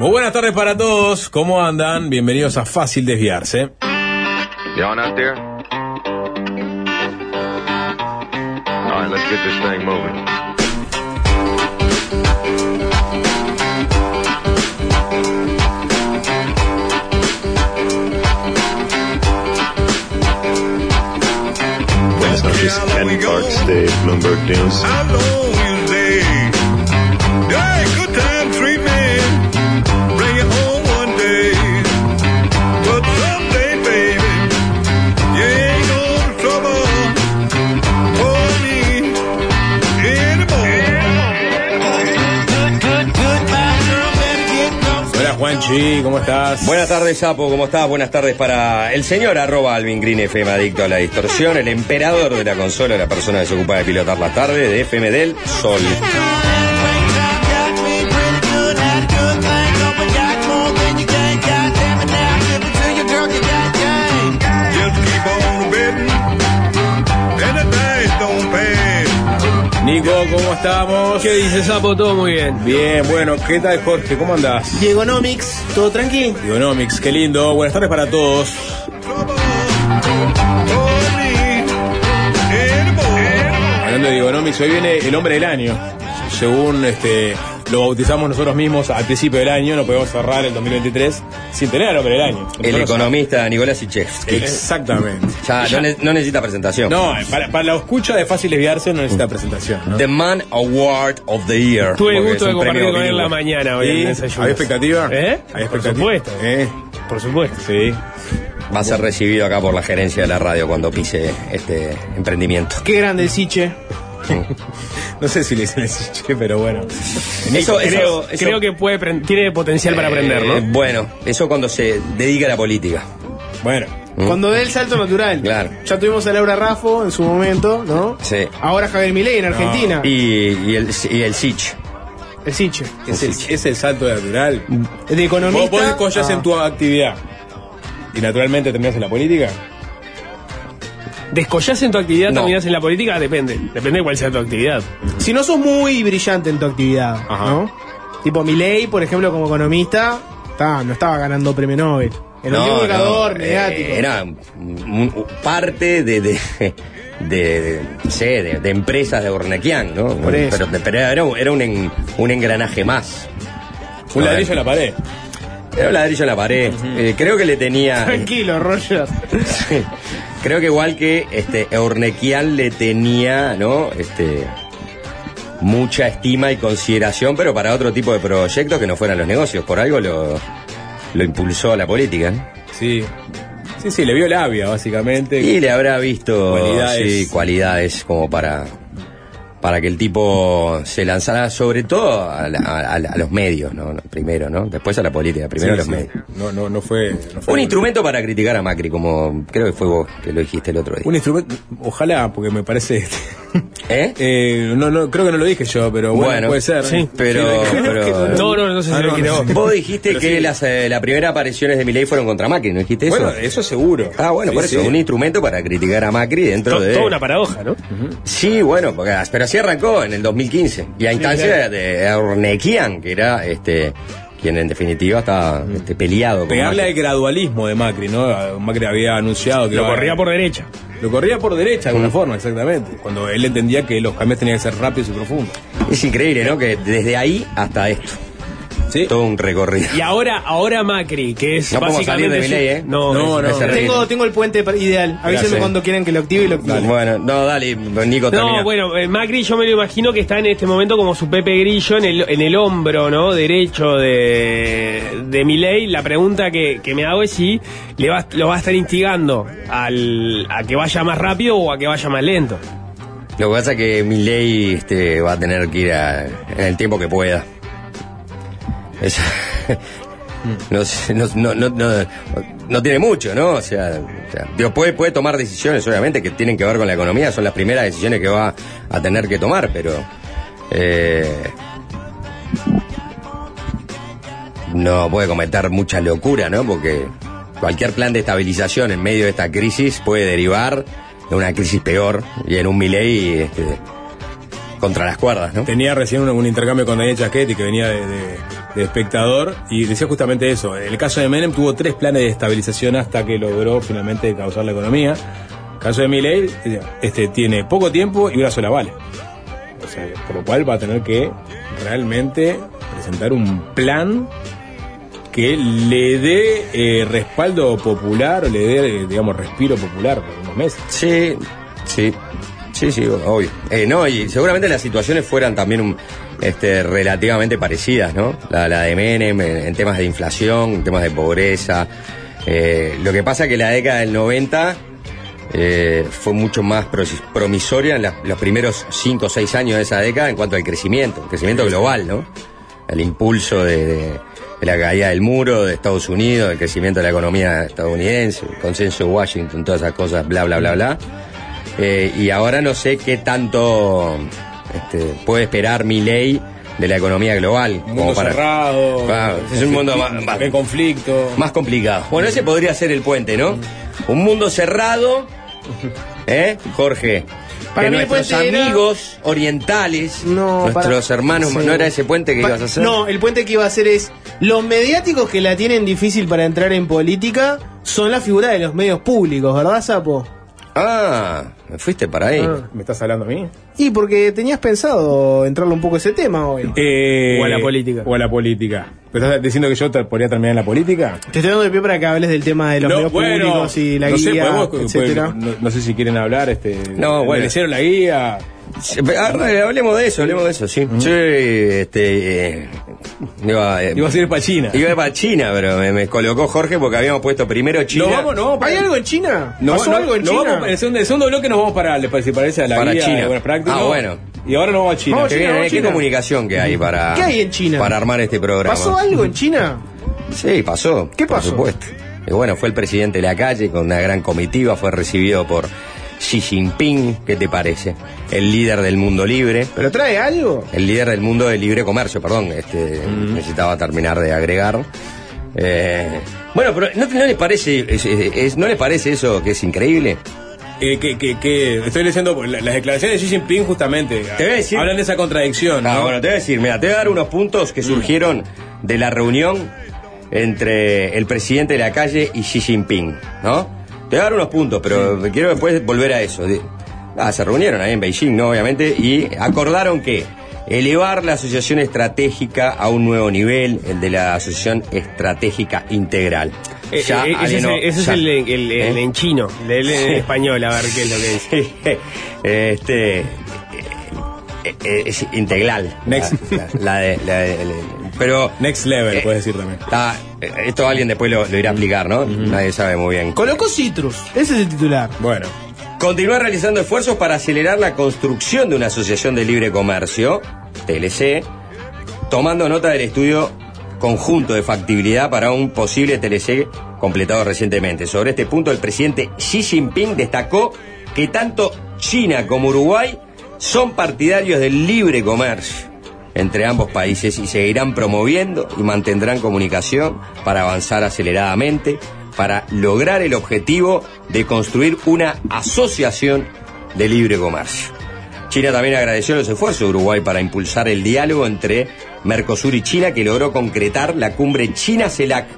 Muy buenas tardes para todos. ¿Cómo andan? Bienvenidos a Fácil Desviarse. Y'all out there? All right, let's get this thing moving. Buenas noches, Ken Parks de Bloomberg News. Juanchi, ¿cómo estás? Buenas tardes, Sapo, ¿cómo estás? Buenas tardes para el señor arroba Alvin Green FM, adicto a la distorsión, el emperador de la consola, la persona que se ocupa de pilotar la tarde, de FM del Sol. Estamos? ¿Qué dice Sapo? Todo muy bien. Bien, bueno, ¿qué tal Jorge? ¿Cómo andás? Diegonomics, ¿todo tranqui? Dionomics, qué lindo. Buenas tardes para todos. Hablando de Dionomics, hoy viene el hombre del año. Según este lo bautizamos nosotros mismos al principio del año, no podemos cerrar el 2023 sin tener al hombre del año. El economista Nicolás Ichevsky. Exactamente. Ya, no, ne- no necesita presentación. No, para, para la escucha de fácil desviarse no necesita presentación. ¿no? The Man Award of the Year. Tuve el gusto de compartir con él la mañana hoy. ¿Hay expectativa? ¿Eh? ¿Hay Por expectativa? supuesto. ¿Eh? Por supuesto. Sí. Va a ser recibido acá por la gerencia de la radio cuando pise este emprendimiento. Qué grande el Siche. No sé si le dicen ese che, pero bueno. Eso, creo, eso- eso- creo que puede tiene potencial para aprender, eh, ¿no? bueno, eso cuando se dedica a la política. Bueno, Cuando dé el salto natural. Claro. Ya tuvimos a Laura Raffo en su momento, ¿no? Sí. Ahora Javier Milei en Argentina. Y, y el, y el Sich. El Siche. es el, es el salto natural. De Vos, economista. vos descollás a- en tu actividad y naturalmente terminás en la política. ¿Descollás en tu actividad, No. terminás en la política? Depende. Depende de cuál sea tu actividad. Si no sos muy brillante en tu actividad, Ajá. ¿no? Tipo Milei, por ejemplo, como economista, ta, no estaba ganando premio Nobel. Era un eh, mediático. era un- un- parte de, de, de, de- no sé, de, de empresas de Ornequian, ¿no? Pero, pero era, un- era un, en- un engranaje más. Un ladrillo en la pared. Era un ladrillo en la pared. Eh, creo que le tenía. Tranquilo, Roger. Sí. Creo que igual que este Ornequian le tenía, ¿no? Este mucha estima y consideración, pero para otro tipo de proyectos que no fueran los negocios. Por algo lo, lo impulsó a la política. ¿no? Sí. Sí, sí, le vio labia, básicamente. Y le habrá visto Cualidades. sí, cualidades como para, para que el tipo se lanzara sobre todo a, la- a- a los medios, ¿no? Primero, ¿no? Después a la política, primero Sí, a los sí. medios. No, no, no fue. no fue- Un instrumento para criticar a Macri, como creo que fue vos que lo dijiste el otro día. Un instrumento. Ojalá, porque me parece. ¿Eh? Eh, no, no, creo que no lo dije yo, pero bueno, Bueno, puede ser. sí, pero- No, no, no sé si Ah, lo no sé. Vos dijiste que sí. las, eh, las primeras apariciones de Milei fueron contra Macri, ¿no dijiste eso? Bueno, eso seguro. Ah, bueno, Sí, por eso, sí. un instrumento para criticar a Macri dentro To- de... Toda una paradoja, ¿no? Sí, bueno, porque, pero así arrancó en el 2015. Y a instancia de Ornequian, que era este quien en definitiva estaba este, peleado con Pegarle al Macri. gradualismo de Macri, ¿no? Macri había anunciado que Lo iba- corría por derecha. Lo corría por derecha de alguna forma, exactamente. Cuando él entendía que los cambios tenían que ser rápidos y profundos. Es increíble, ¿no? Que desde ahí hasta esto, ¿Sí? todo un recorrido. Y ahora, ahora Macri, que es No básicamente. salir de Milei, ¿eh? No, No, no. Tengo, tengo el puente ideal. Avísenme cuando quieran que lo active y lo active. Bueno, no, dale, Nico, termina. No, bueno, eh, Macri yo me lo imagino que está en este momento como su Pepe Grillo en el, en el hombro, ¿no? Derecho de, de Milei. La pregunta que, que me hago es si le va, lo va a estar instigando al, a que vaya más rápido o a que vaya más lento. Lo que pasa es que Milei este, va a tener que ir a- en el tiempo que pueda. No, no, no, no, tiene mucho, ¿no? O sea, digo, puede, tomar decisiones, obviamente, que tienen que ver con la economía, son las primeras decisiones que va a tener que tomar, pero... eh, no puede cometer mucha locura, ¿no? Porque cualquier plan de estabilización en medio de esta crisis puede derivar en una crisis peor y en un Milei este, contra las cuerdas, ¿no? Tenía recién un, intercambio con Daniel Chaschetti que venía de- de espectador y decía justamente eso. En el caso de Menem tuvo tres planes de estabilización hasta que logró finalmente causar la economía. El caso de Milley este, tiene poco tiempo y una sola vale. O sea, por lo cual va a tener que realmente presentar un plan que le dé eh, respaldo popular o le dé, digamos, respiro popular por unos meses. Sí, sí, sí, sí, obvio. Eh, no, y seguramente las situaciones fueran también un, este, relativamente parecidas, ¿no? La, de Menem en, temas de inflación, en temas de pobreza. Eh, lo que pasa que la década del 90 eh, fue mucho más promisoria en los primeros 5 o 6 años de esa década en cuanto al crecimiento, crecimiento global, ¿no? El impulso de la caída del muro de Estados Unidos, el crecimiento de la economía estadounidense, el consenso de Washington, todas esas cosas, bla, bla, bla, bla. Eh, y ahora no sé qué tanto este, puede esperar mi ley de la economía global. Un mundo cerrado, Claro, es un mundo más, más- en conflicto. más complicado. Bueno, ese podría ser el puente, ¿no? Un mundo cerrado, ¿eh, Jorge? Para que nuestros era- amigos orientales, No, nuestros para- hermanos, sí. ¿no era ese puente que Pa- ibas a hacer? No, el puente que iba a hacer es. Los mediáticos que la tienen difícil para entrar en política son la figura de los medios públicos, ¿verdad, Sapo? Ah, me fuiste para ahí. Ah. ¿Me estás hablando a mí? Y porque tenías pensado entrarle un poco a ese tema hoy. Eh, O a la política. O a la política. ¿Pero estás diciendo que yo te- podría terminar en la política? Te estoy dando de pie para que hables del tema de los medios públicos y la no sé, guía, podemos- etcétera. pues, no, no sé si quieren hablar. Este, No, bueno. ¿Le hicieron la guía? Ah, hablemos de eso, hablemos de eso, sí. Yo, este, eh, iba, eh, Iba a ser para China. iba para China, pero me, me colocó Jorge porque habíamos puesto primero China. No vamos, no vamos ¿Hay algo en China? No, ¿Pasó no, algo en no China? vamos- en el segundo, en el segundo bloque nos vamos para, le parece, parece a la Para guía China. de buenas prácticas. Ah, bueno. Y ahora nos vamos a China. Vamos Qué China, bien, vamos a ¿Qué China. comunicación que hay para, ¿Qué hay en China? para armar este programa? ¿Pasó algo en China? Sí, pasó. ¿Qué Por pasó? supuesto. Y bueno, fue el presidente de la calle con una gran comitiva, fue recibido por Xi Jinping, ¿qué te parece? El líder del mundo libre. ¿Pero trae algo? El líder del mundo del libre comercio, perdón, este, necesitaba terminar de agregar. Eh, bueno, pero ¿no, no les parece es- es- es- no les parece eso que es increíble? Eh, que, que, que estoy leyendo la- las declaraciones de Xi Jinping justamente. Te voy a decir- Hablan de esa contradicción. Ah, ¿no? bueno, te voy a decir, mira, te voy a dar unos puntos que surgieron de la reunión entre el presidente de la calle y Xi Jinping, ¿no? Te voy a dar unos puntos, pero quiero después volver a eso. Ah, se reunieron ahí en Beijing, ¿no? Obviamente, y acordaron que elevar la asociación estratégica a un nuevo nivel, el de la asociación estratégica integral. Eh, Ya eh, ese es, el, ese es ya- el, el- el ¿Eh? en chino, el, en español, a ver qué es lo que dice. este eh, eh, es integral Next. la, la de, la de- el- pero Next level, Eh, puedes decir también. está- eh, esto alguien después lo, lo irá a explicar no nadie sabe muy bien Colocó Citrus. Ese es el titular. Bueno, continuar realizando esfuerzos para acelerar la construcción de una asociación de libre comercio TLC tomando nota del estudio conjunto de factibilidad para un posible TLC completado recientemente. Sobre este punto, el presidente Xi Jinping destacó que tanto China como Uruguay son partidarios del libre comercio entre ambos países y seguirán promoviendo y mantendrán comunicación para avanzar aceleradamente para lograr el objetivo de construir una asociación de libre comercio. China también agradeció los esfuerzos de Uruguay para impulsar el diálogo entre Mercosur y China que logró concretar la cumbre China-CELAC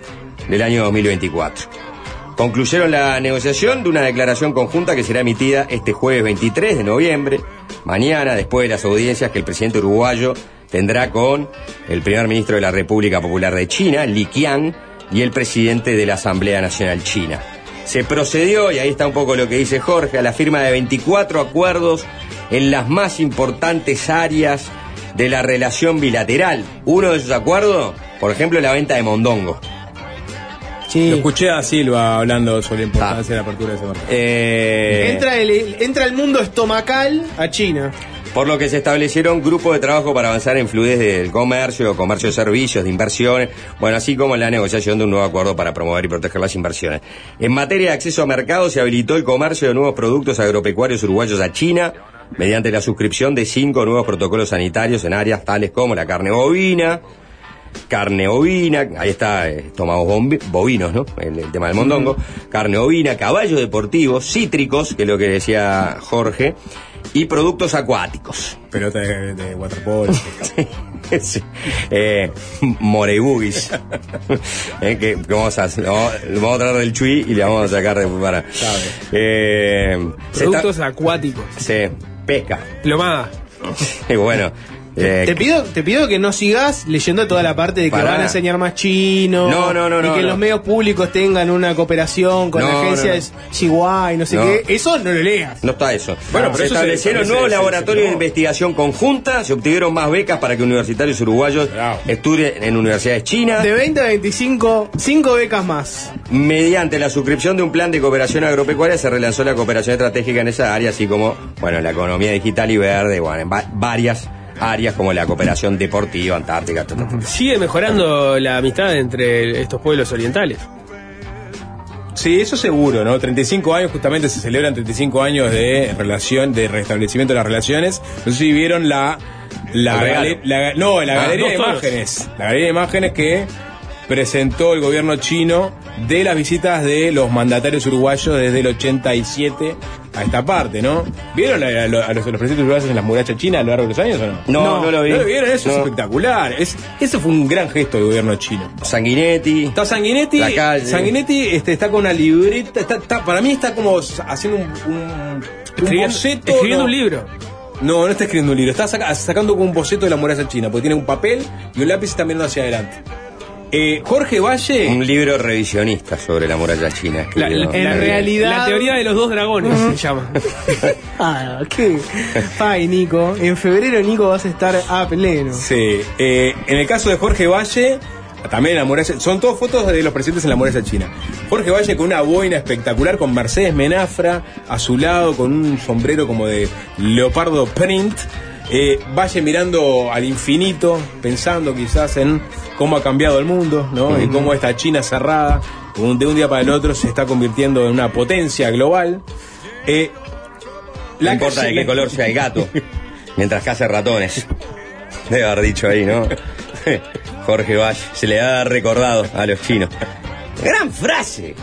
del año 2024. Concluyeron la negociación de una declaración conjunta que será emitida este jueves 23 de noviembre, mañana, después de las audiencias que el presidente uruguayo tendrá con el primer ministro de la República Popular de China, Li Qiang, y el presidente de la Asamblea Nacional China. Se procedió, y ahí está un poco lo que dice Jorge, a la firma de 24 acuerdos en las más importantes áreas de la relación bilateral. Uno de esos acuerdos, por ejemplo, la venta de Mondongo. Lo escuché a Silva hablando sobre la importancia de la apertura de ese mercado. Eh, Entra el, entra el mundo estomacal a China. Por lo que se establecieron grupos de trabajo para avanzar en fluidez del comercio, comercio de servicios, de inversiones, bueno, así como en la negociación de un nuevo acuerdo para promover y proteger las inversiones. En materia de acceso a mercado, se habilitó el comercio de nuevos productos agropecuarios uruguayos a China, mediante la suscripción de cinco nuevos protocolos sanitarios en áreas tales como la carne bovina, carne ovina, ahí está, eh, bombi- bovinos, ¿no? El, el tema del mondongo, carne ovina, caballos deportivos, cítricos, que es lo que decía Jorge, y productos acuáticos. Pelota de, de waterpolo. Sí. Eh, Morebugis. Eh, que, que vamos a hacer- lo vamos, lo vamos a traer del chui y le vamos a sacar de para. Eh, está- Productos acuáticos. sí, pesca. Plomada. Y bueno. Eh, Te pido, te pido que no sigas leyendo toda la parte de que Pará. van a enseñar más chino. No, no, no, Y que no. los medios públicos tengan una cooperación con No, la agencia no, no. de Chihuahua y no sé No. qué. Eso no lo leas. No está eso. Bueno, se pero eso se- establecieron se- nuevos laboratorios se- de investigación conjunta, se obtuvieron más becas para que universitarios uruguayos Bravo. estudien en universidades chinas, De 20 a 25, 5 becas más. mediante la suscripción de un plan de cooperación agropecuaria se relanzó la cooperación estratégica en esa área, así como, bueno, la economía digital y verde, bueno, en va- varias áreas como la cooperación deportiva, antártica, ta. Sigue mejorando la amistad entre estos pueblos orientales. Sí, eso seguro, ¿no? 35 años, justamente se celebran 35 años de relación, de restablecimiento de las relaciones. No sé si vieron la. la, no, la Ah, galería de imágenes. La galería de imágenes que presentó el gobierno chino de las visitas de los mandatarios uruguayos desde el 87 a esta parte, ¿no? ¿Vieron a, los, a los presidentes uruguayos en las murallas chinas a lo largo de los años o no? No, no, lo vi. ¿No lo vieron? Eso es espectacular. Es, eso fue un gran gesto del gobierno chino. Sanguinetti, Está Sanguinetti. La calle. Sanguinetti este, está con una libreta. Está, está- para mí está como haciendo un, un, boceto. escribiendo no. un libro. No, no está escribiendo un libro. Está saca- sacando como un boceto de la muralla china. Porque tiene un papel y un lápiz y está mirando hacia adelante. Eh, Jorge Valle. un libro revisionista sobre la muralla china. La, En la- realidad- La teoría de los dos dragones se llama. Ah, qué. Ay, Nico. En febrero, Nico, vas a estar a pleno. Sí. eh, en el caso de Jorge Valle. También en la muralla. Son todas fotos de los presidentes en la muralla china. Jorge Valle con una boina espectacular, con Mercedes Menafra a su lado, con un sombrero como de leopardo print. Eh, Valle mirando al infinito, pensando quizás en cómo ha cambiado el mundo, ¿no? Y cómo esta China cerrada, de un día para el otro, se está convirtiendo en una potencia global. Eh, No importa de qué color sea el gato, mientras caza ratones. Debe haber dicho ahí, ¿no? Jorge Valle, se le ha recordado a los chinos. Gran frase.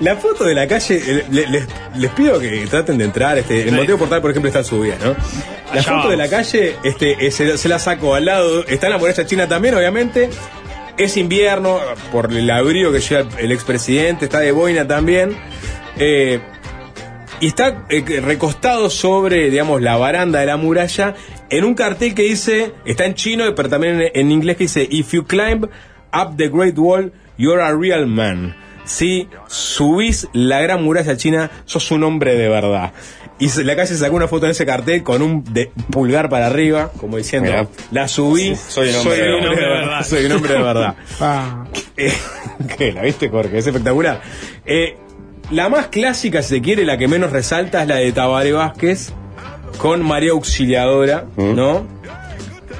La foto de la calle, eh, le- les, les pido que traten de entrar. Este, el Monteo Portal, por ejemplo, está subida, ¿no? La Allá foto vamos. de la calle, este, eh, se, se la saco al lado. Está en la muralla china también, obviamente. Es invierno, por el abrigo que lleva el expresidente, está de boina también. Eh, y está eh, recostado sobre, digamos, la baranda de la muralla en un cartel que dice, está en chino, pero también en, en inglés que dice, If you climb up the Great Wall, you're a real man. Si subís la gran muralla china, sos un hombre de verdad. Y se- la calle sacó una foto en ese cartel con un de- pulgar para arriba, como diciendo, Mirá. la subí, soy un hombre de de verdad. verdad. Soy un hombre de verdad. Ah. Eh, ¿Qué? ¿La viste, Jorge? Es espectacular. Eh, la más clásica, si se quiere, la que menos resalta es la de Tabaré Vázquez con María Auxiliadora, ¿no?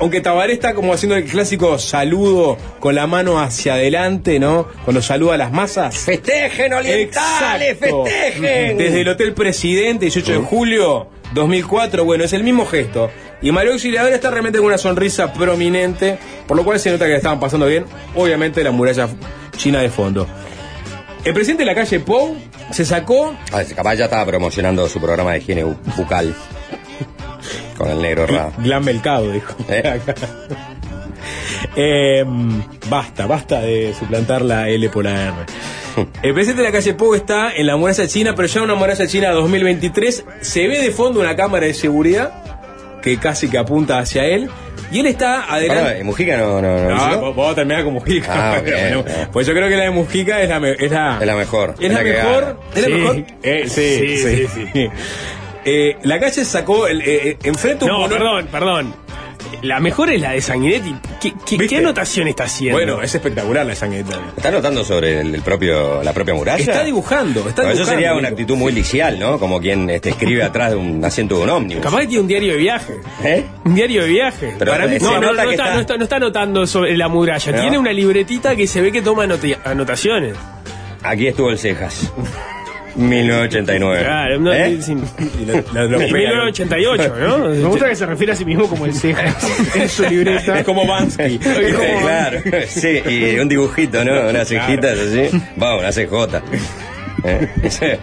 Aunque Tabaré está como haciendo el clásico saludo con la mano hacia adelante, ¿no? Cuando saluda a las masas. ¡Festejen, orientales! Exacto. ¡Festejen! Desde el Hotel Presidente, 18 de julio 2004, bueno, es el mismo gesto. Y María Auxiliadora está realmente con una sonrisa prominente, por lo cual se nota que la estaban pasando bien. Obviamente la muralla china de fondo. El presidente de la calle Pou se sacó Ah, capaz ya estaba promocionando su programa de higiene bu- bucal. Con el negro raro. Glam Mercado, dijo. ¿Eh? Eh, basta, basta de suplantar la L por la R. El presidente de la calle Pou está en la muralla china, pero ya una muralla china 2023. Se ve de fondo una cámara de seguridad que casi que apunta hacia él. Y él está adelante. ¿y Mujica no, no, no No, vos- vamos a terminar con Mujica. Ah, bien. Pues yo creo que la de Mujica es la, me- es la, Es la mejor, Es la mejor. Es la Sí. mejor. Eh, sí, sí, Sí, sí. Eh, la calle sacó el, eh, eh, enfrente un No, mono- perdón, perdón. La mejor es la de Sanguinetti. ¿Qué, qué, ¿Viste? qué anotación está haciendo? Bueno, es espectacular la sangueta. ¿Está notando sobre el, el propio, la propia muralla? Está dibujando, está dibujando. eso sería una actitud muy licial, ¿no? Como quien este, escribe atrás de un asiento de un ómnibus. Capaz que tiene un diario de viaje. ¿Eh? Un diario de viaje. Pero Para mí no, está, está- no está- no está anotando sobre la muralla. ¿No? Tiene una libretita que se ve que toma anotaciones. Aquí estuvo el Cejas. 1989. Claro, no, ¿Eh? sin- Y lo- lo- lo en pega. 1988, ¿no? Me gusta que se refiere a sí mismo como el ceja en su libreta. Es como Bansky. Eh, claro, sí, y un dibujito, ¿no? Unas cejitas así. Vamos, una CJ. ¿Eh?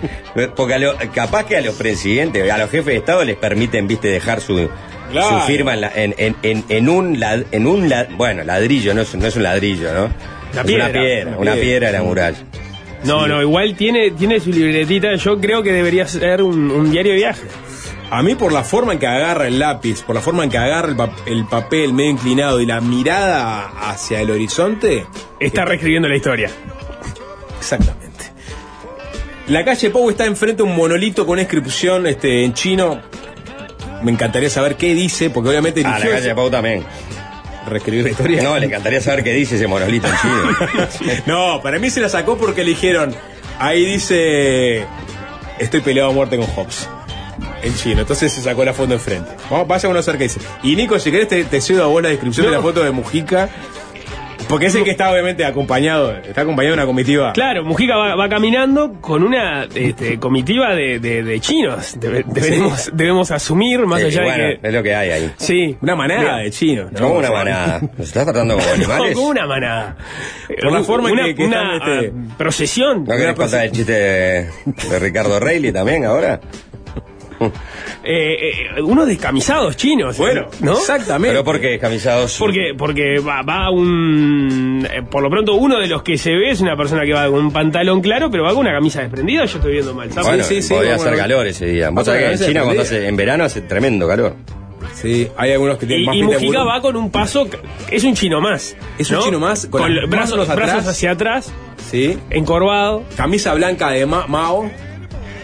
Porque a lo- capaz que a los presidentes, a los jefes de Estado les permiten, viste, dejar su, Claro. su firma en, la- en, en, en, en un, lad- en un lad- bueno, ladrillo, no es, no es un ladrillo, ¿no? La es piedra. una piedra, Una una piedra. piedra de la muralla. No, no, igual tiene, tiene su libretita. Yo creo que debería ser un, un diario de viaje. A mí por la forma en que agarra el lápiz, por la forma en que agarra el, pap- el papel medio inclinado y la mirada hacia el horizonte, Está reescribiendo la historia. exactamente. La calle Pau está enfrente de un monolito con una inscripción este, en chino. Me encantaría saber qué dice, porque obviamente Ah, la calle de Pau también. Reescribir la historia. No, le encantaría saber qué dice ese monolito en chino. No, para mí se la sacó porque le dijeron, ahí dice, estoy peleado a muerte con Hobbes. En chino, entonces se sacó la foto enfrente. Vamos, vaya a conocer qué dice. Y Nico, si querés te, te cedo a vos la descripción de la foto de Mujica. Porque es el que está obviamente acompañado, está acompañado de una comitiva. Claro, Mujica va, va caminando con una este, comitiva de, de- de chinos. Debe- debemos, debemos asumir, más Eh, allá bueno, de que. es lo que hay ahí. Sí. Una manada de chinos. ¿no? Como una manada. ¿Nos estás tratando como No, animales? como una manada. Por la Un- forma en una, que- que una, están, este- ah, procesión. ¿No querés contar el chiste de, de Ricardo Reilly también ahora? Eh, eh, unos descamisados chinos. Bueno, ¿no? exactamente. Pero porque descamisados. Porque, porque va, va un. eh, por lo pronto, uno de los que se ve es una persona que va con un pantalón claro, pero va con una camisa desprendida. Yo estoy viendo mal. ¿sabes? Bueno, sí, sí, podía a hacer calor ese día. Vos sabés que en China cuando hace, en verano hace tremendo calor. Sí, hay algunos que tienen Y, más y Mujica va con un paso. Es un chino más. Es un ¿no? chino más, con Con, brazos, atrás. brazos hacia atrás, Sí. encorvado, Camisa blanca de Ma- Mao.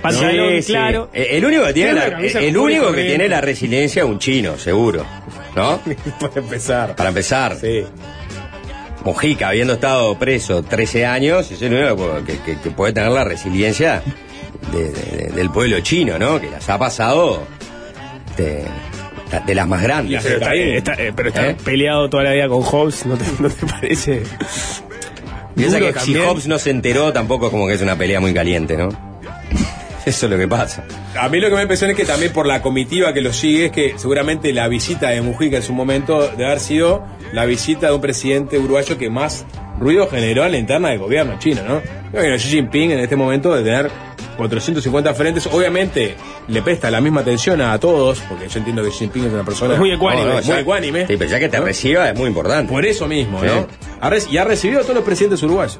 Pantalón Sí, sí. claro. Eh, El único que tiene, la, el único que tiene la resiliencia es un chino, seguro. ¿No? Para empezar. Para empezar, Sí. Mujica, habiendo estado preso 13 años, es el único que, que- que puede tener la resiliencia de- de- de- del pueblo chino, ¿no? Que las ha pasado de, de las más grandes. Pero está, está- eh, pero está ¿Eh? peleado toda la vida con Hobbes, ¿no te, no te parece? Piensa que si? Hobbes no se enteró, tampoco es como que es una pelea muy caliente, ¿no? Eso es lo que pasa. A mí lo que me impresiona es que también por la comitiva que lo sigue es que seguramente la visita de Mujica en su momento debe haber sido la visita de un presidente uruguayo que más ruido generó en la interna del gobierno chino, ¿no? Bueno, Xi Jinping en este momento de tener 450 frentes, obviamente le presta la misma atención a todos, porque yo entiendo que Xi Jinping es una persona Es muy ecuánime, No, no, muy ya- ecuánime. Sí, pero ya que te ¿no? reciba es muy importante. Por eso mismo, Sí. ¿no? Y ha recibido a todos los presidentes uruguayos.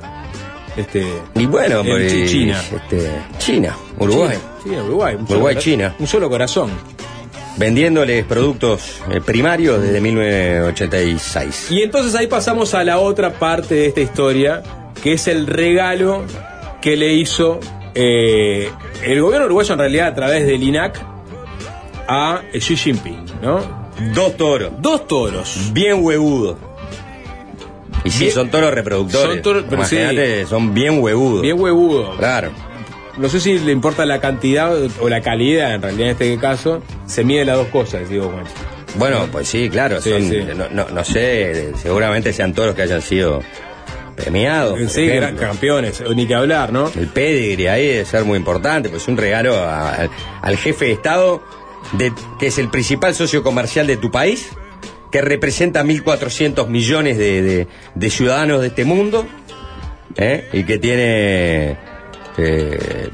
Este, Y bueno, en pues, Chi- China. este, China, Uruguay. China, China, Uruguay. un solo Uruguay, China. Un solo corazón. Vendiéndoles productos eh, primarios desde 1986. Y entonces ahí pasamos a la otra parte de esta historia, que es el regalo que le hizo eh, el gobierno uruguayo en realidad a través del INAC a Xi Jinping, ¿no? Dos toros. Dos toros. Bien huevudos. Y sí, Bien- son toros reproductores. Son toros- pero sí. Son bien huevudos. Bien huevudo. Claro. No sé si le importa la cantidad o la calidad, en realidad en este caso, se mide las dos cosas, digo, bueno. Bueno, pues sí, claro. Sí, son, sí. No, no, no sé, seguramente sean toros que hayan sido premiados. Sí, gran campeones, ni que hablar, ¿no? El pedigree ahí debe ser muy importante, pues es un regalo a- al- al jefe de Estado, de, que es el principal socio comercial de tu país, que representa 1.400 millones de, ciudadanos de este mundo, ¿eh? y que tiene... eh,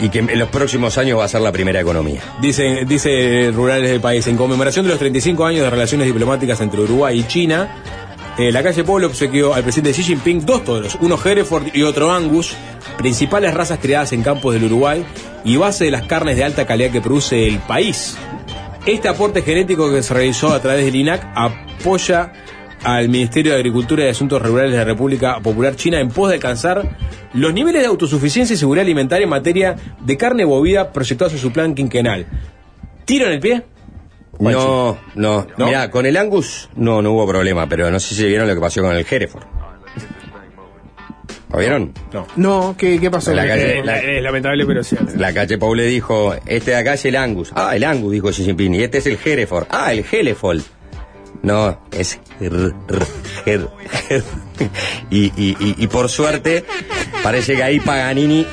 y que en los próximos años va a ser la primera economía. Dice, dice Rurales del País, en conmemoración de los 35 años de relaciones diplomáticas entre Uruguay y China, eh, la calle Pueblo obsequió al presidente Xi Jinping dos toros, uno Hereford y otro Angus, principales razas criadas en campos del Uruguay y base de las carnes de alta calidad que produce el país. Este aporte genético que se realizó a través del INAC apoya al Ministerio de Agricultura y Asuntos Rurales de la República Popular China en pos de alcanzar los niveles de autosuficiencia y seguridad alimentaria en materia de carne bovina proyectados en su plan quinquenal. ¿Tiro en el pie? No, no, ¿No? Mirá, con el Angus no, no hubo problema, pero no sé si vieron lo que pasó con el Hereford. ¿Lo vieron? No. No, ¿qué, qué pasó? La calle- la- es lamentable, pero sí. La calle Paul le dijo, este de acá es el Angus. Ah, el Angus, dijo Xi Jinping. Y este es el Hereford. Ah, el Helefold. No, es y, y, y, y por suerte, parece que ahí Paganini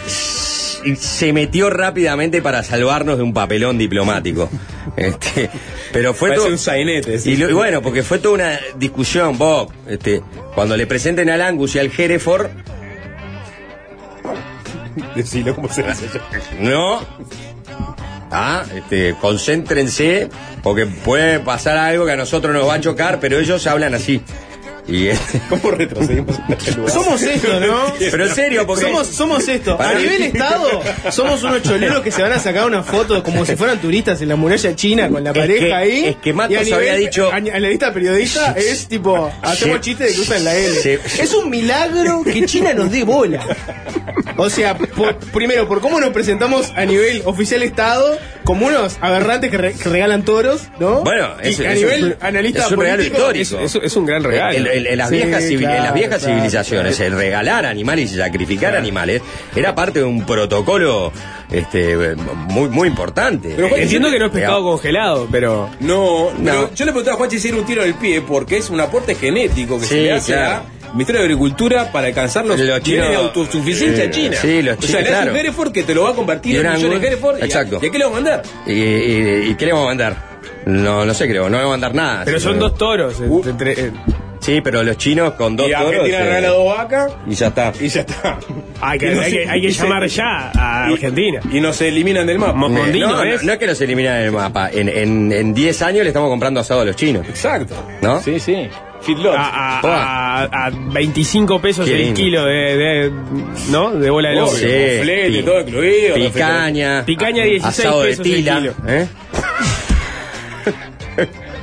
se metió rápidamente para salvarnos de un papelón diplomático. Este, pero fue todo- un sainete. sí. y, lo- y bueno, porque fue toda una discusión, Bob. Este, cuando le presenten al Angus y al Hereford, Decilo cómo se hace. no. Ah, este, concéntrense, porque puede pasar algo que a nosotros nos va a chocar, pero ellos hablan así. Y ¿Cómo retrocedimos en este lugar? Somos esto, ¿no? Pero en serio, porque Somos, somos esto. Para a mí- nivel Estado, somos unos choleros que se van a sacar una foto como si fueran turistas en la muralla china con la Es pareja que- ahí. es que Matos Y a nivel había dicho- a- Analista periodista es tipo, hacemos chistes de que usan la L. Sí. Es un milagro que China nos dé bola. O sea, por- primero, por cómo nos presentamos a nivel oficial Estado, como unos aberrantes que, re- que regalan toros, ¿no? Bueno, Y es- a es nivel un- analista es un histórico. Es, es un gran regalo. En- en las Sí, viejas, civil- en las viejas claro, civilizaciones, el regalar animales y sacrificar animales era parte de un protocolo este, muy, muy importante. Pero, Juan, Entiendo que no es pescado congelado, pero. No, No. pero yo le preguntaba a Juanchi si era un tiro en el pie porque es un aporte genético que Sí, se le hace claro. al Ministerio de Agricultura para alcanzar los Los niveles de chinos- autosuficiencia eh, China. sí, los O sea, chinos, le claro. Hereford que te lo va a convertir en un millones de Hereford. y a- exacto. ¿Y a qué le va a mandar? Y, y- y qué le vamos a mandar? No, no sé, creo, no le vamos a mandar nada. Pero son no. dos toros. Uh. entre- eh, Sí, pero los chinos con dos y toros. Argentina eh, regala dos vacas Y ya está. y ya está. hay que, Y no hay se- que, hay que y se- llamar ya a y- Argentina. Y nos eliminan del mapa. No, no, ¿ves? no es que los eliminan del mapa. En, en, en 10 años le estamos comprando asado a los chinos. Exacto. ¿No? Sí, sí. Feedlot. A, a, a, a 25 pesos Qué el lindo. kilo de, de- ¿no? de bola de lobo. Sí, con flete, todo incluido, Picaña. Picaña 16 asado pesos de el tila. kilo. ¿eh?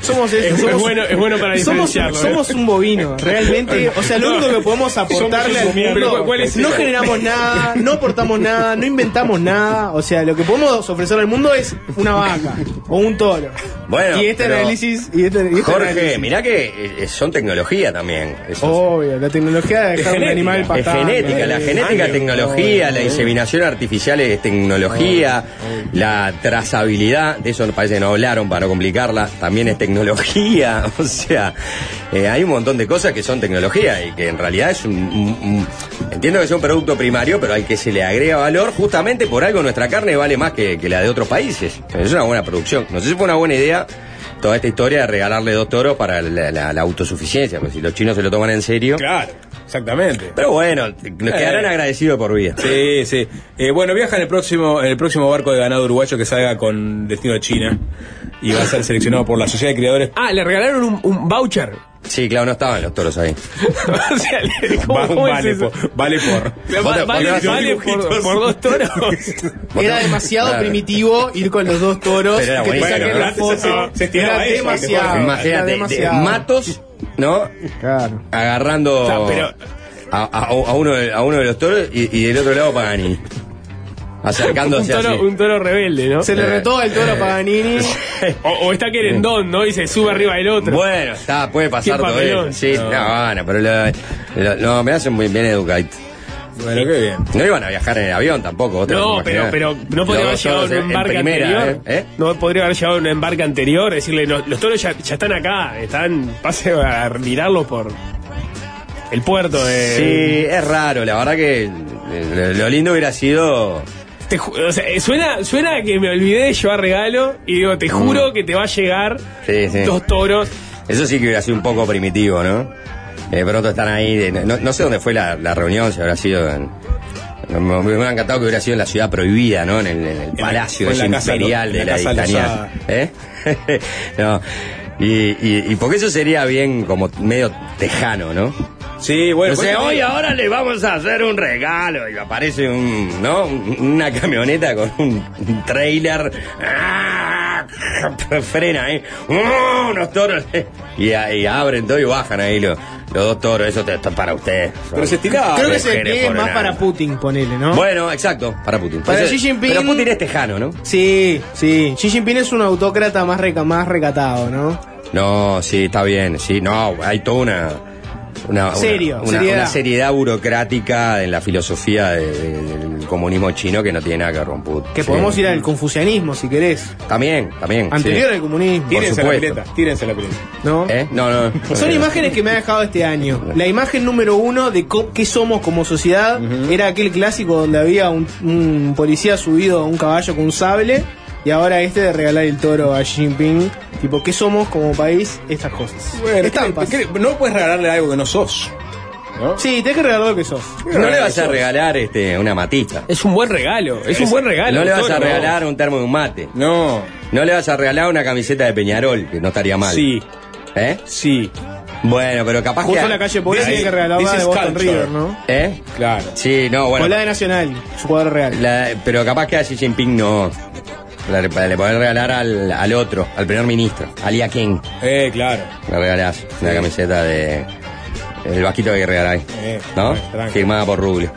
Somos eso, Es, bueno, es bueno para somos, diferenciarlo. ¿eh? somos un bovino, realmente. O sea, lo único que podemos aportarle al un mundo. Pero, ¿cuál es no generamos nada, no aportamos nada, no inventamos nada. O sea, lo que podemos ofrecer al mundo es una vaca o un toro. Bueno, y este análisis. Y este, y este Jorge, análisis. mirá que eh, son tecnología también. Eso Obvio, la tecnología de dejar un genética, animal es Es genética, la eh, genética es años. tecnología, la inseminación artificial es tecnología, la trazabilidad, de eso parece que no hablaron para no complicarla, también es tecnología, o sea, eh, hay un montón de cosas que son tecnología y que en realidad es un, un- un- entiendo que es un producto primario, pero al que se le agrega valor, justamente por algo nuestra carne vale más que, que la de otros países. Es una buena producción. No sé si fue una buena idea toda esta historia de regalarle dos toros para la, la- la autosuficiencia, porque si los chinos se lo toman en serio. Claro, exactamente. Pero bueno, nos quedarán Eh. agradecidos por vida. Sí, sí. Eh, bueno, viaja en el próximo en el próximo barco de ganado uruguayo que salga con destino a China y va a ser seleccionado por la Sociedad de Criadores. Ah, le regalaron un, un voucher. Sí, claro, no estaban los toros ahí. o sea, le- ¿cómo, Va- cómo es vale, eso? por, vale por. Va- Vos te- vale vos te- vale por, por dos toros. Era demasiado Claro. primitivo ir con los dos toros. Pero era que te buenísimo, saquen ¿no? la foto. se- se estiraba era eso, demasiado. era Imagínate, de- demasiado. matos, ¿no? Claro. Agarrando O sea, pero- a, a- a uno de, a uno de los toros y, y del otro lado Pagani. Un, Acercándose toro, así. un toro rebelde, ¿no? Se le retó el toro a Paganini. O, o está querendón, ¿no? Y se sube arriba del otro. Bueno, está, puede pasar todo eso. Sí, No. no, bueno, pero lo- lo- no, me hacen muy bien educadito. Bueno, qué bien. No iban a viajar en el avión tampoco. No, pero, pero no podría haber Los llegado en un en embarque primera, anterior. ¿eh? ¿Eh? No podría haber llegado en un embarque anterior, decirle, no, los toros ya, ya están acá, están, pase a mirarlos por el puerto de. Sí, es raro, la verdad que eh, lo lindo hubiera sido. Te o sea, eh, suena, suena que me olvidé de llevar regalo y digo, te juro que te va a llegar Mm. Sí, sí. dos toros. Eso sí que hubiera sido un poco primitivo, ¿no? De pronto están ahí, de- no, no sé dónde fue la, la reunión, si habrá sido en. Me, hubiera encantado que hubiera sido en la ciudad prohibida, ¿no? En el, en el la- palacio en la imperial de la, dictadura. ¿Eh? no. Y, y, y porque eso sería bien como medio tejano, ¿no? Sí, bueno. Pues- hoy ahora le vamos a hacer un regalo y aparece un, ¿no? Un- Una camioneta con un, trailer. ¡Ah! Frena ahí. ¡Oh! Unos toros. Y, y abren todo y bajan ahí los, los dos toros. Eso te- esto es para usted. Pero se estiraba. Creo que es por más nada. para Putin, ponele, ¿no? Bueno, exacto, para Putin. Para Xi Jinping- Pero Putin es tejano, ¿no? Sí, sí. Xi Jinping es un autócrata más, reca- más recatado, ¿no? No, sí, está bien. Sí, no, hay toda una. Una, Serio, una, seriedad. una seriedad burocrática en la filosofía de- de- del comunismo chino que no tiene nada que ver con Putin. Que Sí. podemos ir al confucianismo, si querés. También, también. Anterior sí. al comunismo, Tírense la pileta, tírense la pileta. ¿no? ¿Eh? No, no. Son imágenes que me ha dejado este año. La imagen número uno de co- qué somos como sociedad era aquel clásico donde había un, un policía subido a un caballo con un sable y ahora este de regalar el toro a Xi Jinping. Tipo, ¿qué somos como país? Estas cosas. Bueno, Estampas. ¿qué- qué- no puedes regalarle algo que no sos. ¿no? Sí, tenés que regalar lo que sos. No le vas a regalar este, una matista. Es un buen regalo, es un buen regalo. No le vas a Toro. regalar un termo de un mate. No, No le vas a regalar una camiseta de Peñarol, que no estaría mal. sí, ¿Eh? sí, Bueno, pero capaz Justo que. en la calle Pobre This tiene is- que regalarla this de is Boston culture. River, ¿no? ¿Eh? claro. Sí, no, bueno. O la de Nacional, su cuadro real. la- pero capaz que a Xi Jinping no. Le, le podés regalar al, al otro, al primer ministro, a Lia King. Eh, claro. Le regalás una camiseta de. El vasquito que regaláis. Eh, ¿No? Firmada por Rubio.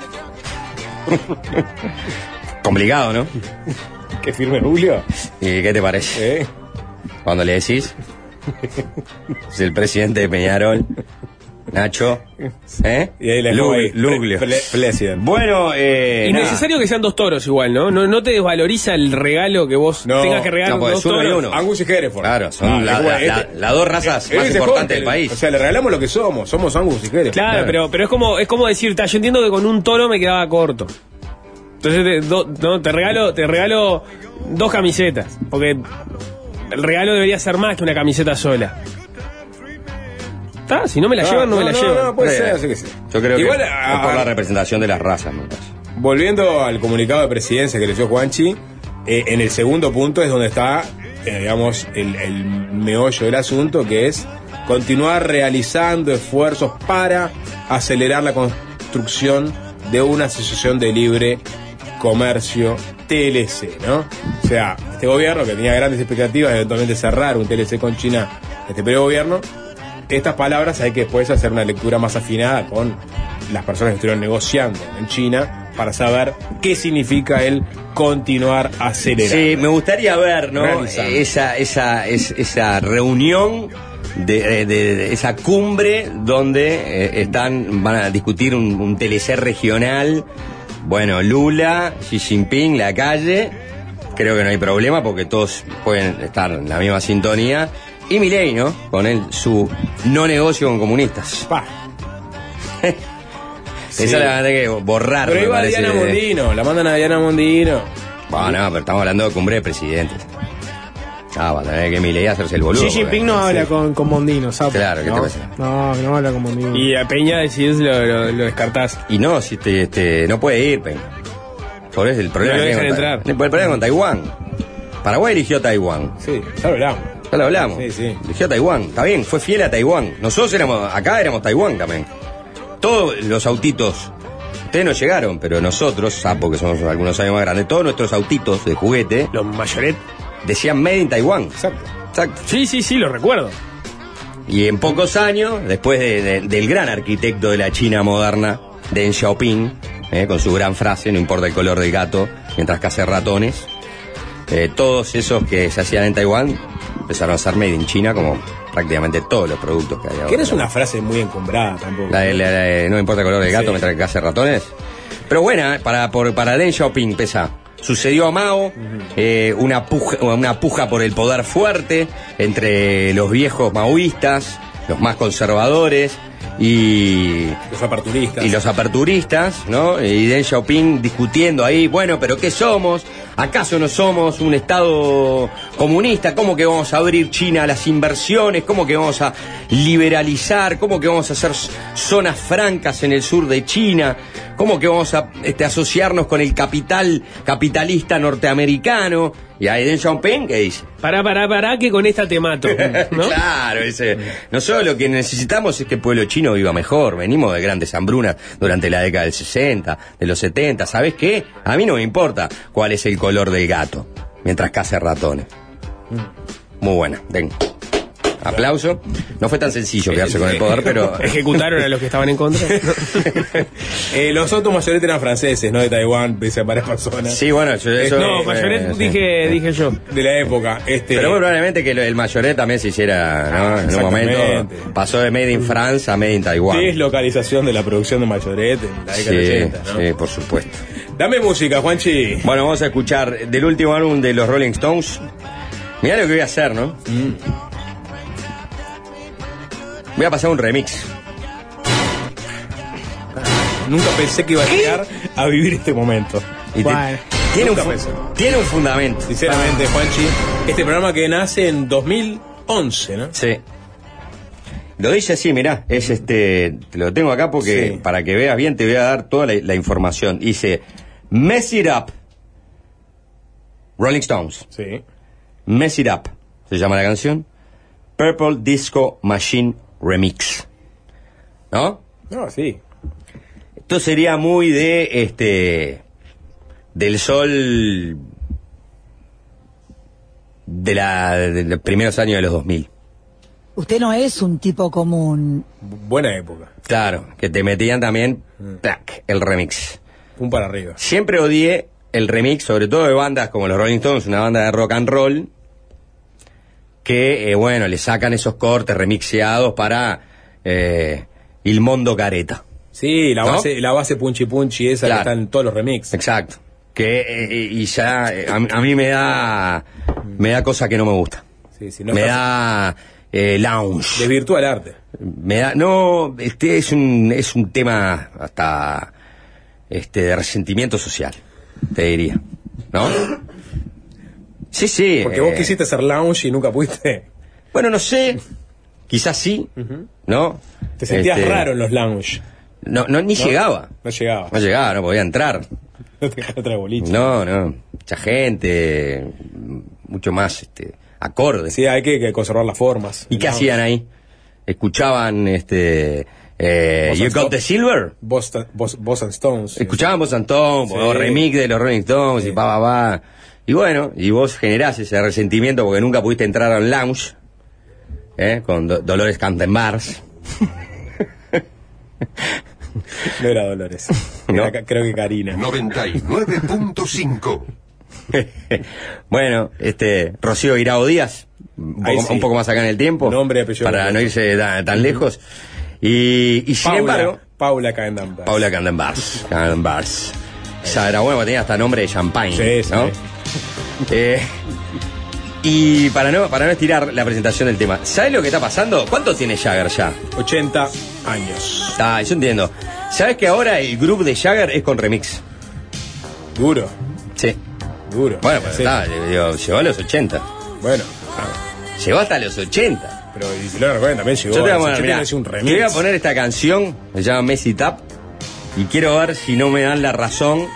Complicado, ¿no? Que firme Julio. ¿Y qué te parece? Eh. Cuando le decís. Es el presidente de Peñarol. Nacho. ¿Eh? Y ahí le Lu- dejó ahí. Luglio. Pre- president. Bueno, eh. nada. Innecesario que sean dos toros igual, ¿no? No, no te desvaloriza el regalo que vos No, tengas que regalar no, dos uno y toros. uno. Angus y Hereford. Claro, son Ah, la- es bueno, la- la- las dos razas eh, más importantes del país. O sea, le regalamos lo que somos. Somos Angus y Hereford. Claro, pero, pero es como es como decir, yo entiendo que con un toro me quedaba corto. Entonces te, do- no, te regalo te regalo dos camisetas, porque el regalo debería ser más que una camiseta sola. ¿Está? Si no me la Ah, llevan, no, me la no, llevan. No, puede Eh, ser, así que sí. Yo creo Igual, que a- es por la representación de las razas, me parece. Volviendo al comunicado de presidencia que le dio Juanchi, eh, en el segundo punto es donde está, eh, digamos, el, el meollo del asunto, que es continuar realizando esfuerzos para acelerar la construcción de una asociación de libre comercio TLC, ¿no? O sea, este gobierno que tenía grandes expectativas de eventualmente cerrar un TLC con China este periodo de gobierno, estas palabras hay que después hacer una lectura más afinada con las personas que estuvieron negociando en China para saber qué significa el continuar acelerando. Sí, me gustaría ver, ¿no? Realizando. Esa, esa, es- esa reunión. De, de- de esa cumbre donde eh, están van a discutir un, un TLC regional bueno Lula Xi Jinping la calle creo que no hay problema porque todos pueden estar en la misma sintonía y Milei no con él su no negocio con comunistas Pa. esa la van a tener que borrar Pero iba parece. Diana Mondino, la mandan a Diana Mondino. Bueno, no, pero estamos hablando de cumbre de presidentes. Ah, va a tener que Milei hacerse el boludo. Xi Jinping no habla con, con Mondino, ¿sabes? Claro, ¿qué te no, parece? No, no habla con Mondino. Y a Peña decís lo, lo, lo descartás. Y no, si te, te- no puede ir. Por eso el problema No lo que dejan entrar. El problema con Taiwán. Paraguay eligió Taiwán. Sí, ya lo hablamos. Ya lo hablamos. Sí, sí. Eligió Taiwán. Está bien, fue fiel a Taiwán. Nosotros éramos, acá éramos Taiwán también. Todos los autitos. Ustedes no llegaron, pero nosotros, sapo que somos algunos años más grandes, todos nuestros autitos de juguete Los mayoret. decían Made in Taiwán. Exacto. Exacto. Sí, sí, sí, lo recuerdo. Y en pocos años, después de- de- del gran arquitecto de la China moderna, Deng Xiaoping, eh, con su gran frase, no importa el color del gato, mientras cace ratones, eh, todos esos que se hacían en Taiwán empezaron a ser made in China, como prácticamente todos los productos que hay ahora. Que no es una frase muy encumbrada tampoco. La de- la de- no importa el color del gato Sí. mientras cace ratones. Pero buena, eh, para, por, para Deng Xiaoping pesa. Sucedió a Mao, eh, una, puja, una puja por el poder fuerte entre los viejos maoístas, los más conservadores y, Los aperturistas. y los aperturistas, ¿no? Y Deng Xiaoping discutiendo ahí, bueno, pero ¿qué somos? ¿Acaso no somos un Estado comunista? ¿Cómo que vamos a abrir China a las inversiones? ¿Cómo que vamos a liberalizar? ¿Cómo que vamos a hacer zonas francas en el sur de China? ¿Cómo que vamos a este, asociarnos con el capital capitalista norteamericano? Y ahí Deng Xiaoping, ¿qué dice? Pará, pará, pará, que con esta te mato. ¿no? Claro, ese. Nosotros lo que necesitamos es que el pueblo chino viva mejor. Venimos de grandes hambrunas durante la década del 60, de los 70. ¿Sabes qué? A mí no me importa cuál es el color del gato, mientras cace ratones. Muy buena, den. Aplauso. No fue tan sencillo quedarse con el poder, pero. Ejecutaron a los que estaban en contra. Eh, los autos mayoretes eran franceses, no de Taiwán, pese a varias personas. Sí, bueno, yo, eso. no, eh, Mayoret sí. dije, dije yo. De la época. Este, Pero muy probablemente que el mayoret también se hiciera, ¿no? En un momento. Pasó de Made in France a Made in Taiwán. deslocalización de la producción de mayorete en la década Sí, del 80, ¿no? sí, por supuesto. Dame música, Juanchi. Bueno, vamos a escuchar del último álbum de los Rolling Stones. Mirá lo que voy a hacer, ¿no? Voy a pasar un remix. Nunca pensé que iba a llegar a vivir este momento. Y te- Bueno, tiene, un nunca fu- pensé. tiene un fundamento. Sinceramente, Juanchi, este programa que nace en 2011, ¿no? Sí. Lo dice así, mirá, es este, te lo tengo acá porque Sí. para que veas bien te voy a dar toda la, la información. Dice, Mess It Up, Rolling Stones, Sí. Mess It Up, se llama la canción, Purple Disco Machine Remix. ¿No? No, sí. Esto sería muy de, este, del sol de, la, de los primeros años de los 2000. Usted no es un tipo común. Buena época. Claro, que te metían también tac, el remix. Un para arriba. Siempre odié el remix, sobre todo de bandas como los Rolling Stones, una banda de rock and roll, que, eh, bueno, le sacan esos cortes remixeados para eh, Il Mondo Careta. Sí, la ¿No? base, la base punchi punchi esa Claro. que está en todos los remix. Exacto. Que, eh, y ya, eh, a, a mí me da, me da cosa que no me gusta. Sí, sí, no me da eh, lounge. Desvirtúa el arte. Me da, no, este es un, es un tema hasta, este, de resentimiento social, te diría, ¿no? Sí, sí. Porque vos eh, quisiste hacer lounge y nunca pudiste. Bueno, no sé, quizás sí, ¿no? Te sentías Este, raro en los lounge. No, no, ni ¿no? llegaba. No llegaba. No llegaba, no podía entrar. No te traer boliche. No, no, mucha gente, mucho más, este, acorde. Sí, hay que, que conservar las formas. ¿Y qué Lounge. hacían ahí? Escuchaban, este, eh, You Got the Silver. Boston, Bos- Boston Stones. Escuchaban Antón, Sí. o remix de los Rolling Stones y pa, pa, pa. Y bueno, y vos generás ese resentimiento porque nunca pudiste entrar a un lounge, ¿eh? Con Do- Dolores Cantenbars. No era Dolores. No. Era creo que Karina. 99.5. bueno, este, Rocío Irao Díaz, un poco, sí. un poco más acá en el tiempo, Nombre apellido para no irse tan, tan lejos. Y, y sin Paula, embargo, Paula Candenberg. Paula Candenbars. Candenbars. Esa era porque tenía hasta nombre de champagne, Sí, sí. ¿no? Eh, y para no, para no estirar la presentación del tema, ¿sabes lo que está pasando? ¿Cuánto tiene Jagger ya? 80 años. Ah, yo entiendo. ¿Sabes que ahora el grupo de Jagger es con remix? Duro, Sí. duro. Bueno, pues Sí. está, digo, llegó a los 80. Bueno, ah, Llegó hasta los 80. pero y si lo recuerdan también llegó. Yo te voy a poner, 80 mirá, un te remix. voy a poner esta canción, se llama Messi Tap, y quiero ver si no me dan la razón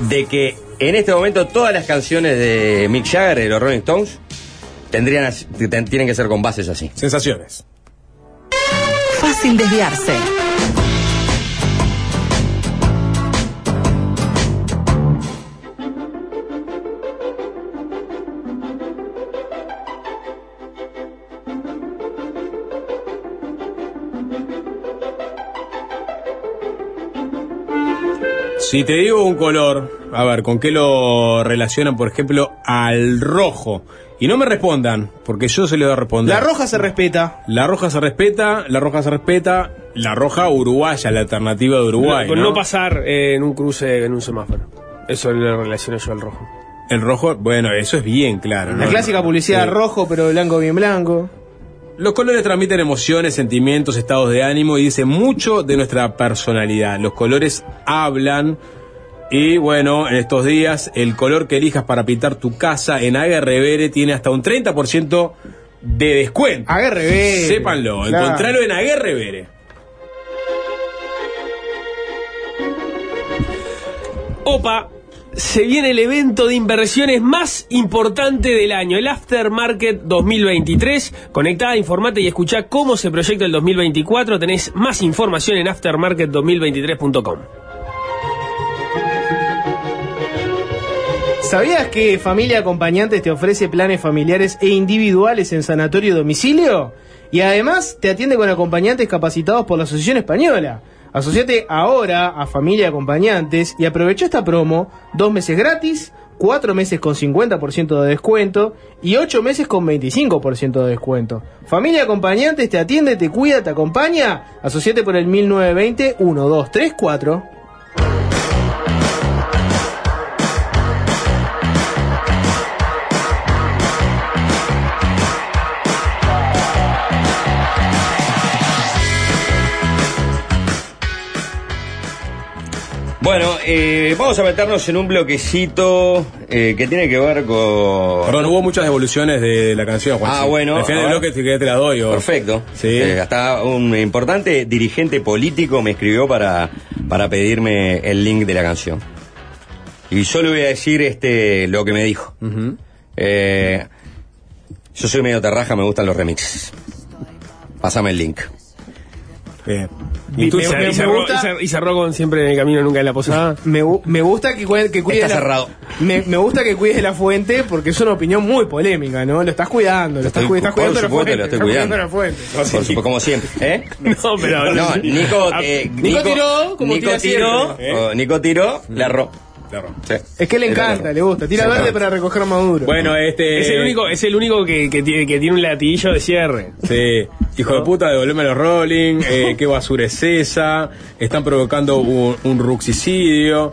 de que en este momento todas las canciones de Mick Jagger de los Rolling Stones tendrían tienen que ser con bases así. Sensaciones. Fácil desviarse. Si te digo un color, a ver, ¿con qué lo relacionan, por ejemplo, al rojo? Y no me respondan, porque yo se le voy a responder. La roja se respeta. La roja se respeta, la roja se respeta, la roja uruguaya, la alternativa de Uruguay. Con ¿no? no pasar eh, en un cruce, en un semáforo. Eso le relaciono yo al rojo. El rojo, bueno, eso es bien claro. La ¿no? clásica publicidad Sí. rojo, pero blanco bien blanco. Los colores transmiten emociones, sentimientos, estados de ánimo y dicen mucho de nuestra personalidad. Los colores hablan y bueno, en estos días el color que elijas para pintar tu casa en Aguerrevere tiene hasta un 30% de descuento. Aguerrevere. Sépanlo, Claro. encontralo en Aguerrevere. Opa, se viene el evento de inversiones más importante del año, el Aftermarket 2023. Conectada, informate y escuchá cómo se proyecta el 2024. Tenés más información en aftermarket2023.com. ¿Sabías que Familia Acompañantes te ofrece planes familiares e individuales en sanatorio y domicilio? Y además te atiende con acompañantes capacitados por la Asociación Española. Asociate ahora a Familia Acompañantes y aprovecha esta promo, dos meses gratis, cuatro meses con 50% de descuento y ocho meses con 25% de descuento. Familia Acompañantes te atiende, te cuida, te acompaña. Asociate por el 1920 1234. Eh, vamos a meternos en un bloquecito eh, que tiene que ver con... Perdón, hubo muchas devoluciones de la canción, Juan. Ah, bueno, Al final del bloque, si querés, te la doy. o- Perfecto. Sí. Eh, hasta un importante dirigente político me escribió para, para pedirme el link de la canción. Y yo le voy a decir este lo que me dijo. Eh, yo soy medio terraja, me gustan los remixes. Pásame el link. Bien. Y tú, me- me y cerró, gusta- y cer- y cerró con siempre en el camino, nunca en la posada. Me, me gusta que, cuide- que cuides Está la, cerrado. Me, me gusta que cuides la fuente porque es una opinión muy polémica, ¿no? Lo estás cuidando, lo estás, Estoy- estás por cuidando la fuente. lo estoy estás cuidando cuidando. la fuente. Por supuesto, como siempre. ¿Eh? No, pero. No, Nico, eh, Nico tiró como Nico tira tiró, siempre, ¿eh? Nico tiró, le erró. Claro. Sí. Es que le encanta, le gusta. Tira verde para recoger maduro. Bueno, este. Es el único, es el único que, que tiene, que tiene un latiguillo de cierre. Sí, hijo de puta, devolveme los Rolling, eh, qué basura es esa, están provocando un, un ruxicidio.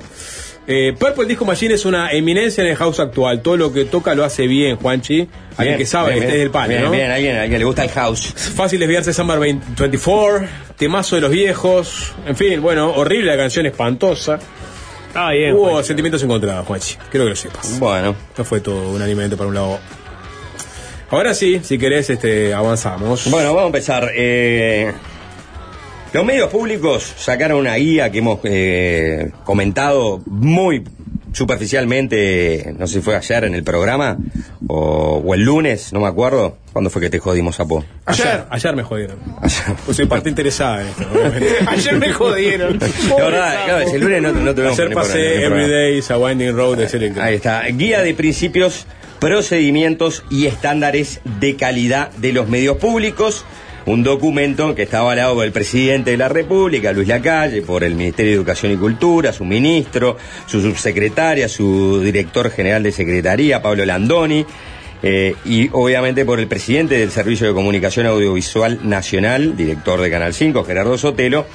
Eh, Purple Disco Machine es una eminencia en el house actual, todo lo que toca lo hace bien, Juanchi, alguien que sabe, bien, este es del pan, bien, ¿no? Bien, alguien, alguien le gusta el house. Fácil desviarse Summer 20 24, temazo de los viejos, en fin, bueno, horrible la canción, espantosa. Ah, bien. Hubo sentimientos encontrados, Juanchi, creo que lo sepas. Bueno, No fue todo un alimento para un lado. Ahora sí, si querés, este, avanzamos. bueno, vamos a empezar. Eh, los medios públicos sacaron una guía que hemos eh, comentado muy superficialmente, no sé si fue ayer en el programa o, o el lunes, no me acuerdo. ¿Cuándo fue que te jodimos, Sapo? Ayer, ayer me jodieron. Ayer. Pues soy parte interesada en esto. Ayer me jodieron. La verdad, claro, el lunes no, no tuvimos Ayer pasé programa. Every Day is a Winding Road de. Ahí está. Guía de principios, procedimientos y estándares de calidad de los medios públicos. Un documento que está avalado por el presidente de la República, Luis Lacalle, por el Ministerio de Educación y Cultura, su ministro, su subsecretaria, su director general de secretaría, Pablo Landoni, eh, y obviamente por el presidente del Servicio de Comunicación Audiovisual Nacional, director de Canal 5, Gerardo Sotelo,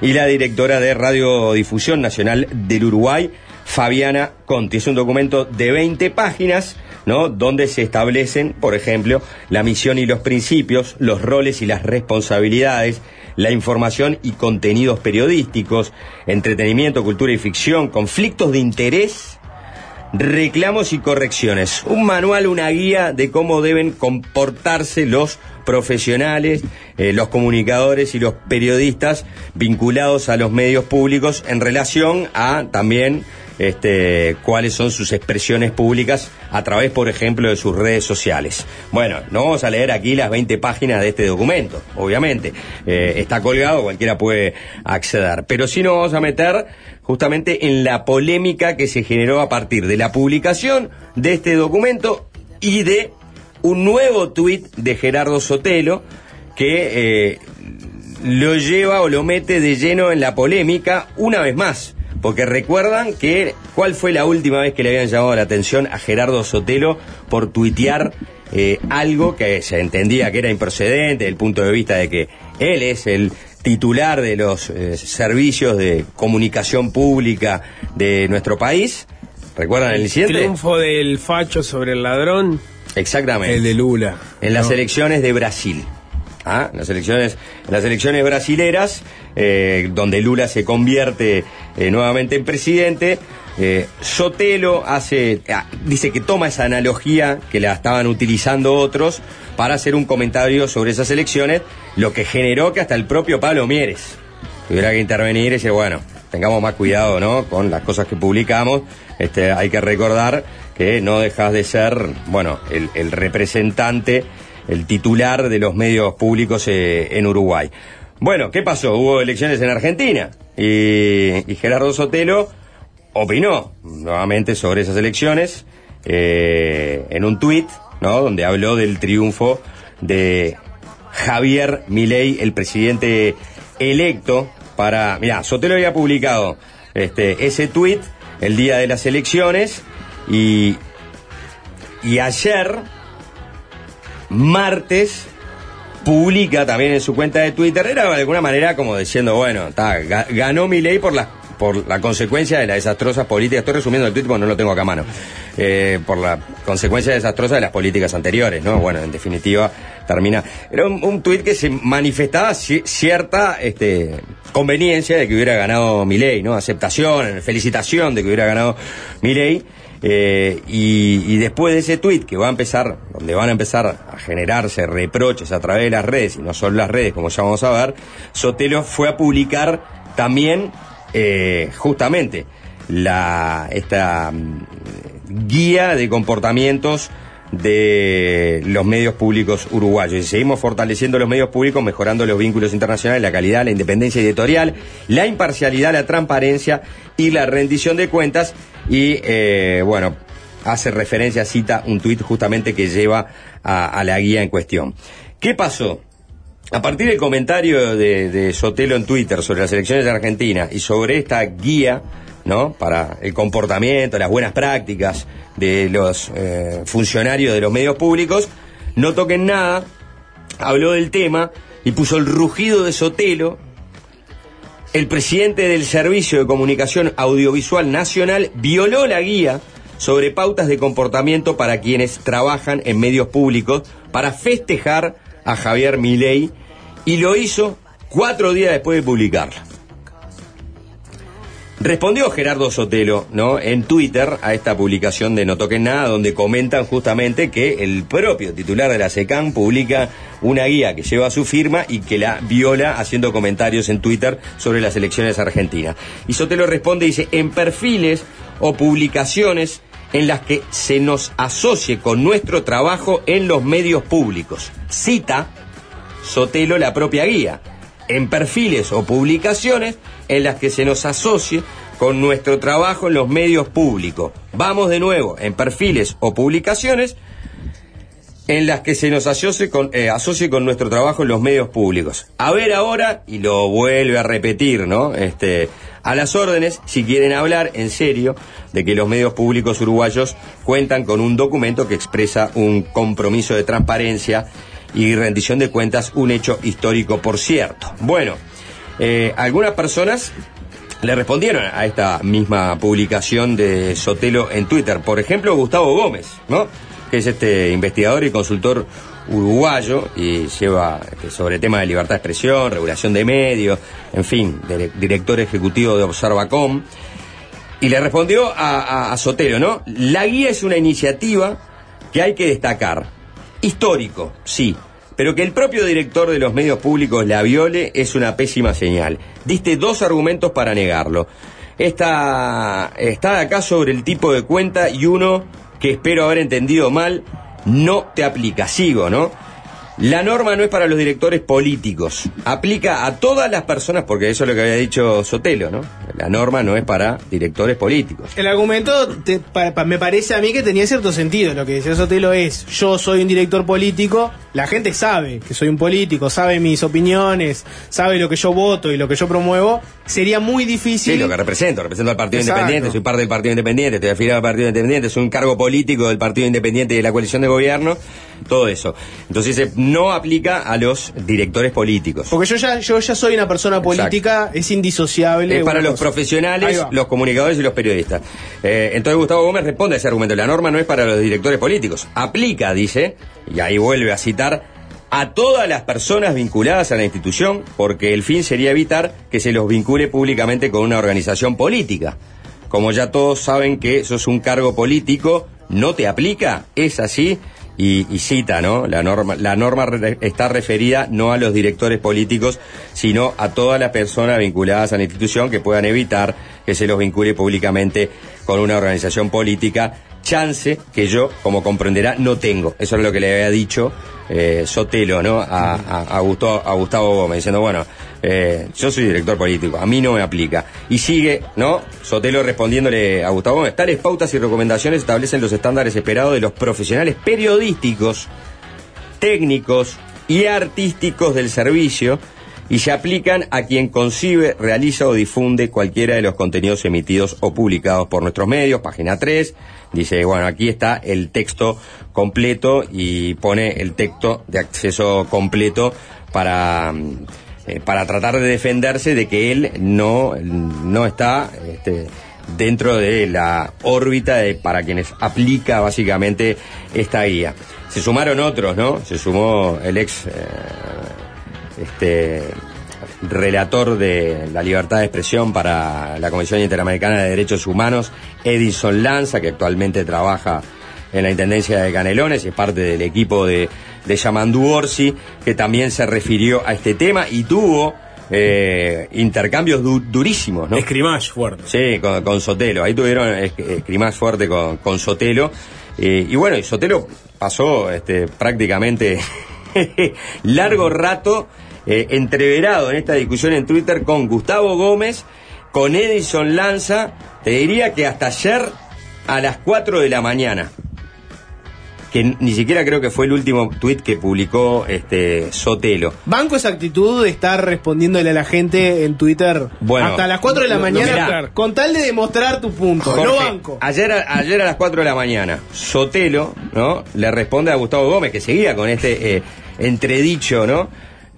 y la directora de Radiodifusión Nacional del Uruguay, Fabiana Conti. Es un documento de 20 páginas, ¿no? Donde se establecen, por ejemplo, la misión y los principios, los roles y las responsabilidades, la información y contenidos periodísticos, entretenimiento, cultura y ficción, conflictos de interés, reclamos y correcciones. Un manual, una guía de cómo deben comportarse los profesionales, eh, los comunicadores y los periodistas vinculados a los medios públicos en relación a también este, cuáles son sus expresiones públicas a través, por ejemplo, de sus redes sociales. Bueno, no vamos a leer aquí las 20 páginas de este documento, obviamente. Eh, está colgado, cualquiera puede acceder. Pero sí nos vamos a meter justamente en la polémica que se generó a partir de la publicación de este documento y de un nuevo tuit de Gerardo Sotelo que eh, lo lleva o lo mete de lleno en la polémica una vez más. Porque recuerdan que cuál fue la última vez que le habían llamado la atención a Gerardo Sotelo por tuitear eh, algo que se entendía que era improcedente, desde el punto de vista de que él es el titular de los eh, servicios de comunicación pública de nuestro país. ¿Recuerdan el incidente? Triunfo del facho sobre el ladrón. Exactamente. El de Lula. En las elecciones de Brasil. ¿Ah? En las elecciones, las elecciones brasileras, eh, donde Lula se convierte eh, nuevamente en presidente, eh, Sotelo hace, ah, dice que toma esa analogía que la estaban utilizando otros para hacer un comentario sobre esas elecciones, lo que generó que hasta el propio Pablo Mieres tuviera que intervenir y decir, bueno, tengamos más cuidado, ¿no? Con las cosas que publicamos. Este, hay que recordar que no dejas de ser, bueno, el representante, el titular de los medios públicos eh, en Uruguay. Bueno, ¿qué pasó? Hubo elecciones en Argentina y, y Gerardo Sotelo opinó nuevamente sobre esas elecciones eh, en un tuit, ¿no? Donde habló del triunfo de Javier Milei, el presidente electo para... Mira, Sotelo había publicado este, ese tuit el día de las elecciones y, y ayer, martes, publica también en su cuenta de Twitter, era de alguna manera como diciendo, bueno, ta, ga- ganó Milei por las por la consecuencia de la desastrosa política, estoy resumiendo el tweet porque no lo tengo acá a mano, eh, por la consecuencia desastrosa de las políticas anteriores, ¿no? Bueno, en definitiva, termina. Era un, un tuit que se manifestaba ci- cierta este, conveniencia de que hubiera ganado Milei, ¿no? Aceptación, felicitación de que hubiera ganado Milei. Eh, y, después de ese tuit que va a empezar, donde van a empezar a generarse reproches a través de las redes, y no solo las redes, como ya vamos a ver, Sotelo fue a publicar también, eh, justamente, la, esta mm, guía de comportamientos de los medios públicos uruguayos. Y seguimos fortaleciendo los medios públicos, mejorando los vínculos internacionales, la calidad, la independencia editorial, la imparcialidad, la transparencia y la rendición de cuentas. Y eh, bueno, hace referencia, cita un tuit justamente que lleva a, la guía en cuestión. ¿Qué pasó? A partir del comentario de, de Sotelo en Twitter sobre las elecciones de Argentina y sobre esta guía, ¿no? Para el comportamiento, las buenas prácticas de los eh, funcionarios de los medios públicos, no toquen nada, habló del tema y puso el rugido de Sotelo. El presidente del Servicio de Comunicación Audiovisual Nacional violó la guía sobre pautas de comportamiento para quienes trabajan en medios públicos para festejar a Javier Milei y lo hizo cuatro días después de publicarla. Respondió Gerardo Sotelo, ¿no? En Twitter a esta publicación de No Toquen Nada, donde comentan justamente que el propio titular de la SECAM publica una guía que lleva su firma y que la viola haciendo comentarios en Twitter sobre las elecciones argentinas. Y Sotelo responde y dice, en perfiles o publicaciones en las que se nos asocie con nuestro trabajo en los medios públicos. Cita Sotelo la propia guía. En perfiles o publicaciones en las que se nos asocie con nuestro trabajo en los medios públicos. Vamos de nuevo, en perfiles o publicaciones en las que se nos asocie con, eh, asocie con nuestro trabajo en los medios públicos. A ver ahora, y lo vuelve a repetir, ¿no? Este, a las órdenes, si quieren hablar en serio de que los medios públicos uruguayos cuentan con un documento que expresa un compromiso de transparencia y rendición de cuentas, un hecho histórico, por cierto. Bueno, eh, algunas personas le respondieron a esta misma publicación de Sotelo en Twitter. Por ejemplo, Gustavo Gómez, ¿no? Que es este investigador y consultor uruguayo y lleva este, sobre temas de libertad de expresión, regulación de medios, en fin, dire- director ejecutivo de Observacom. Y le respondió a, a Sotelo, ¿no? La guía es una iniciativa que hay que destacar. Histórico, sí. Pero que el propio director de los medios públicos la viole es una pésima señal. Diste dos argumentos para negarlo. Esta está acá sobre el tipo de cuenta y uno que espero haber entendido mal no te aplica. Sigo, ¿no? La norma no es para los directores políticos. Aplica a todas las personas, porque eso es lo que había dicho Sotelo, ¿no? La norma no es para directores políticos. El argumento te- pa- pa- me parece a mí que tenía cierto sentido. Lo que decía Sotelo es, yo soy un director político, la gente sabe que soy un político, sabe mis opiniones, sabe lo que yo voto y lo que yo promuevo. Sería muy difícil... Sí, lo que represento, represento al Partido Exacto. Independiente, soy parte del Partido Independiente, estoy afiliado al Partido Independiente, soy un cargo político del Partido Independiente y de la coalición de gobierno, todo eso. Entonces eh, no aplica a los directores políticos. Porque yo ya, yo ya soy una persona política, es indisociable. Es para los cosa. Profesionales, los comunicadores y los periodistas. Eh, entonces Gustavo Gómez responde a ese argumento. La norma no es para los directores políticos. Aplica, dice, y ahí vuelve a citar, a todas las personas vinculadas a la institución, porque el fin sería evitar que se los vincule públicamente con una organización política. Como ya todos saben que eso es un cargo político, no te aplica, es así. Y, y cita, ¿no? La norma, la norma re- está referida no a los directores políticos, sino a todas las personas vinculadas a la institución que puedan evitar que se los vincule públicamente con una organización política. Chance que yo, como comprenderá, no tengo. Eso es lo que le había dicho eh, Sotelo, ¿no? A, Gustavo, a Gustavo Gómez, diciendo, bueno, eh, yo soy director político, a mí no me aplica. Y sigue, ¿no? Sotelo respondiéndole a Gustavo Gómez, tales pautas y recomendaciones establecen los estándares esperados de los profesionales periodísticos, técnicos y artísticos del servicio y se aplican a quien concibe, realiza o difunde cualquiera de los contenidos emitidos o publicados por nuestros medios. Página 3 dice, bueno, aquí está el texto completo y pone el texto de acceso completo para mm, eh, para tratar de defenderse de que él no, no está este, dentro de la órbita de, para quienes aplica básicamente esta guía. Se sumaron otros, ¿no? Se sumó el ex eh, este, relator de la libertad de expresión para la Comisión Interamericana de Derechos Humanos, Edison Lanza, que actualmente trabaja en la Intendencia de Canelones, es parte del equipo de, de Yamandu Orsi, que también se refirió a este tema y tuvo eh, intercambios du- durísimos, ¿no? Escrimash fuerte. Sí, con, con Sotelo. Ahí tuvieron es- escrimash fuerte con, con Sotelo. Eh, y bueno, y Sotelo pasó este, prácticamente largo rato eh, entreverado en esta discusión en Twitter con Gustavo Gómez, con Edison Lanza, te diría que hasta ayer a las 4 de la mañana. Que ni siquiera creo que fue el último tuit que publicó este Sotelo. Banco esa actitud de estar respondiéndole a la gente en Twitter Bueno, hasta las 4 de la mañana mirá. con tal de demostrar tu punto. no banco. Ayer, a- ayer a las 4 de la mañana, Sotelo, ¿no? Le responde a Gustavo Gómez, que seguía con este eh, entredicho, ¿no?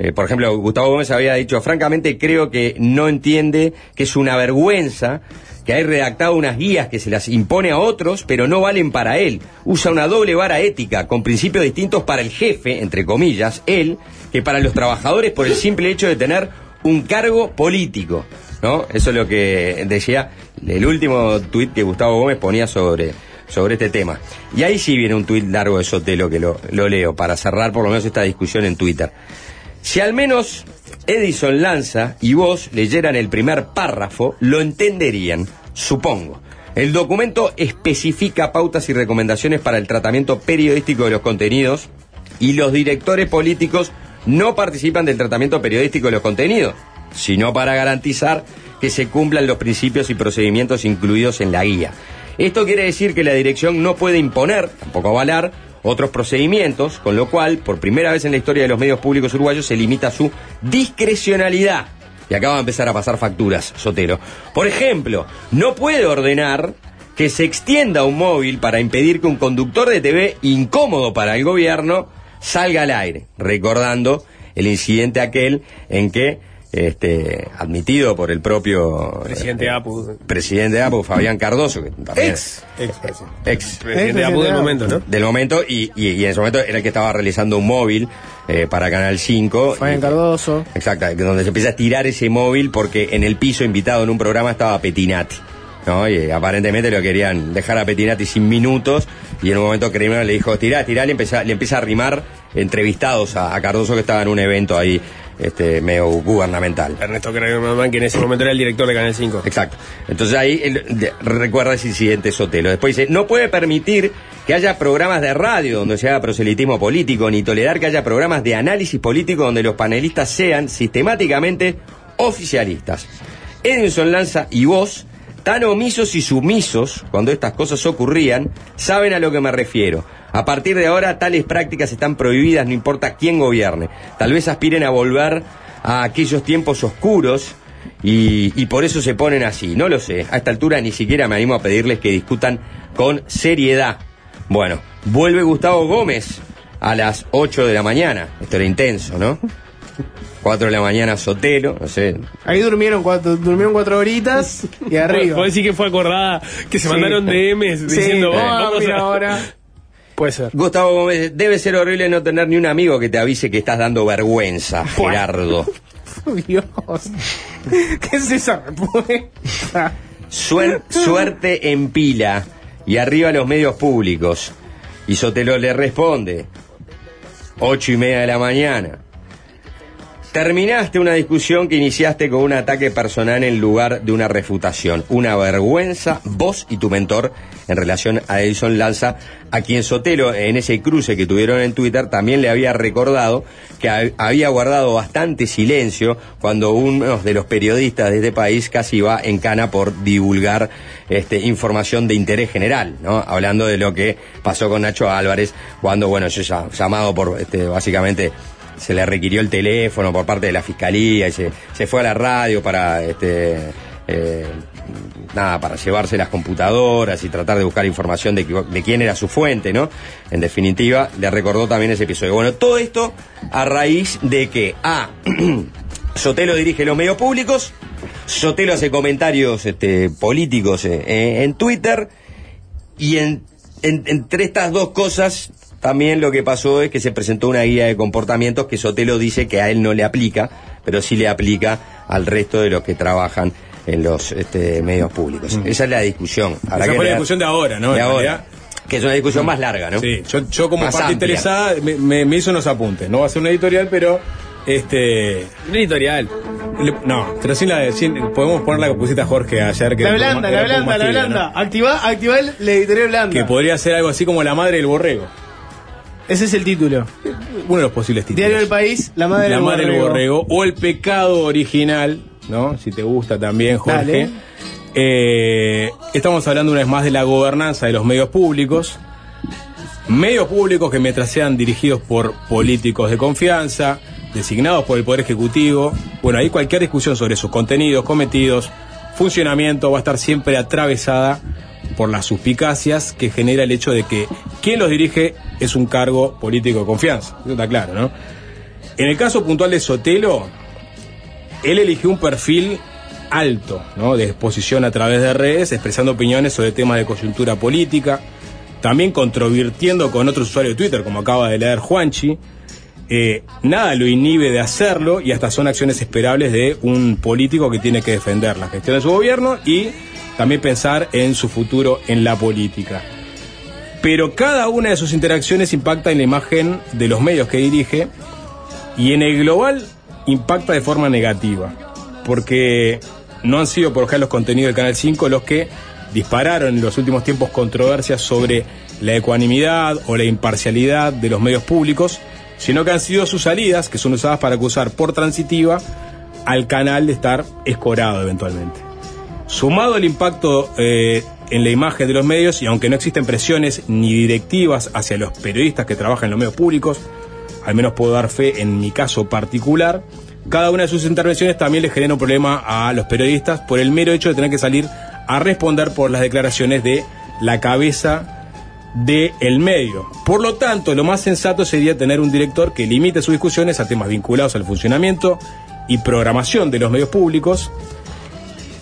Eh, por ejemplo, Gustavo Gómez había dicho, francamente creo que no entiende que es una vergüenza que hay redactado unas guías que se las impone a otros, pero no valen para él. Usa una doble vara ética, con principios distintos para el jefe, entre comillas, él, que para los trabajadores por el simple hecho de tener un cargo político. ¿no? Eso es lo que decía el último tuit que Gustavo Gómez ponía sobre, sobre este tema. Y ahí sí viene un tuit largo de Sotelo que lo, lo leo para cerrar por lo menos esta discusión en Twitter. Si al menos Edison Lanza y vos leyeran el primer párrafo, lo entenderían, supongo. El documento especifica pautas y recomendaciones para el tratamiento periodístico de los contenidos y los directores políticos no participan del tratamiento periodístico de los contenidos, sino para garantizar que se cumplan los principios y procedimientos incluidos en la guía. Esto quiere decir que la dirección no puede imponer, tampoco avalar, otros procedimientos, con lo cual, por primera vez en la historia de los medios públicos uruguayos, se limita su discrecionalidad. Y acaba de empezar a pasar facturas, Sotero. Por ejemplo, no puede ordenar que se extienda un móvil para impedir que un conductor de TV incómodo para el gobierno salga al aire, recordando el incidente aquel en que, este, admitido por el propio Presidente eh, APU. presidente de APU, Fabián Cardoso, que también Ex. Ex presidente. ex Presidente APU del momento, ¿no? del momento y, y- y en ese momento era el que estaba realizando un móvil eh, para Canal 5. Fabián y- Cardoso. Exacto, donde se empieza a tirar ese móvil porque en el piso invitado en un programa estaba Petinati. ¿no? Y eh, aparentemente lo querían dejar a Petinati sin minutos y en un momento Cremona le dijo, tirá, tirá, le empieza, le empieza a rimar entrevistados a, a Cardoso que estaba en un evento ahí este medio gubernamental. Ernesto Kramerman, que en ese momento era el director de Canal 5. Exacto. Entonces ahí él recuerda ese incidente Sotelo. Después dice, no puede permitir que haya programas de radio donde se haga proselitismo político, ni tolerar que haya programas de análisis político donde los panelistas sean sistemáticamente oficialistas. Edinson Lanza y vos, tan omisos y sumisos cuando estas cosas ocurrían, saben a lo que me refiero. A partir de ahora, tales prácticas están prohibidas, no importa quién gobierne. Tal vez aspiren a volver a aquellos tiempos oscuros y, por eso se ponen así. No lo sé. A esta altura ni siquiera me animo a pedirles que discutan con seriedad. Bueno, vuelve Gustavo Gómez a las 8 de la mañana. Esto era intenso, ¿no? 4 de la mañana Sotelo, no sé. Ahí durmieron cuatro, durmieron cuatro horitas y arriba. Puedo decir que fue acordada, que se Sí. mandaron DMs Sí, diciendo, vamos a vamos a... ahora. Puede ser. Gustavo Gómez, debe ser horrible no tener ni un amigo que te avise que estás dando vergüenza, Gerardo. Dios. ¿Qué es esa respuesta? Suer- suerte en pila y arriba los medios públicos. Y Sotelo le responde, ocho y media de la mañana. Terminaste una discusión que iniciaste con un ataque personal en lugar de una refutación. Una vergüenza, vos y tu mentor, en relación a Edison Lanza, a quien Sotelo, en ese cruce que tuvieron en Twitter, también le había recordado que ha- había guardado bastante silencio cuando uno de los periodistas de este país casi iba en cana por divulgar este, información de interés general, ¿no? Hablando de lo que pasó con Nacho Álvarez, cuando, bueno, yo ya llamado por, este, básicamente, se le requirió el teléfono por parte de la fiscalía y se, fue a la radio para este eh, nada para llevarse las computadoras y tratar de buscar información de, qui- de quién era su fuente, ¿no? En definitiva, le recordó también ese episodio. Bueno, todo esto a raíz de que A Sotelo dirige los medios públicos, Sotelo hace comentarios este, políticos eh, en Twitter, y en- entre estas dos cosas también lo que pasó es que se presentó una guía de comportamientos que Sotelo dice que a él no le aplica, pero sí le aplica al resto de los que trabajan en los este, medios públicos. Esa es la discusión. Habrá Esa que fue la discusión de ahora, ¿no? de En ahora. realidad. Que es una discusión más larga, ¿no? Sí, yo, yo como Más parte amplia. interesada me, me- me hizo unos apuntes. No va a ser una editorial, pero este. Un editorial. le- no, pero sin la sin- podemos poner la que pusiste a Jorge ayer que La blanda, la blanda, la blanda. Activa, activa el- la editorial ¿no? blanda. Que podría ser algo así como la madre del borrego. Ese es el título. Uno de los posibles títulos. Diario del País, la madre la del madre del borrego. borrego. O el pecado original, ¿no? Si te gusta también, Jorge. Eh, estamos hablando una vez más de la gobernanza de los medios públicos. Medios públicos que mientras sean dirigidos por políticos de confianza, designados por el Poder Ejecutivo, bueno, ahí cualquier discusión sobre sus contenidos, cometidos, funcionamiento va a estar siempre atravesada por las suspicacias que genera el hecho de que quien los dirige es un cargo político de confianza. Eso está claro, ¿no? En el caso puntual de Sotelo, él eligió un perfil alto, ¿no? De exposición a través de redes, expresando opiniones sobre temas de coyuntura política, también controvirtiendo con otros usuarios de Twitter, como acaba de leer Juanchi. Eh, nada lo inhibe de hacerlo y hasta son acciones esperables de un político que tiene que defender la gestión de su gobierno y también pensar en su futuro en la política. Pero cada una de sus interacciones impacta en la imagen de los medios que dirige y en el global impacta de forma negativa, porque no han sido por los contenidos del Canal 5 los que dispararon en los últimos tiempos controversias sobre la ecuanimidad o la imparcialidad de los medios públicos, sino que han sido sus salidas, que son usadas para acusar por transitiva al canal de estar escorado eventualmente. Sumado el impacto eh, en la imagen de los medios, y aunque no existen presiones ni directivas hacia los periodistas que trabajan en los medios públicos, al menos puedo dar fe en mi caso particular, cada una de sus intervenciones también le genera un problema a los periodistas por el mero hecho de tener que salir a responder por las declaraciones de la cabeza del medio. Por lo tanto, lo más sensato sería tener un director que limite sus discusiones a temas vinculados al funcionamiento y programación de los medios públicos,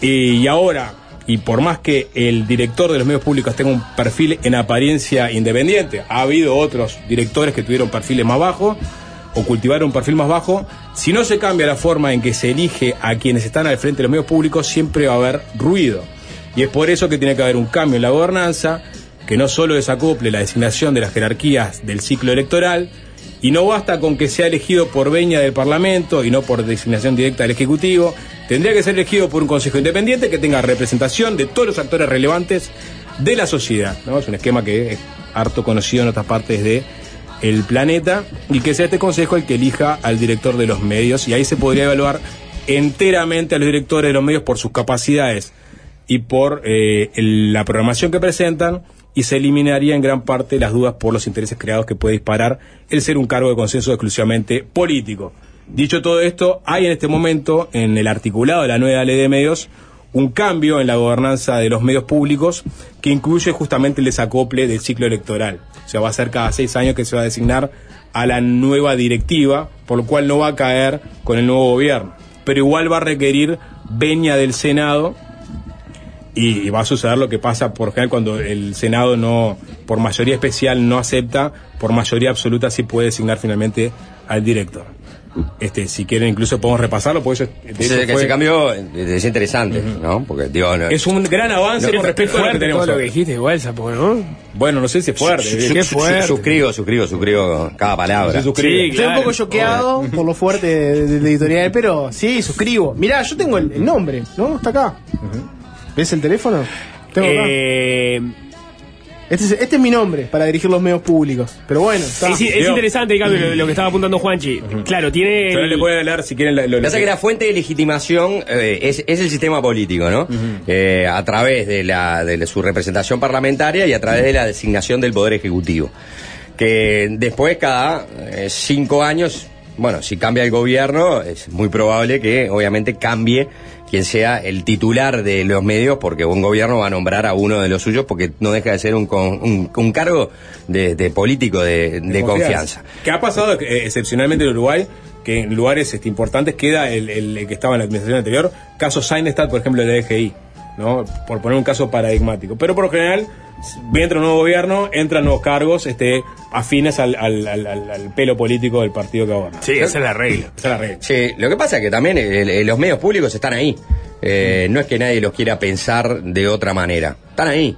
y ahora, y por más que el director de los medios públicos tenga un perfil en apariencia independiente, ha habido otros directores que tuvieron perfiles más bajos o cultivaron un perfil más bajo, si no se cambia la forma en que se elige a quienes están al frente de los medios públicos, siempre va a haber ruido. Y es por eso que tiene que haber un cambio en la gobernanza, que no solo desacople la designación de las jerarquías del ciclo electoral, y no basta con que sea elegido por veña del Parlamento y no por designación directa del Ejecutivo. Tendría que ser elegido por un Consejo Independiente que tenga representación de todos los actores relevantes de la sociedad. ¿no? Es un esquema que es harto conocido en otras partes de el planeta y que sea este consejo el que elija al director de los medios y ahí se podría evaluar enteramente a los directores de los medios por sus capacidades y por eh, la programación que presentan y se eliminaría en gran parte las dudas por los intereses creados que puede disparar el ser un cargo de consenso exclusivamente político. Dicho todo esto, hay en este momento en el articulado de la nueva ley de medios un cambio en la gobernanza de los medios públicos que incluye justamente el desacople del ciclo electoral. O sea, va a ser cada seis años que se va a designar a la nueva directiva, por lo cual no va a caer con el nuevo gobierno. Pero igual va a requerir veña del Senado y, y va a suceder lo que pasa por general cuando el Senado no, por mayoría especial no acepta, por mayoría absoluta sí puede designar finalmente al director. Este, si quieren incluso podemos repasarlo, porque eso, de Ese, hecho que fue- ese cambio eh, es interesante, ¿no? Porque, digo, no- es un gran avance No, con respecto a lo que fuerte tenemos todo lo que hoy. dijiste igual, Sapo, ¿no? Bueno, no sé si es fuerte. Su- ¿eh? su- Qué su- fuerte. Suscribo, suscribo, suscribo cada palabra. Sí, suscribo. Sí, Estoy un Claro. poco choqueado por lo fuerte de, la editorial, pero sí, suscribo. Mirá, yo tengo el, el nombre, ¿no? Está acá. ¿Ves el teléfono? Tengo acá. Eh, Este, es, este es mi nombre para dirigir los medios públicos. Pero bueno, está. es, interesante, cambio, lo, lo que estaba apuntando Juanchi. Claro, tiene. Pero el- le pueden hablar si quieren. la- lo- Lo que pasa es que la fuente de legitimación eh, es, es el sistema político, ¿no? Eh, a través de, la, de la- su representación parlamentaria y a través de la designación del Poder Ejecutivo. Que después, cada eh, cinco años, bueno, si cambia el gobierno, es muy probable que obviamente cambie quien sea el titular de los medios, porque un gobierno va a nombrar a uno de los suyos, porque no deja de ser un, con- un, un cargo de, de político de, de confianza. Que ha pasado eh, excepcionalmente en Uruguay, que en lugares este, importantes queda el, el- el que estaba en la administración anterior, caso Seinestad, por ejemplo, de la DGI, ¿no? Por poner un caso paradigmático. Pero por lo general, entra un nuevo gobierno, entran nuevos cargos este, afines al, al- al- al- al pelo político del partido que gobierna. Sí, esa es la regla. Esa es la regla. Sí, lo que pasa es que también eh, eh, los medios públicos están ahí. Eh, no es que nadie los quiera pensar de otra manera. Están ahí.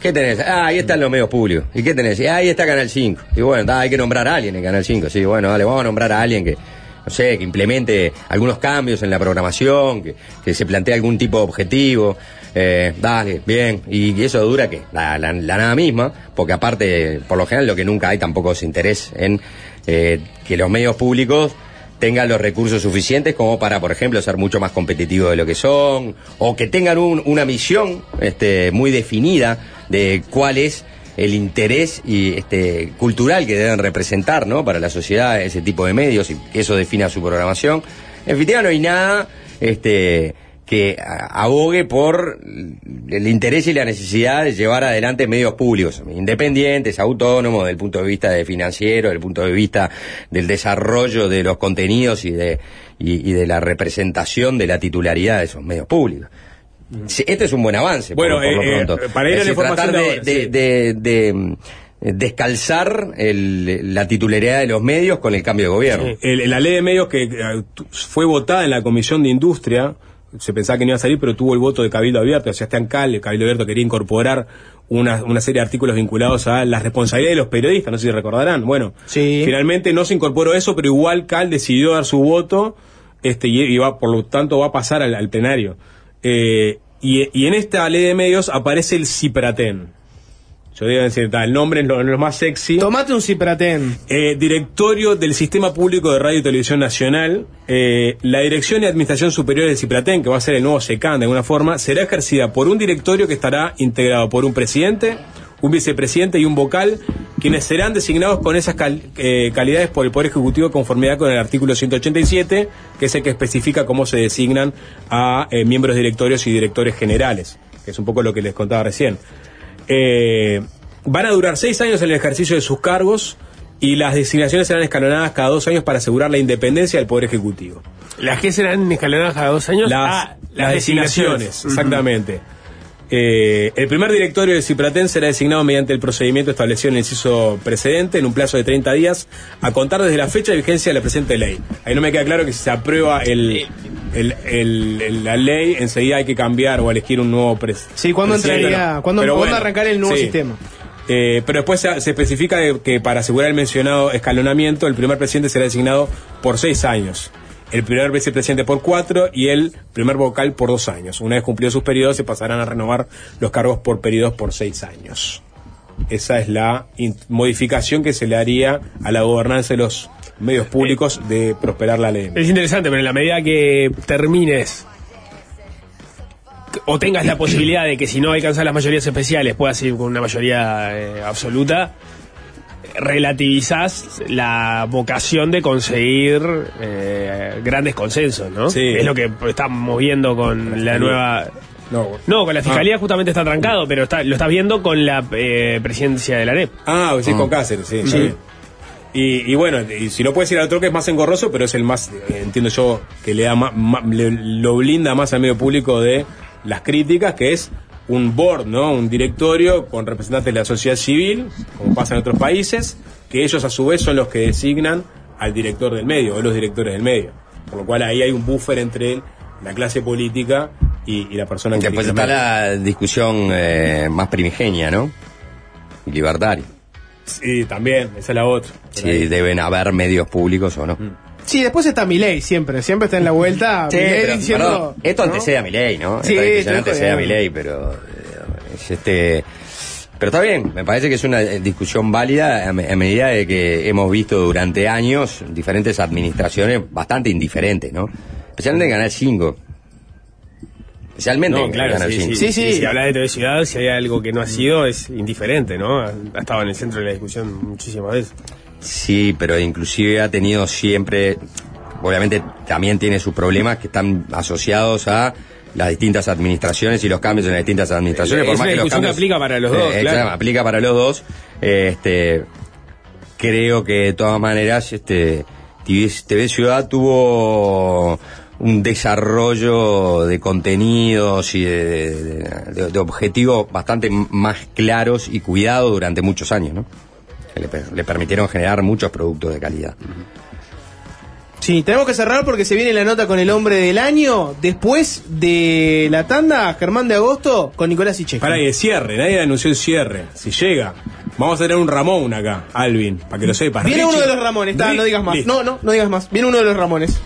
¿Qué tenés? Ah, ahí están los medios públicos. ¿Y qué tenés? Y ahí está Canal 5. Y bueno, da, hay que nombrar a alguien en Canal 5. Sí, bueno, dale, vamos a nombrar a alguien que, no sé, que implemente algunos cambios en la programación, que, que se plantee algún tipo de objetivo. Eh, dale, bien. ¿Y eso dura qué? La, la- la nada misma, porque aparte, por lo general, lo que nunca hay tampoco es interés en eh, que los medios públicos tengan los recursos suficientes como para, por ejemplo, ser mucho más competitivos de lo que son, o que tengan un- una misión este, muy definida de cuál es el interés y este cultural que deben representar ¿no? para la sociedad ese tipo de medios y que eso defina su programación. En definitiva no hay nada este, que abogue por el interés y la necesidad de llevar adelante medios públicos, independientes, autónomos, del punto de vista de financiero, del punto de vista del desarrollo de los contenidos y de, y, y de la representación de la titularidad de esos medios públicos. Sí, este es un buen avance. Bueno, por, eh, eh, pronto. para ir a Es la decir, información tratar de de, ahora, de- sí. de- de, mm, descalzar el- la titularidad de los medios con el cambio de gobierno. El- la ley de medios que eh, fue votada en la Comisión de Industria, se pensaba que no iba a salir, pero tuvo el voto de Cabildo Abierto, o sea, Sebastián Cal, el Cabildo Abierto quería incorporar una, una serie de artículos vinculados a las responsabilidades de los periodistas, no sé si recordarán. Bueno, Sí. finalmente no se incorporó eso, pero igual Cal decidió dar su voto, este, y, y va, por lo tanto va a pasar al, al plenario. Eh, y, y en esta ley de medios aparece el CIPRATEN. Yo digo el nombre es lo, lo más sexy. Tomate un cipratén. Eh, directorio del Sistema Público de Radio y Televisión Nacional. Eh, la Dirección y Administración Superior del CIPRATEN, que va a ser el nuevo SECAN de alguna forma, será ejercida por un directorio que estará integrado por un presidente, un vicepresidente y un vocal, quienes serán designados con esas cal- eh, calidades por el Poder Ejecutivo de conformidad con el artículo 187, que es el que especifica cómo se designan a eh, miembros directorios y directores generales, que es un poco lo que les contaba recién. Eh, van a durar seis años en el ejercicio de sus cargos y las designaciones serán escalonadas cada dos años para asegurar la independencia del Poder Ejecutivo. ¿Las que serán escalonadas cada dos años? Las, Ah, las designaciones, exactamente. Eh, el primer directorio del CIPRATEN será designado mediante el procedimiento establecido en el inciso precedente en un plazo de 30 días a contar desde la fecha de vigencia de la presente ley. Ahí no me queda claro que si se aprueba el, el- el- el- la ley, enseguida hay que cambiar o elegir un nuevo pres- Sí, ¿cuándo presidente. entraría- cuándo- cuándo arrancar el nuevo sistema? Eh, pero después se, se especifica que para asegurar el mencionado escalonamiento, el primer presidente será designado por seis años, el primer vicepresidente por cuatro y el primer vocal por dos años. Una vez cumplidos sus periodos, se pasarán a renovar los cargos por periodos por seis años. Esa es la modificación que se le haría a la gobernanza de los medios públicos de prosperar la ley. Es interesante, pero en la medida que termines o tengas la posibilidad de que si no alcanzas las mayorías especiales puedas ir con una mayoría eh, absoluta, relativizás la vocación de conseguir eh, grandes consensos, ¿no? Sí. Es lo que estamos viendo con la nueva... No, No, con la fiscalía justamente está trancado, pero está, lo estás viendo con la eh, presidencia de la AREP. Ah, sí, con Cáceres, sí. Y, y bueno, y si no puedes ir al otro que es más engorroso, pero es el más, eh, entiendo yo, que le da ma- ma- le- lo blinda más al medio público de las críticas, que es un board, ¿no? Un directorio con representantes de la sociedad civil, como pasa en otros países, que ellos a su vez son los que designan al director del medio, o los directores del medio. Por lo cual ahí hay un buffer entre la clase política y, y la persona que Después dirige está la discusión eh, más primigenia, ¿no? Libertaria. Sí, también, esa es la otra. Si deben haber medios públicos o no. Sí, después está Milei siempre, siempre está en la vuelta. Sí, Milei pero, diciendo, perdón, esto ¿no? antecede a mi ley, ¿no? Sí, estoy antecede a mi jodiendo. ley, pero eh, es este pero está bien, me parece que es una eh, discusión válida a, me- a medida de que hemos visto durante años diferentes administraciones bastante indiferentes, ¿no? Especialmente en Canal 5. Especialmente No, en claro, Canal sí, 5. sí, Sí, sí. Si habla de TV Ciudad, si hay algo que no ha sido, es indiferente, ¿no? Ha ha estado en el centro de la discusión muchísimas veces. Sí, pero inclusive ha tenido siempre, obviamente también tiene sus problemas que están asociados a las distintas administraciones y los cambios en las distintas administraciones. Es una discusión que aplica para los dos, Eh, claro. exacto, aplica para los dos. Este, creo que de todas maneras, este, TV, TV Ciudad tuvo un desarrollo de contenidos y de, de- de- de objetivos bastante más claros y cuidados durante muchos años, ¿no? Que le, per- le permitieron generar muchos productos de calidad. Sí, tenemos que cerrar porque se viene la nota con el hombre del año. Después de la tanda, Germán de Agosto con Nicolás Icheco. Para que cierre, nadie anunció el cierre. Si llega, vamos a tener un Ramón acá, Alvin, para que lo sepas. Viene Richie- uno de los Ramones, está, no digas más. Listo. No, no, no digas más. Viene uno de los Ramones.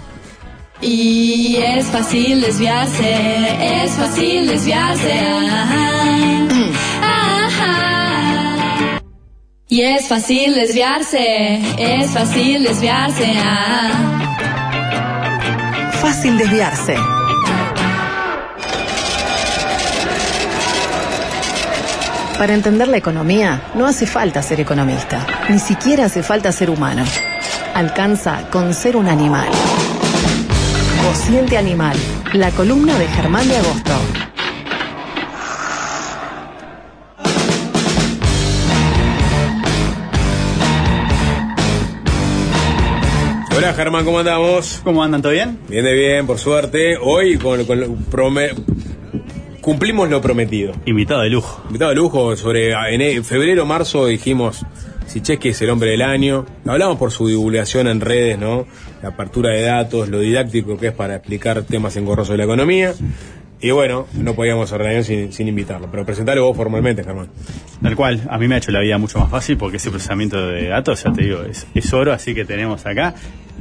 Y es fácil desviarse, es fácil desviarse. Ajá. Y es fácil desviarse, es fácil desviarse. Ah. Fácil desviarse. Para entender la economía no hace falta ser economista, ni siquiera hace falta ser humano. Alcanza con ser un animal. Cociente Animal, la columna de Germán de Agosto. Hola Germán, ¿cómo andamos? ¿Cómo andan? ¿Todo bien? De bien, por suerte. Hoy con, con lo- prome- cumplimos lo prometido. Invitado de lujo. Invitado de lujo sobre en febrero, marzo dijimos si Cheque es el hombre del año. Hablamos por su divulgación en redes, ¿no? La apertura de datos, lo didáctico que es para explicar temas engorrosos de la economía. Y bueno, no podíamos cerrar el año sin, sin invitarlo. Pero presentalo vos formalmente, Germán. Tal cual, a mí me ha hecho la vida mucho más fácil porque ese procesamiento de datos, ya te digo, es, es oro, así que tenemos acá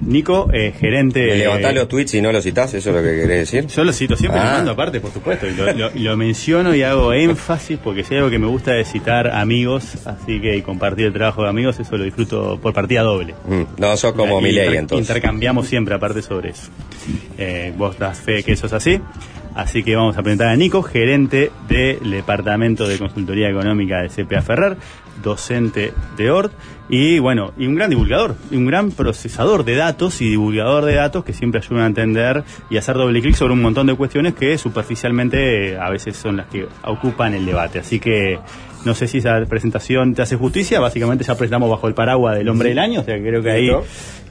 Nico, eh, gerente... ¿Le levantás eh, los tweets y no los citás? ¿Eso es lo que querés decir? Yo lo cito siempre, Ah. lo mando aparte, por supuesto, y lo, lo- y lo menciono y hago énfasis porque si hay algo que me gusta de citar amigos, así que y compartir el trabajo de amigos, eso lo disfruto por partida doble. Mm, No, sos como mi ley, inter- entonces. Intercambiamos siempre aparte sobre eso. Eh, vos das fe que eso es así. Así que vamos a presentar a Nico, gerente del Departamento de Consultoría Económica de CPA Ferrer, docente de ORT y bueno, y un gran divulgador, y un gran procesador de datos y divulgador de datos que siempre ayudan a entender y hacer doble clic sobre un montón de cuestiones que superficialmente eh, a veces son las que ocupan el debate. Así que no sé si esa presentación te hace justicia, básicamente ya presentamos bajo el paraguas del hombre del año, o sea que creo que ahí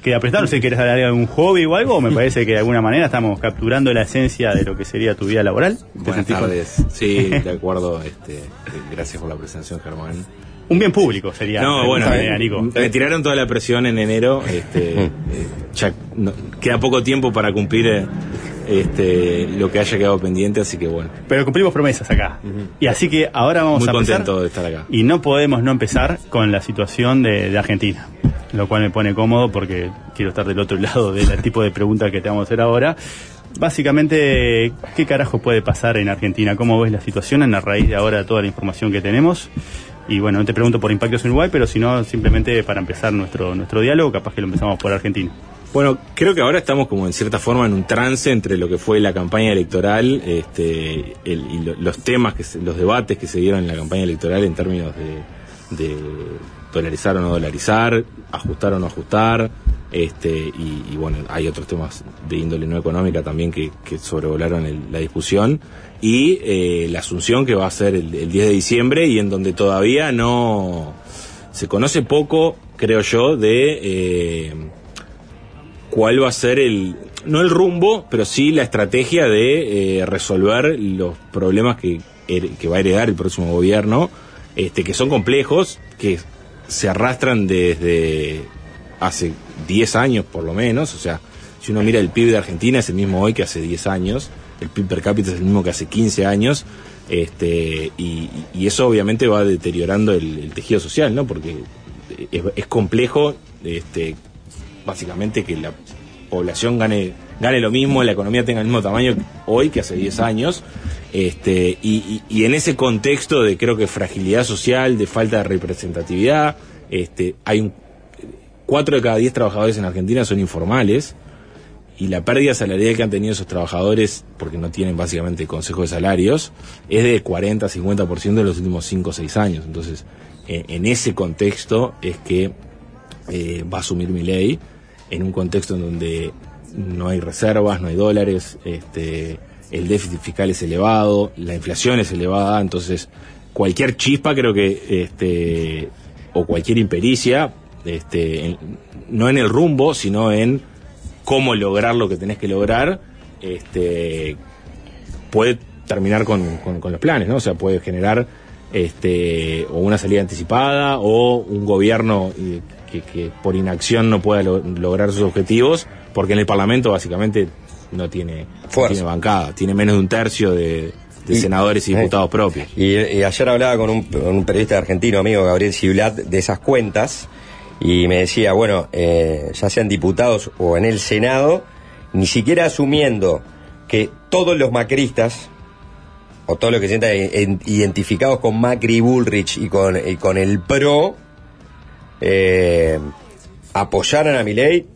queda prestado. No sé si quieres hablar de algún hobby o algo, me parece que de alguna manera estamos capturando la esencia de lo que sería tu vida laboral. ¿Te Buenas con- tardes. Sí, de acuerdo. Este, eh, gracias por la presentación, Germán. Un bien público sería. No, bueno, alguna eh, manera, Nico. me tiraron toda la presión en enero. Este, eh, ya no- queda poco tiempo para cumplir eh, este, lo que haya quedado pendiente, así que bueno, Pero cumplimos promesas acá. Y así que ahora vamos muy a empezar. contento de estar acá. Y no podemos no empezar con la situación de, de Argentina, lo cual me pone cómodo porque quiero estar del otro lado del tipo de preguntas que te vamos a hacer ahora. Básicamente, ¿qué carajo puede pasar en Argentina? ¿Cómo ves la situación en la raíz de ahora toda la información que tenemos? Y bueno, no te pregunto por impactos en Uruguay, pero sino simplemente para empezar nuestro, nuestro diálogo, capaz que lo empezamos por Argentina. Bueno, creo que ahora estamos como en cierta forma en un trance entre lo que fue la campaña electoral este, el- y lo- los temas, que se- los debates que se dieron en la campaña electoral en términos de, de dolarizar o no dolarizar, ajustar o no ajustar, este, y, y bueno, hay otros temas de índole no económica también que, sobrevolaron el- la discusión, y eh, la asunción que va a ser el, el 10 de diciembre y en donde todavía no se conoce poco, creo yo, de... eh, cuál va a ser el, no el rumbo, pero sí la estrategia de eh, resolver los problemas que, va a heredar el próximo gobierno, este, que son complejos, que se arrastran desde hace 10 años por lo menos, o sea, si uno mira el PIB de Argentina es el mismo hoy que hace 10 años, el PIB per cápita es el mismo que hace 15 años, este, y, y eso obviamente va deteriorando el, el tejido social, ¿no? Porque es, es complejo, este, básicamente que la población gane gane lo mismo, la economía tenga el mismo tamaño hoy que hace 10 años. Este, y, en ese contexto de creo que fragilidad social, de falta de representatividad, este, hay un 4 de cada 10 trabajadores en Argentina son informales y la pérdida salarial que han tenido esos trabajadores, porque no tienen básicamente consejo de salarios, es de 40-50% en los últimos 5 o 6 años. Entonces, eh, en ese contexto es que eh, va a asumir mi ley, en un contexto en donde no hay reservas, no hay dólares, este, el déficit fiscal es elevado, la inflación es elevada, entonces cualquier chispa creo que, este, o cualquier impericia, este, no en el rumbo, sino en cómo lograr lo que tenés que lograr, puede terminar con, los planes, ¿no? O sea, puede generar o una salida anticipada o un gobierno eh, que, que por inacción no pueda lo- lograr sus objetivos, porque en el Parlamento básicamente no tiene, no tiene bancada, tiene menos de un tercio de, de Y- senadores y eh. diputados propios. Y, y ayer hablaba con un, con un periodista argentino, amigo Gabriel Ciblat, de esas cuentas, y me decía, bueno, eh, ya sean diputados o en el Senado, ni siquiera asumiendo que todos los macristas, o todos los que se sientan en- identificados con Macri y Bullrich y con, y con el PRO, eh, apoyaran a Milei,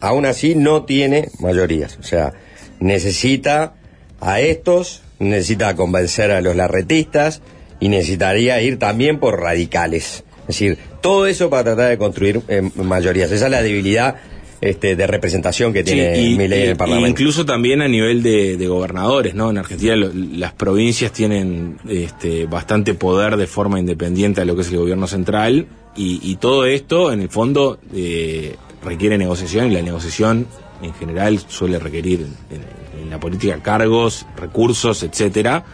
aún así no tiene mayorías. O sea, necesita a estos, necesita convencer a los larretistas y necesitaría ir también por radicales. Es decir, todo eso para tratar de construir eh, mayorías. Esa es la debilidad este, de representación que tiene Sí, y- Milei en y- el Parlamento. Incluso también a nivel de, de gobernadores, ¿no? En Argentina lo- las provincias tienen este, bastante poder de forma independiente a lo que es el gobierno central y, y todo esto, en el fondo, eh, requiere negociación y la negociación en general suele requerir en, la política cargos, recursos, etcétera.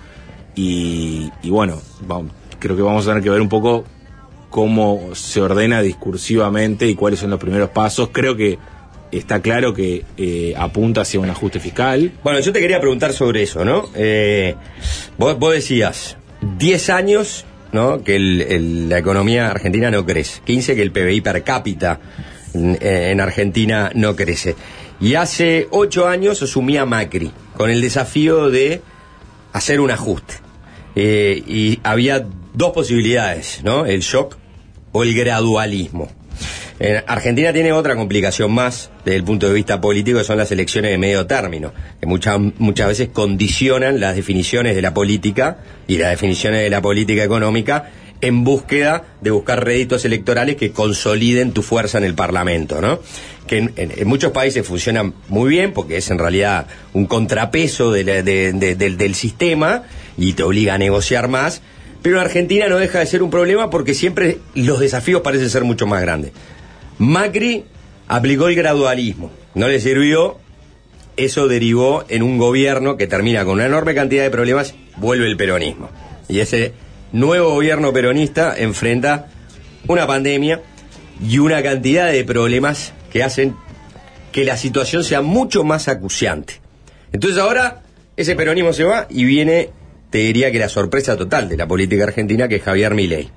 Y, y bueno, vamos- creo que vamos a tener que ver un poco cómo se ordena discursivamente y cuáles son los primeros pasos. Creo que está claro que eh, apunta hacia un ajuste fiscal. Bueno, yo te quería preguntar sobre eso, ¿no? Eh, vos, vos decías, 10 años, ¿no? Que el- el- la economía argentina no crece. 15 que el PBI per cápita en, en Argentina no crece. Y hace 8 años asumía Macri, con el desafío de hacer un ajuste. Eh, y había dos posibilidades, ¿no? El shock o el gradualismo. En Argentina tiene otra complicación más desde el punto de vista político, que son las elecciones de medio término, que muchas, muchas veces condicionan las definiciones de la política y las definiciones de la política económica en búsqueda de buscar réditos electorales que consoliden tu fuerza en el Parlamento, ¿no? Que en, muchos países funcionan muy bien porque es en realidad un contrapeso de la- de- de- del, del sistema y te obliga a negociar más, pero en Argentina no deja de ser un problema porque siempre los desafíos parecen ser mucho más grandes. Macri aplicó el gradualismo, no le sirvió, eso derivó en un gobierno que termina con una enorme cantidad de problemas, vuelve el peronismo. Y ese nuevo gobierno peronista enfrenta una pandemia y una cantidad de problemas que hacen que la situación sea mucho más acuciante. Entonces ahora ese peronismo se va y viene, te diría que la sorpresa total de la política argentina, que es Javier Milei.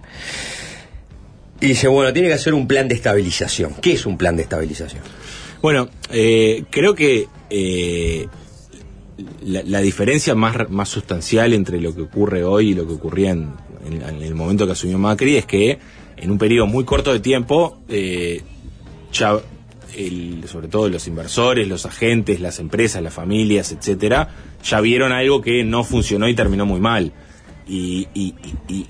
Y dice, bueno, tiene que hacer un plan de estabilización. ¿Qué es un plan de estabilización? Bueno, eh, creo que eh, la, diferencia más, más sustancial entre lo que ocurre hoy y lo que ocurría en, en- en el momento que asumió Macri es que en un periodo muy corto de tiempo, eh, ya el- sobre todo los inversores, los agentes, las empresas, las familias, etcétera, ya vieron algo que no funcionó y terminó muy mal. Y, y-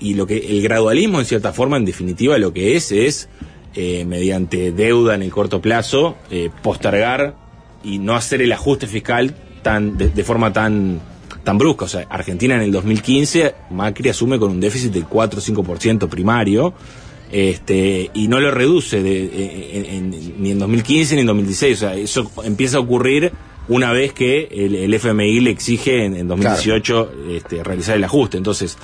y- lo que el gradualismo, en cierta forma, en definitiva, lo que es es eh, mediante deuda en el corto plazo eh, postergar y no hacer el ajuste fiscal tan de, de forma tan tan brusca. O sea, Argentina en el 2015 Macri asume con un déficit del 4 o 5% primario este, y no lo reduce de, en- en- ni en 2015 ni en 2016. O sea, eso empieza a ocurrir una vez que el, el FMI le exige en, en 2018 este, realizar el ajuste. Entonces,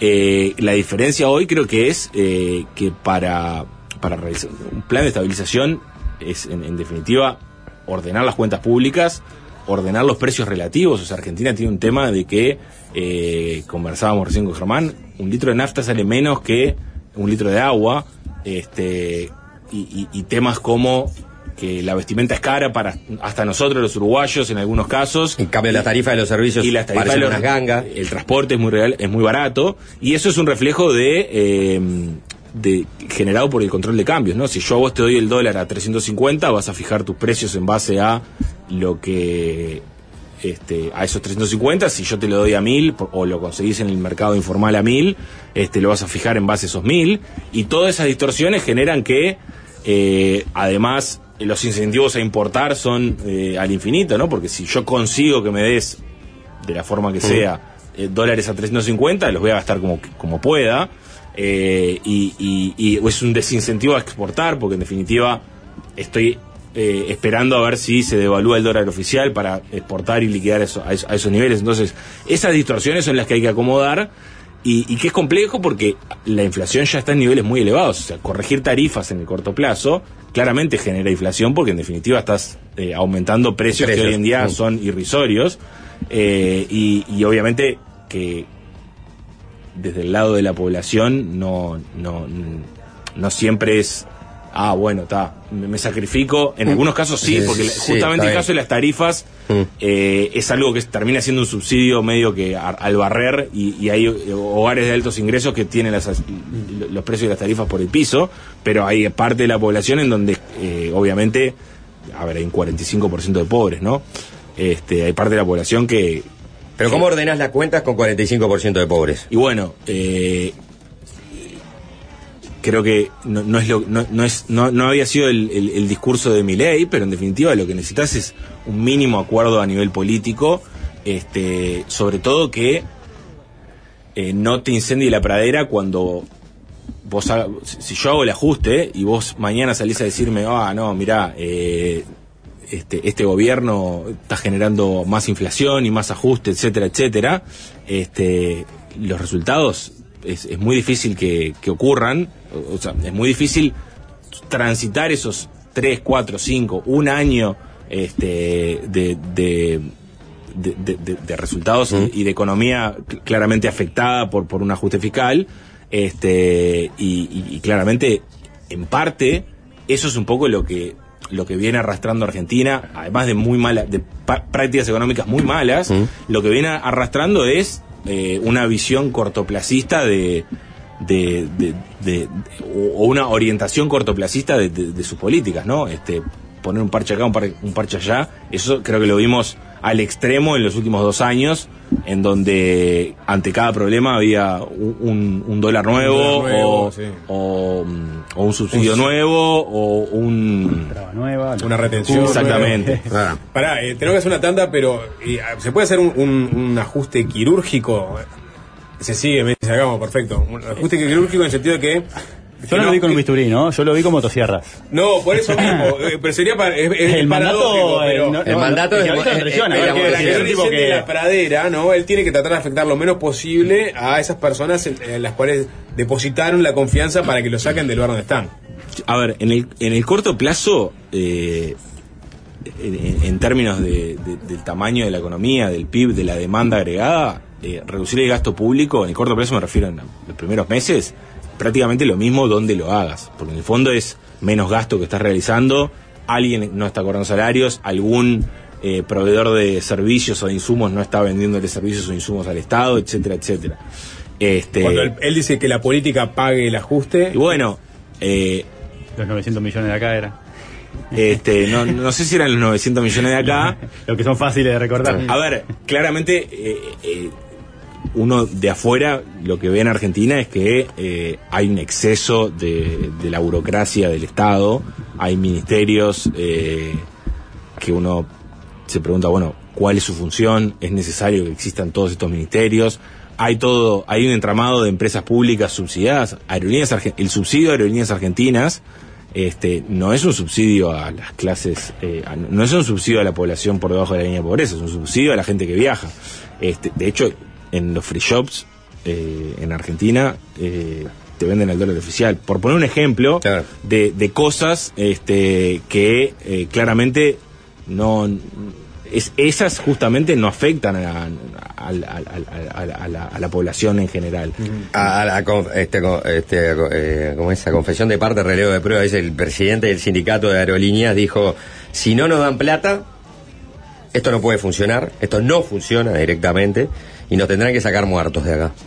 eh, la diferencia hoy creo que es eh, que para, para realizar un plan de estabilización es, en, en definitiva, ordenar las cuentas públicas, ordenar los precios relativos. O sea, Argentina tiene un tema de que, eh, conversábamos recién con Germán, un litro de nafta sale menos que un litro de agua, este, y, y- y temas como que la vestimenta es cara para hasta nosotros los uruguayos en algunos casos. En cambio, la tarifa de los servicios y las tarifas de los- gangas. El transporte es muy real, es muy barato y eso es un reflejo de, eh, de generado por el control de cambios, ¿no? Si yo a vos te doy el dólar a 350, vas a fijar tus precios en base a lo que este, a esos 350, si yo te lo doy a 1000 por- o lo conseguís en el mercado informal a 1000, este, lo vas a fijar en base a esos 1000 y todas esas distorsiones generan que Eh, además, los incentivos a importar son eh, al infinito, ¿no? Porque si yo consigo que me des, de la forma que sea, eh, dólares a 350, los voy a gastar como, como pueda. Eh, y, y- y es un desincentivo a exportar, porque en definitiva estoy eh, esperando a ver si se devalúa el dólar oficial para exportar y liquidar eso, a, eso- a esos niveles. Entonces, esas distorsiones son las que hay que acomodar y, y que es complejo porque la inflación ya está en niveles muy elevados. O sea, corregir tarifas en el corto plazo claramente genera inflación porque en definitiva estás eh, aumentando precios, que hoy en día Mm. son irrisorios. Eh, y, y obviamente que desde el lado de la población no, no, no siempre es, ah, bueno, está, me, sacrifico. En algunos casos sí, porque sí, justamente el caso de las tarifas Mm. eh, es algo que termina siendo un subsidio medio que a- al barrer y, y hay eh, hogares de altos ingresos que tienen las- los precios de las tarifas por el piso, pero hay parte de la población en donde eh, obviamente, a ver, hay un 45% de pobres, ¿no? Este, hay parte de la población que, Pero ¿cómo ordenás las cuentas con 45% de pobres? y bueno, eh, creo que no, no es lo, no, no es, no, no había sido el, el- discurso de mi ley, pero en definitiva lo que necesitas es un mínimo acuerdo a nivel político, este, sobre todo que eh, no te incendie la pradera cuando vos haga- si si yo hago el ajuste y vos mañana salís a decirme, ah, no, mirá, eh, este, este gobierno está generando más inflación y más ajuste, etcétera, etcétera, este, los resultados es, es muy difícil que, que ocurran, o, o sea, es muy difícil transitar esos 3, 4, 5, un año este, de, de, de, resultados y- de economía cl- claramente afectada por, por un ajuste fiscal, este, y, y- y claramente, en parte, eso es un poco lo que lo que viene arrastrando Argentina, además de muy malas, de prácticas económicas muy malas, lo que viene arrastrando es eh, una visión cortoplacista de, de, de- o una orientación cortoplacista de, sus políticas, ¿no? Este, poner un parche acá, un, un parche allá, eso creo que lo vimos al extremo en los últimos dos años, en donde ante cada problema había un, dólar nuevo, Un dólar nuevo, o, sí. o, o un subsidio Un- nuevo o un... Traba nueva. Una retención. Exactamente. Ah, Pará, eh, tenemos que hacer una tanda, pero eh, ¿se puede hacer un, un- un ajuste quirúrgico? Se sigue, me dice, hagamos, perfecto. Un ajuste quirúrgico en el sentido de que... Yo no lo vi con un bisturí, ¿no? Yo lo vi con motosierras. No, por eso mismo, eh, pero sería para, es, es El mandato, pero... no- El mandato que que es tipo dice de que- la pradera, ¿no? Él tiene que tratar de afectar lo menos posible a esas personas en, en las cuales depositaron la confianza para que lo saquen del lugar donde están. A ver, en el, en el corto plazo, eh, en, en- en términos de- de- del tamaño de la economía, del PIB, de la demanda agregada, eh, reducir el gasto público, en el corto plazo me refiero a los primeros meses, prácticamente lo mismo donde lo hagas, porque en el fondo es menos gasto que estás realizando, alguien no está cobrando salarios, algún eh, proveedor de servicios o de insumos no está vendiéndole servicios o insumos al Estado, etcétera, etcétera. Este, Cuando él, él dice que la política pague el ajuste, y bueno, eh, Los 900 millones de acá era. Este, no, no sé si eran los 900 millones de acá. Lo que son fáciles de recordar. A ver, claramente eh, eh, uno de afuera lo que ve en Argentina es que eh, hay un exceso de, la burocracia del Estado, hay ministerios eh, que uno se pregunta, bueno, ¿cuál es su función? ¿Es necesario que existan todos estos ministerios? Hay todo, hay un entramado de empresas públicas subsidiadas, aerolíneas el subsidio de aerolíneas argentinas este, no es un subsidio a las clases, eh, a- no es un subsidio a la población por debajo de la línea de pobreza, es un subsidio a la gente que viaja. Este, de hecho, en los free shops eh, en Argentina eh, te venden el dólar oficial. Por poner un ejemplo de, de cosas este, que eh, claramente no es, esas justamente no afectan a, a- a- la, a la población en general. A, a la este, este, co- eh, como esa confesión de parte, relevo de prueba, dice el presidente del sindicato de aerolíneas dijo, si no nos dan plata, esto no puede funcionar, esto no funciona directamente y nos tendrán que sacar muertos de acá.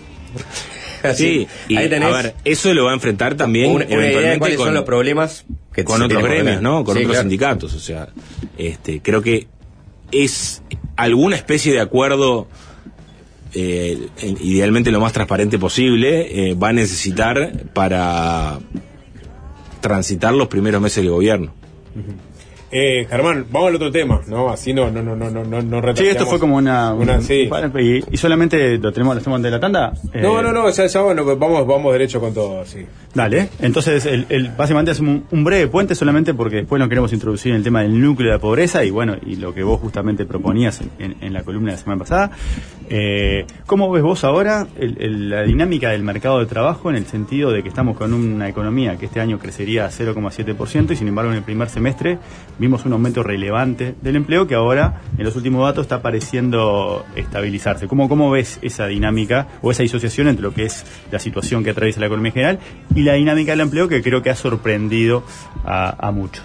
Sí, y ahí tenés a ver, eso lo va a enfrentar también una, una idea de eventualmente cuáles con, son los problemas que con otros gremios. ¿no? Con Sí, otros claro. sindicatos, o sea, este, creo que es alguna especie de acuerdo eh, en- idealmente lo más transparente posible eh, va a necesitar para transitar los primeros meses del gobierno. Eh, Germán, vamos al otro tema, ¿no? Así no, no, no, no, no, no, no Sí, esto fue como una. Una, un- sí. y, y solamente lo tenemos, lo hacemos de la tanda. Eh, No, no, no, ya, ya bueno, vamos, vamos derecho con todo, sí. Dale, entonces el, el- básicamente un, un breve puente solamente porque después nos queremos introducir en el tema del núcleo de la pobreza y bueno, y lo que vos justamente proponías en, en- en la columna de la semana pasada. Eh, ¿Cómo ves vos ahora el- la dinámica del mercado de trabajo en el sentido de que estamos con una economía que este año crecería a 0,7% y sin embargo en el primer semestre vimos un aumento relevante del empleo que ahora en los últimos datos está pareciendo estabilizarse? ¿Cómo, cómo ves esa dinámica o esa disociación entre lo que es la situación que atraviesa la economía en general y la dinámica del empleo que creo que ha sorprendido a muchos?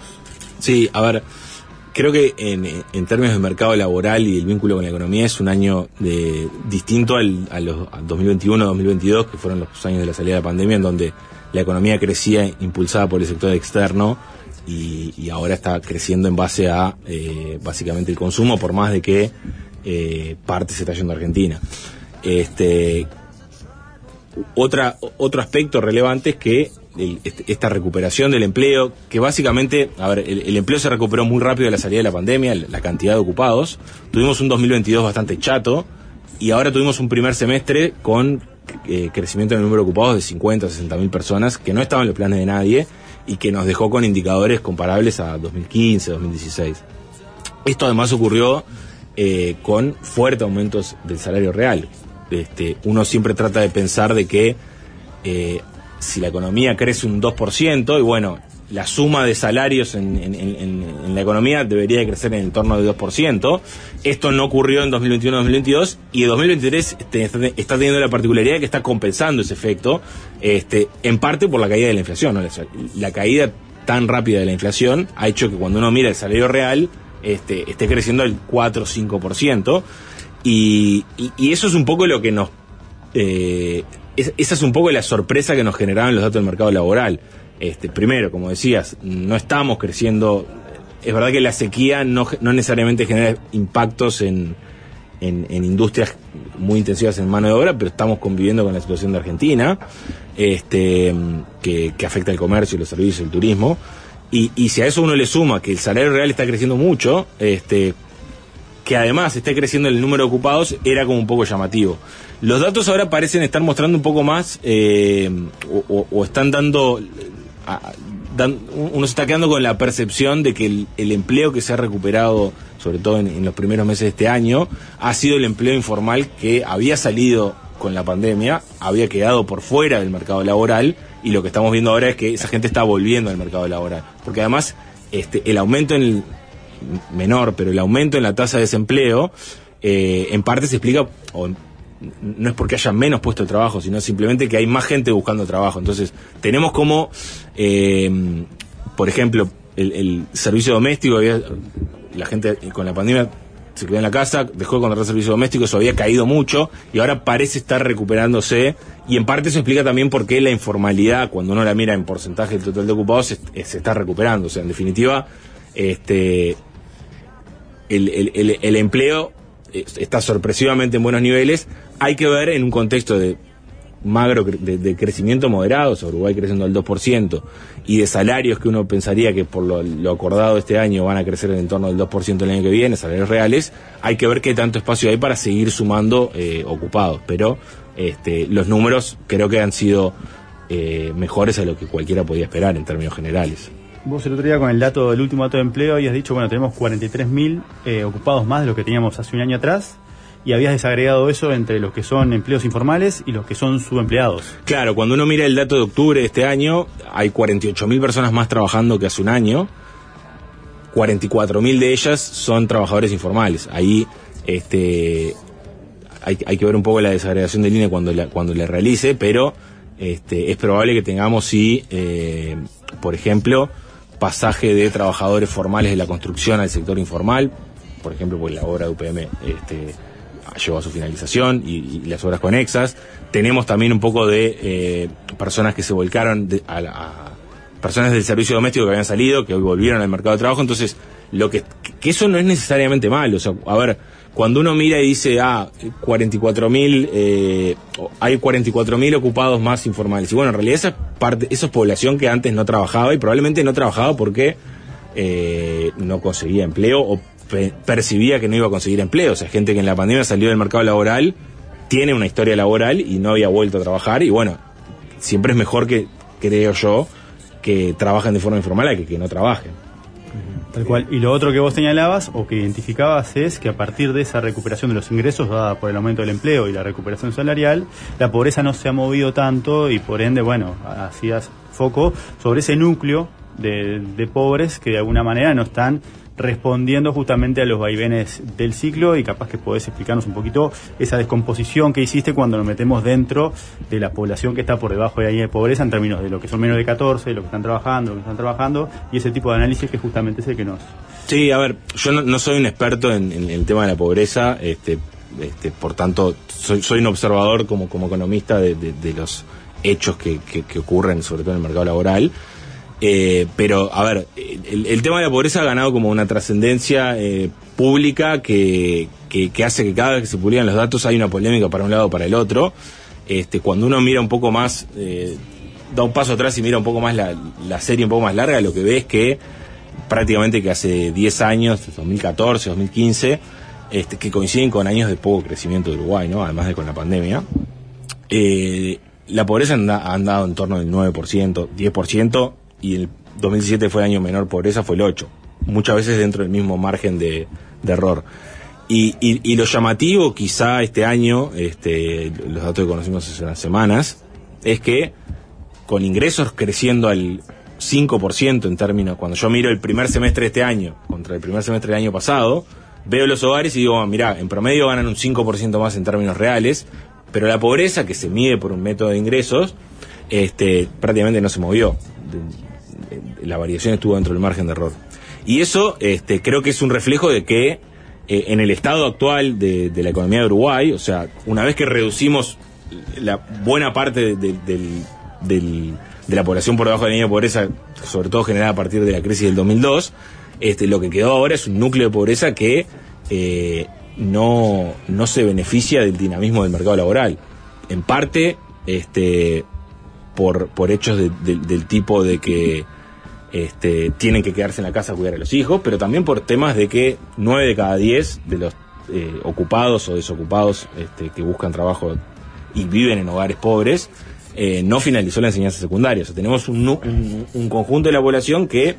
Sí, a ver, creo que en, términos de mercado laboral y el vínculo con la economía es un año de, distinto al, a los 2021-2022, que fueron los años de la salida de la pandemia, en donde la economía crecía impulsada por el sector externo y, y ahora está creciendo en base a eh, básicamente el consumo, por más de que eh, parte se está yendo a Argentina. Este, otra, otro aspecto relevante es que este- esta recuperación del empleo, que básicamente, a ver, el, empleo se recuperó muy rápido de la salida de la pandemia, la cantidad de ocupados. Tuvimos un 2022 bastante chato y ahora tuvimos un primer semestre con eh, crecimiento en el número de ocupados de 50 o 60 mil personas, que no estaban en los planes de nadie y que nos dejó con indicadores comparables a 2015, 2016. Esto además ocurrió eh, con fuertes aumentos del salario real. Este, uno siempre trata de pensar de que eh, si la economía crece un 2%, y bueno, la suma de salarios en, en- la economía debería de crecer en el torno de 2%. Esto no ocurrió en 2021-2022 y en 2023 este, está, teniendo la particularidad de que está compensando ese efecto, este, en parte por la caída de la inflación. ¿no? La, caída tan rápida de la inflación ha hecho que cuando uno mira el salario real este, esté creciendo al 4 o 5%. Y, y, y eso es un poco lo que nos eh, es- esa es un poco la sorpresa que nos generaban los datos del mercado laboral. Este, primero, como decías, no estamos creciendo. Es verdad que la sequía no, no necesariamente genera impactos en, en, en industrias muy intensivas en mano de obra, pero estamos conviviendo con la situación de Argentina, este, que, que afecta el comercio, los servicios, el turismo. Y, y si a eso uno le suma que el salario real está creciendo mucho, este, que además esté creciendo el número de ocupados, era como un poco llamativo. Los datos ahora parecen estar mostrando un poco más, eh, o, están dando, a- dan- uno se está quedando con la percepción de que el, el empleo que se ha recuperado, sobre todo en, en los primeros meses de este año, ha sido el empleo informal que había salido con la pandemia, había quedado por fuera del mercado laboral, y lo que estamos viendo ahora es que esa gente está volviendo al mercado laboral. Porque además, este, el aumento en el, menor, pero el aumento en la tasa de desempleo eh, en parte se explica, o no es porque haya menos puesto de trabajo, sino simplemente que hay más gente buscando trabajo. Entonces, tenemos como, eh, por ejemplo, el, servicio doméstico, había, la gente con la pandemia se quedó en la casa, dejó de contratar servicio doméstico, eso había caído mucho y ahora parece estar recuperándose y en parte eso explica también por qué la informalidad, cuando uno la mira en porcentaje del total de ocupados, se, se está recuperando. O sea, en definitiva, este el, el- empleo eh, está sorpresivamente en buenos niveles. Hay que ver en un contexto de magro de, de crecimiento moderado, o sea, Uruguay creciendo al 2%, y de salarios que uno pensaría que por lo, lo acordado este año van a crecer en torno del 2% el año que viene, salarios reales, hay que ver qué tanto espacio hay para seguir sumando eh, ocupados. Pero este, los números creo que han sido eh, mejores a lo que cualquiera podía esperar en términos generales. Vos el otro día con el dato, el último dato de empleo, habías dicho, bueno, tenemos 43.000 eh, ocupados más de lo que teníamos hace un año atrás, y habías desagregado eso entre los que son empleos informales y los que son subempleados. Claro, cuando uno mira el dato de octubre de este año, hay 48.000 personas más trabajando que hace un año. 44.000 de ellas son trabajadores informales. Ahí este, hay, hay que ver un poco la desagregación de línea cuando la, cuando la realice, pero este, es probable que tengamos, sí, eh, por ejemplo, pasaje de trabajadores formales de la construcción al sector informal. Por ejemplo, pues la obra de UPM este, llegó a su finalización y, y las obras conexas. Tenemos también un poco de eh, personas que se volcaron de- a, a personas del servicio doméstico que habían salido, que hoy volvieron al mercado de trabajo. Entonces, lo que, que eso no es necesariamente malo. O sea, a ver, cuando uno mira y dice, ah, 44 mil, eh, hay 44 mil ocupados más informales. Y bueno, en realidad esa es, parte, esa es población que antes no trabajaba y probablemente no trabajaba porque eh, no conseguía empleo o pe- percibía que no iba a conseguir empleo. O sea, gente que en la pandemia salió del mercado laboral, tiene una historia laboral y no había vuelto a trabajar. Y bueno, siempre es mejor que, creo yo, que trabajen de forma informal a que, que no trabajen. Y lo otro que vos señalabas o que identificabas es que a partir de esa recuperación de los ingresos dada por el aumento del empleo y la recuperación salarial, la pobreza no se ha movido tanto y por ende, bueno, hacías foco sobre ese núcleo de, de pobres que de alguna manera no están respondiendo justamente a los vaivenes del ciclo y capaz que podés explicarnos un poquito esa descomposición que hiciste cuando nos metemos dentro de la población que está por debajo de la línea de pobreza en términos de lo que son menos de 14, lo que están trabajando, lo que están trabajando y ese tipo de análisis que justamente es el que nos... Sí, a ver, yo no, soy un experto en, en el tema de la pobreza, este, este, por tanto, soy, soy un observador como, como economista de, de- de los hechos que, que- que ocurren, sobre todo en el mercado laboral. Eh, pero, a ver, el, tema de la pobreza ha ganado como una trascendencia eh, pública que, que- hace que cada vez que se publican los datos hay una polémica para un lado o para el otro. Este, cuando uno mira un poco más, eh, da un paso atrás y mira un poco más la, la serie un poco más larga, lo que ve es que prácticamente que hace 10 años, 2014, 2015, este, que coinciden con años de poco crecimiento de Uruguay, ¿no? además de con la pandemia, eh, la pobreza ha andado en torno del 9%, 10%, y el 2017 fue el año menor pobreza, fue el 8%, muchas veces dentro del mismo margen de, error. Y, y- y lo llamativo quizá este año, este, los datos que conocimos hace unas semanas, es que con ingresos creciendo al 5% en términos, cuando yo miro el primer semestre de este año contra el primer semestre del año pasado, veo los hogares y digo, ah, mirá, en promedio ganan un 5% más en términos reales, pero la pobreza que se mide por un método de ingresos, este, prácticamente no se movió. De- La variación estuvo dentro del margen de error. Y eso este, creo que es un reflejo de que eh, en el estado actual de, la economía de Uruguay, o sea, una vez que reducimos la buena parte de, la población por debajo de la de pobreza, sobre todo generada a partir de la crisis del 2002, este, lo que quedó ahora es un núcleo de pobreza que eh, no, no se beneficia del dinamismo del mercado laboral. En parte, este, por, por hechos de- de- del tipo de que este, tienen que quedarse en la casa a cuidar a los hijos, pero también por temas de que 9 de cada 10 de los eh, ocupados o desocupados este, que buscan trabajo y viven en hogares pobres eh, no finalizó la enseñanza secundaria. O sea, tenemos un, conjunto de la población que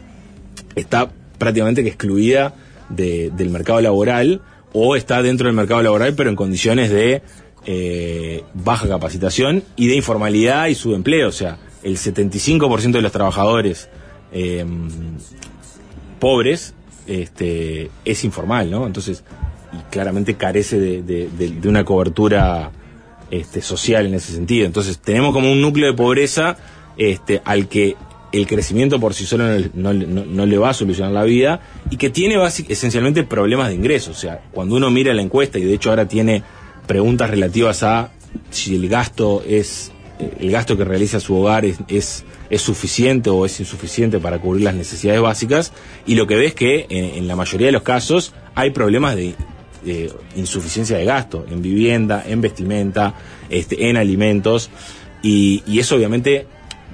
está prácticamente que excluida de- del mercado laboral o está dentro del mercado laboral pero en condiciones de eh, baja capacitación y de informalidad y subempleo. O sea, el 75% de los trabajadores eh, pobres este, es informal, ¿no? Entonces, y claramente carece de, de- una cobertura este, social en ese sentido. Entonces, tenemos como un núcleo de pobreza este, al que el crecimiento por sí solo no, no no- no le va a solucionar la vida y que tiene basic- esencialmente problemas de ingresos. O sea, cuando uno mira la encuesta y de hecho ahora tiene preguntas relativas a si el gasto es el gasto que realiza su hogar es, es, suficiente o es insuficiente para cubrir las necesidades básicas y lo que ves que en, la mayoría de los casos hay problemas de, de insuficiencia de gasto en vivienda, en vestimenta, este, en alimentos y, y eso obviamente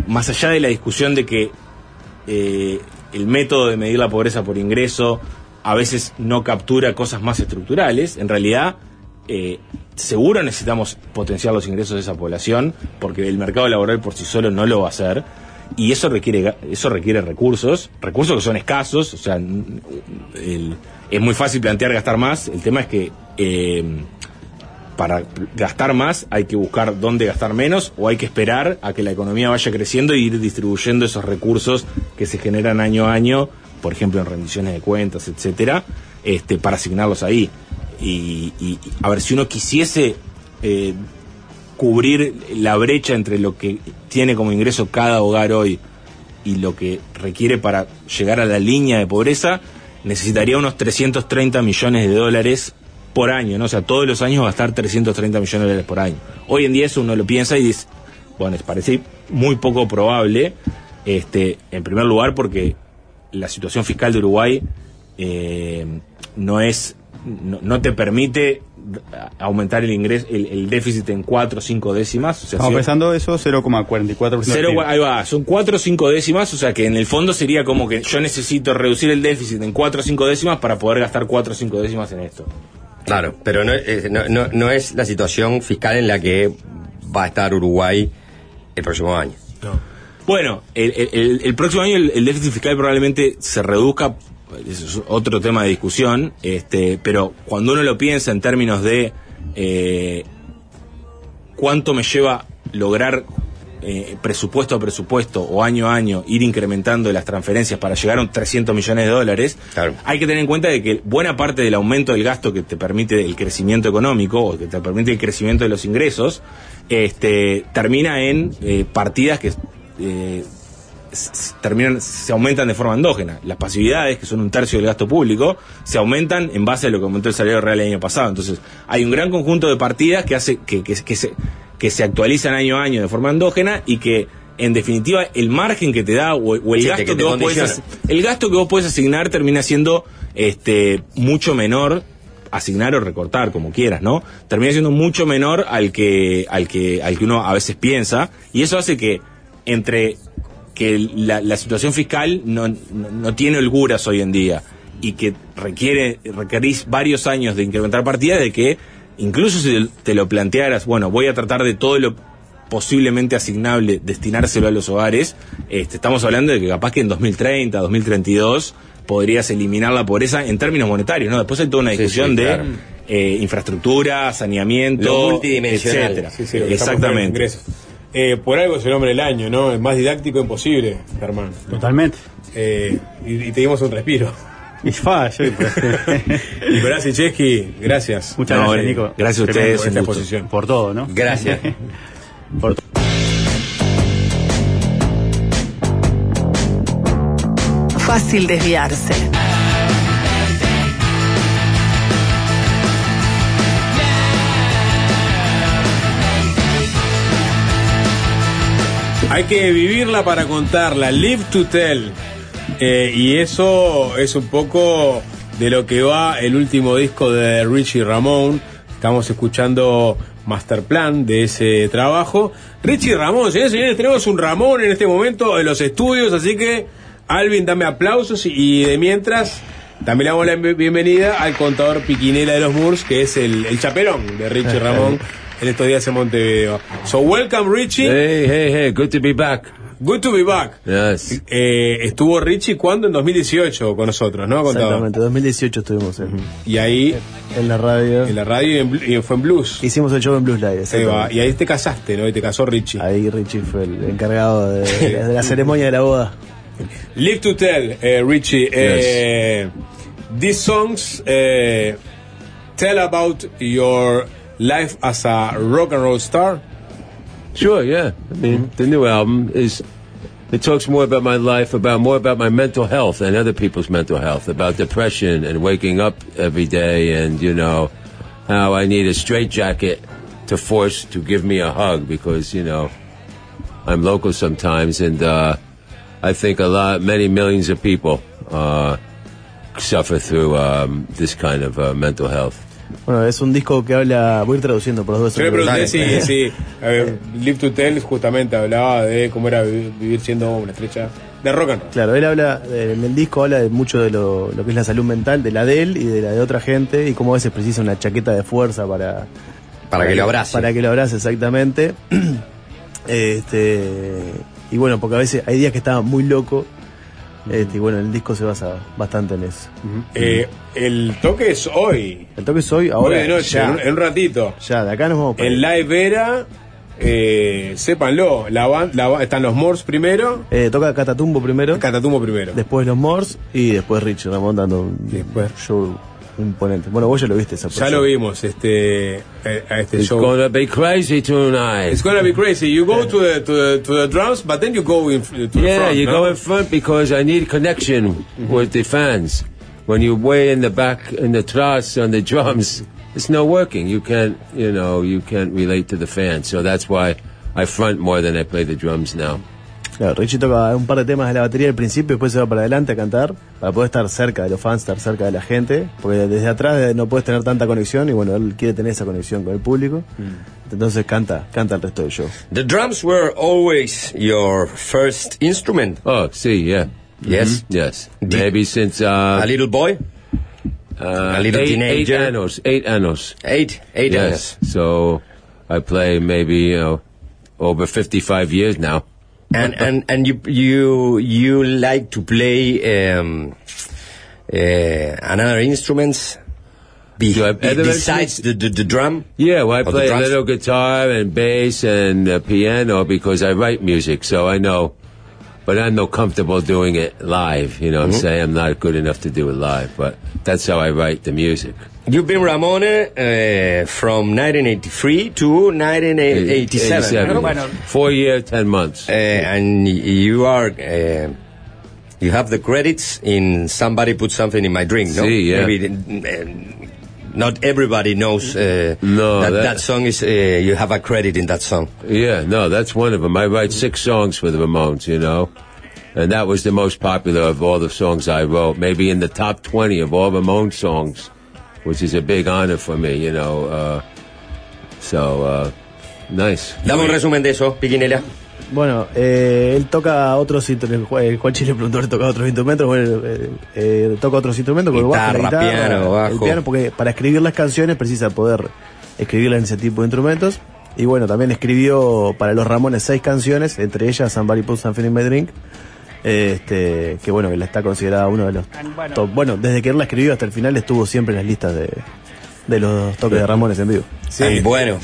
más allá de la discusión de que eh, el método de medir la pobreza por ingreso a veces no captura cosas más estructurales, en realidad eh, seguro necesitamos potenciar los ingresos de esa población porque el mercado laboral por sí solo no lo va a hacer y eso requiere eso requiere recursos recursos que son escasos o sea es muy fácil plantear gastar más el tema es que eh, para gastar más hay que buscar dónde gastar menos o hay que esperar a que la economía vaya creciendo y ir distribuyendo esos recursos que se generan año a año, por ejemplo en rendiciones de cuentas, etcétera, este, para asignarlos ahí. Y, y- a ver, si uno quisiese eh, cubrir la brecha entre lo que tiene como ingreso cada hogar hoy y lo que requiere para llegar a la línea de pobreza, necesitaría unos 330 millones de dólares por año, ¿no? O sea, todos los años gastar 330 millones de dólares por año. Hoy en día eso uno lo piensa y dice, bueno, les parece muy poco probable, este, en primer lugar porque la situación fiscal de Uruguay eh, no es no, no te permite aumentar el ingreso, el, el déficit en 4 o 5 décimas. O sea, Estamos si- pensando eso 0,44%. Cero, ahí va, son 4 o 5 décimas, o sea que en el fondo sería como que yo necesito reducir el déficit en 4 o 5 décimas para poder gastar 4 o 5 décimas en esto. Claro, pero no, es- no, no, no es la situación fiscal en la que va a estar Uruguay el próximo año. Bueno, el, el- el- el próximo año el, el déficit fiscal probablemente se reduzca, eso es otro tema de discusión, este, pero cuando uno lo piensa en términos de eh, cuánto me lleva lograr eh, presupuesto a presupuesto o año a año ir incrementando las transferencias para llegar a un 300 millones de dólares, hay que tener en cuenta de que buena parte del aumento del gasto que te permite el crecimiento económico o que te permite el crecimiento de los ingresos, este, termina en eh, partidas que eh, terminan, se aumentan de forma endógena. Las pasividades, que son un tercio del gasto público, se aumentan en base a lo que aumentó el salario real el año pasado. Entonces, hay un gran conjunto de partidas que hace que, que- que se, que se actualizan año a año de forma endógena y que en definitiva el margen que te da o, o el Sí, gasto que vos podés el gasto que vos puedes asignar termina siendo este mucho menor asignar o recortar como quieras, ¿no? Termina siendo mucho menor al que al que al que uno a veces piensa y eso hace que entre que la, la situación fiscal no, no, no tiene holguras hoy en día y que requiere requerís varios años de incrementar partidas de que incluso si te lo plantearas, bueno, voy a tratar de todo lo posiblemente asignable destinárselo a los hogares, este, estamos hablando de que capaz que en 2030, 2032 podrías eliminar la pobreza en términos monetarios, ¿no? Después hay toda una discusión sí, de claro. eh, infraestructura, saneamiento, Lo multidimensional. etcétera. Sí, Exactamente. Eh, por algo es el nombre del año, ¿no? Es más didáctico imposible, Germán. Totalmente. Eh, y, y te dimos un respiro. Y fa, yo- Nicolás Icheski, gracias. Muchas No, gracias, eh, Nico. gracias a ustedes, por esta exposición. Por todo, ¿no? Gracias. Por todo. Fácil desviarse. Hay que vivirla para contarla, live to tell. Eh, y eso es un poco de lo que va el último disco de Richie Ramón. Estamos escuchando Master Plan de ese trabajo. Richie Ramón, señores señores, tenemos un Ramón en este momento en los estudios, así que Alvin, dame aplausos y, y de mientras también le damos la bien- bienvenida al contador Piquinela de los Moors, que es el, el chaperón de Richie Ramón en estos días en Montevideo. So welcome Richie. Hey, hey, hey, good to be back. Good to be back. Yes. Eh, estuvo Richie cuando en 2018 con nosotros, ¿no? Exactamente, 2018 estuvimos en, Y ahí en la radio. en la radio y, en blu- y fue en blues. Hicimos el show en Blues Live. Ahí va. Y ahí te casaste, ¿no? Y te casó Richie. Ahí Richie fue el encargado de, de la ceremonia de la boda. Live to tell, eh, Richie. eh, these songs eh, tell about your life as a rock and roll star. Sure, yeah. I mean, the new album is it talks more about my life, about more about my mental health and other people's mental health, about depression and waking up every day, and you know how I need a straitjacket to force to give me a hug because you know I'm local sometimes, and uh, I think a lot, many millions of people uh, suffer through um, this kind of uh, mental health. Bueno, es un disco que habla. Voy a ir traduciendo por los dos. Yo le pregunté si, Dale. si a ver, Live to Tell justamente hablaba de cómo era vi- vivir siendo una estrella de rock and roll. Claro, él habla, eh, en el disco habla de mucho de lo, lo que es la salud mental, de la de él y de la de otra gente, y cómo a veces precisa una chaqueta de fuerza para... Para que lo abrace. Para que lo abrace, exactamente. este Y bueno, porque a veces hay días que estaba muy loco, este, y bueno, el disco se basa bastante en eso. Eh, el toque es hoy. El toque es hoy, ahora. hoy de noche, ya. en, un- en un ratito. Ya, de acá nos vamos para En. Live Era, eh, sépanlo, la ban- la están los Morse primero, Eh, toca Catatumbo primero, Catatumbo primero. después los Morse y después Rich Ramón dando un Después. show imponente. Bueno, vos ya lo viste esa Ya lo vimos, este, a este It's show. gonna be crazy tonight. It's gonna be crazy. You go to the to the, to the drums, but then you go in, to the Yeah, front. you no? go in front because I need connection with the fans. When you're way in the back in the truss on the drums, it's not working. You can't, you know, you can't relate to the fans. So that's why I front more than I play the drums now. Claro, Richie toca un par de temas de la batería al principio, después se va para adelante a cantar, para poder estar cerca de los fans, estar cerca de la gente, porque desde atrás no puedes tener tanta conexión y bueno, él quiere tener esa conexión con el público, entonces canta, canta el resto del show. The drums were always your first instrument. Oh, see, yeah. Yes? Mhm, Yes. Maybe since uh, A little boy? uh, a little eight, teenager? Eight anos. Eight anos. Eight, eight yes. So I play maybe you know over fifty-five years now. And and and you you you like to play um, uh, another instruments be, I- be- besides the, the the drum. Yeah, well, I play a little guitar and bass and uh, piano because I write music, so I know. But I'm no comfortable doing it live. You know, what Mhm. I'm saying I'm not good enough to do it live, but that's how I write the music. You've been Ramone uh, from 1983 to 1987. Bueno. Four years, ten months. Uh, and you are uh, you have the credits in somebody put something in my drink. No, Sí, yeah. maybe uh, not everybody knows uh, No, that, that- that song is. Uh, you have a credit in that song. Yeah, no, that's one of them. I write six songs for the Ramones, you know, and that was the most popular of all the songs I wrote. Maybe in the top twenty of all Ramones songs, which is a big honor for me, you know. Uh, so uh, nice. Dame un resumen de eso, Piquinela. Bueno, eh, él toca otros instrumentos, el Juan Chile preguntó, él toca otros instrumentos, bueno, eh, eh, toca otros instrumentos, como el bajo, la Guitarra, guitarra, piano, el bajo. piano, porque para escribir las canciones precisa poder escribirlas en ese tipo de instrumentos. Y bueno, también escribió para los Ramones seis canciones, entre ellas Somebody Put Something in My Drink, este, que bueno, que la está considerada uno de los top. Bueno, desde que él la escribió hasta el final estuvo siempre en las listas de, de los toques de Ramones en vivo. Sí. bueno.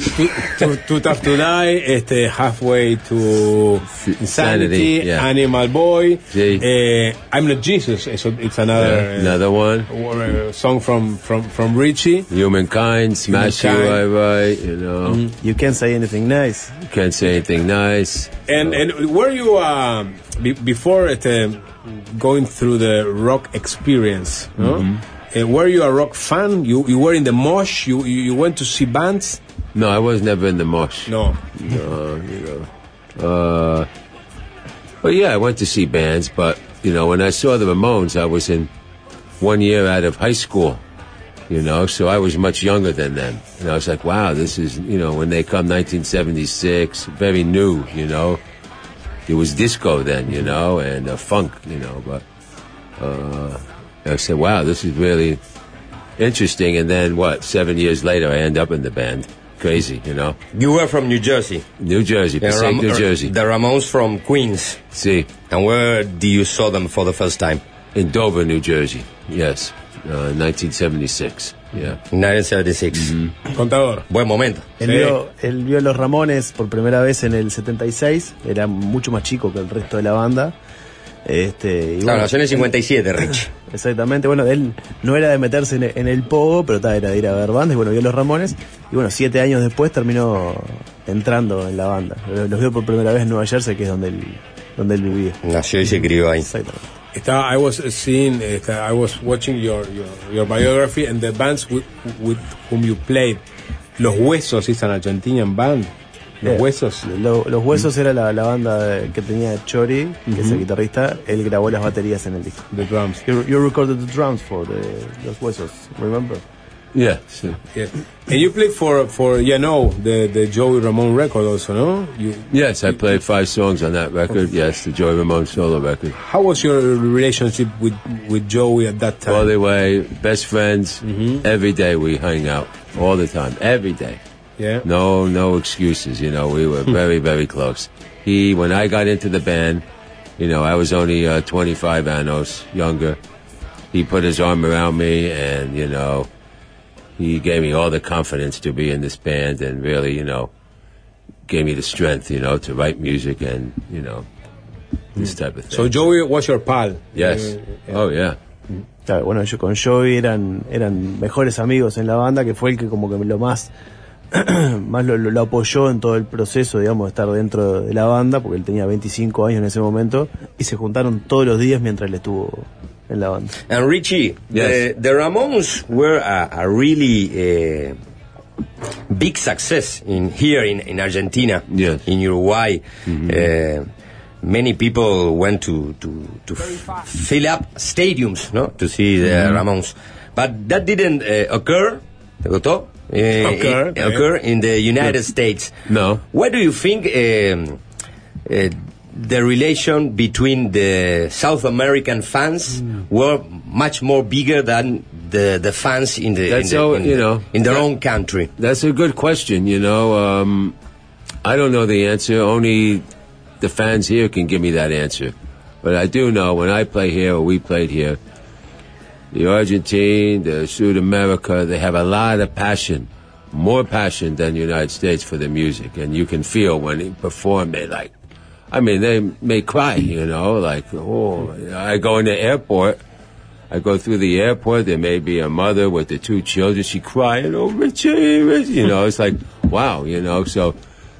Too, too Tough to Die, este, Halfway to Insanity, Insanity, yeah. Animal Boy, Sí. eh, I'm Not Jesus, eso, it's another, Yeah, eh, another one. uh, song from, from, from Richie. Humankind, Smash You, Humankind. I write, you know. Mm-hmm. You can't say anything nice. You can't say anything nice. And, and were you, uh, be, before este, going through the rock experience, no? Uh, were you a rock fan? You, you were in the mosh? You, you, went to see bands? No, I was never in the mosh. No. No, you know. Uh, but yeah, I went to see bands, but, you know, when I saw the Ramones, I was in one year out of high school, you know, so I was much younger than them. And I was like, wow, this is, you know, when they come 1976, very new, you know. It was disco then, you know, and uh, funk, you know, but uh, I said, wow, this is really interesting. And then what, seven years later, I end up in the band. Crazy, you know. You were from New Jersey. New Jersey, The Passaic, Ram- New Jersey. The Ramones from Queens. See, And where do you saw them for the first time? in Dover, New Jersey. Yes, uh, 1976. Yeah. 1976. Contador. Buen momento. Él, Sí. vio, él vio a los Ramones por primera vez en el 76, era mucho más chico que el resto de la banda. Este, y Claro, bueno, nació en el 57, Rich. Exactamente, bueno, él no era de meterse en, en el pogo, pero ta, era de ir a ver bandas, y bueno, vio a los Ramones, y bueno, siete años después terminó entrando en la banda. Los vio por primera vez en Nueva Jersey, que es donde él, donde él vivía. Nació y se crió ahí. Exactamente. Estaba, I was seeing, I was watching your, your, your biography and the bands with, with whom you played. Los Huesos is an Argentinian band. Los Eh, Huesos. Lo- los Huesos era la, la banda de- que tenía Chori, que es el guitarrista, él grabó las baterías en el disco. The drums. You, you recorded the drums for the, Los Huesos, remember? Yeah. So, Yeah. And you played for, for you know, the, the Joey Ramone record also, no? You, yes, I played five songs on that record. Yes, the Joy Ramone solo record. how was your relationship with, with Joey at that time? All the way, best friends. Every day we hung out, all the time, every day. Yeah. No, no excuses. You know, we were very, very close. He, when I got into the band, you know, I was only uh, 25 anos younger. He put his arm around me, and you know, he gave me all the confidence to be in this band, and really, you know, gave me the strength, you know, to write music and you know, this type of thing. So Joey was your pal. yes. Uh, Oh yeah. Claro, bueno, yo con Joey eran, eran mejores amigos en la banda, que fue el que como que lo más, más lo, lo- lo apoyó en todo el proceso, digamos, de estar dentro de la banda, porque él tenía 25 años en ese momento, y se juntaron todos los días mientras él estuvo en la banda. And Richie, the, the Ramones were a, a really uh, big success in here in, in Argentina, Yes. in Uruguay. Uh, many people went to to to fill up stadiums, no, to see the Mhm. Ramones, but that didn't uh, occur. ¿Te gustó? Eh, Occur, eh, occur in the United States. No. What do you think um, uh, the relation between the South American fans were much more bigger than the the fans in the, in, the, all, in, you know. in their that- own country? That's a good question. You know, um, I don't know the answer. Only the fans here can give me that answer. But I do know when I play here or we played here, the Argentine, the South America, they have a lot of passion, more passion than the United States for the music, and you can feel when they perform. They like, I mean, they may cry. You know, like oh, I go in the airport. I go through the airport. There may be a mother with the two children. She crying, "Oh, Richie, Richie!" You know, it's like, wow. You know, so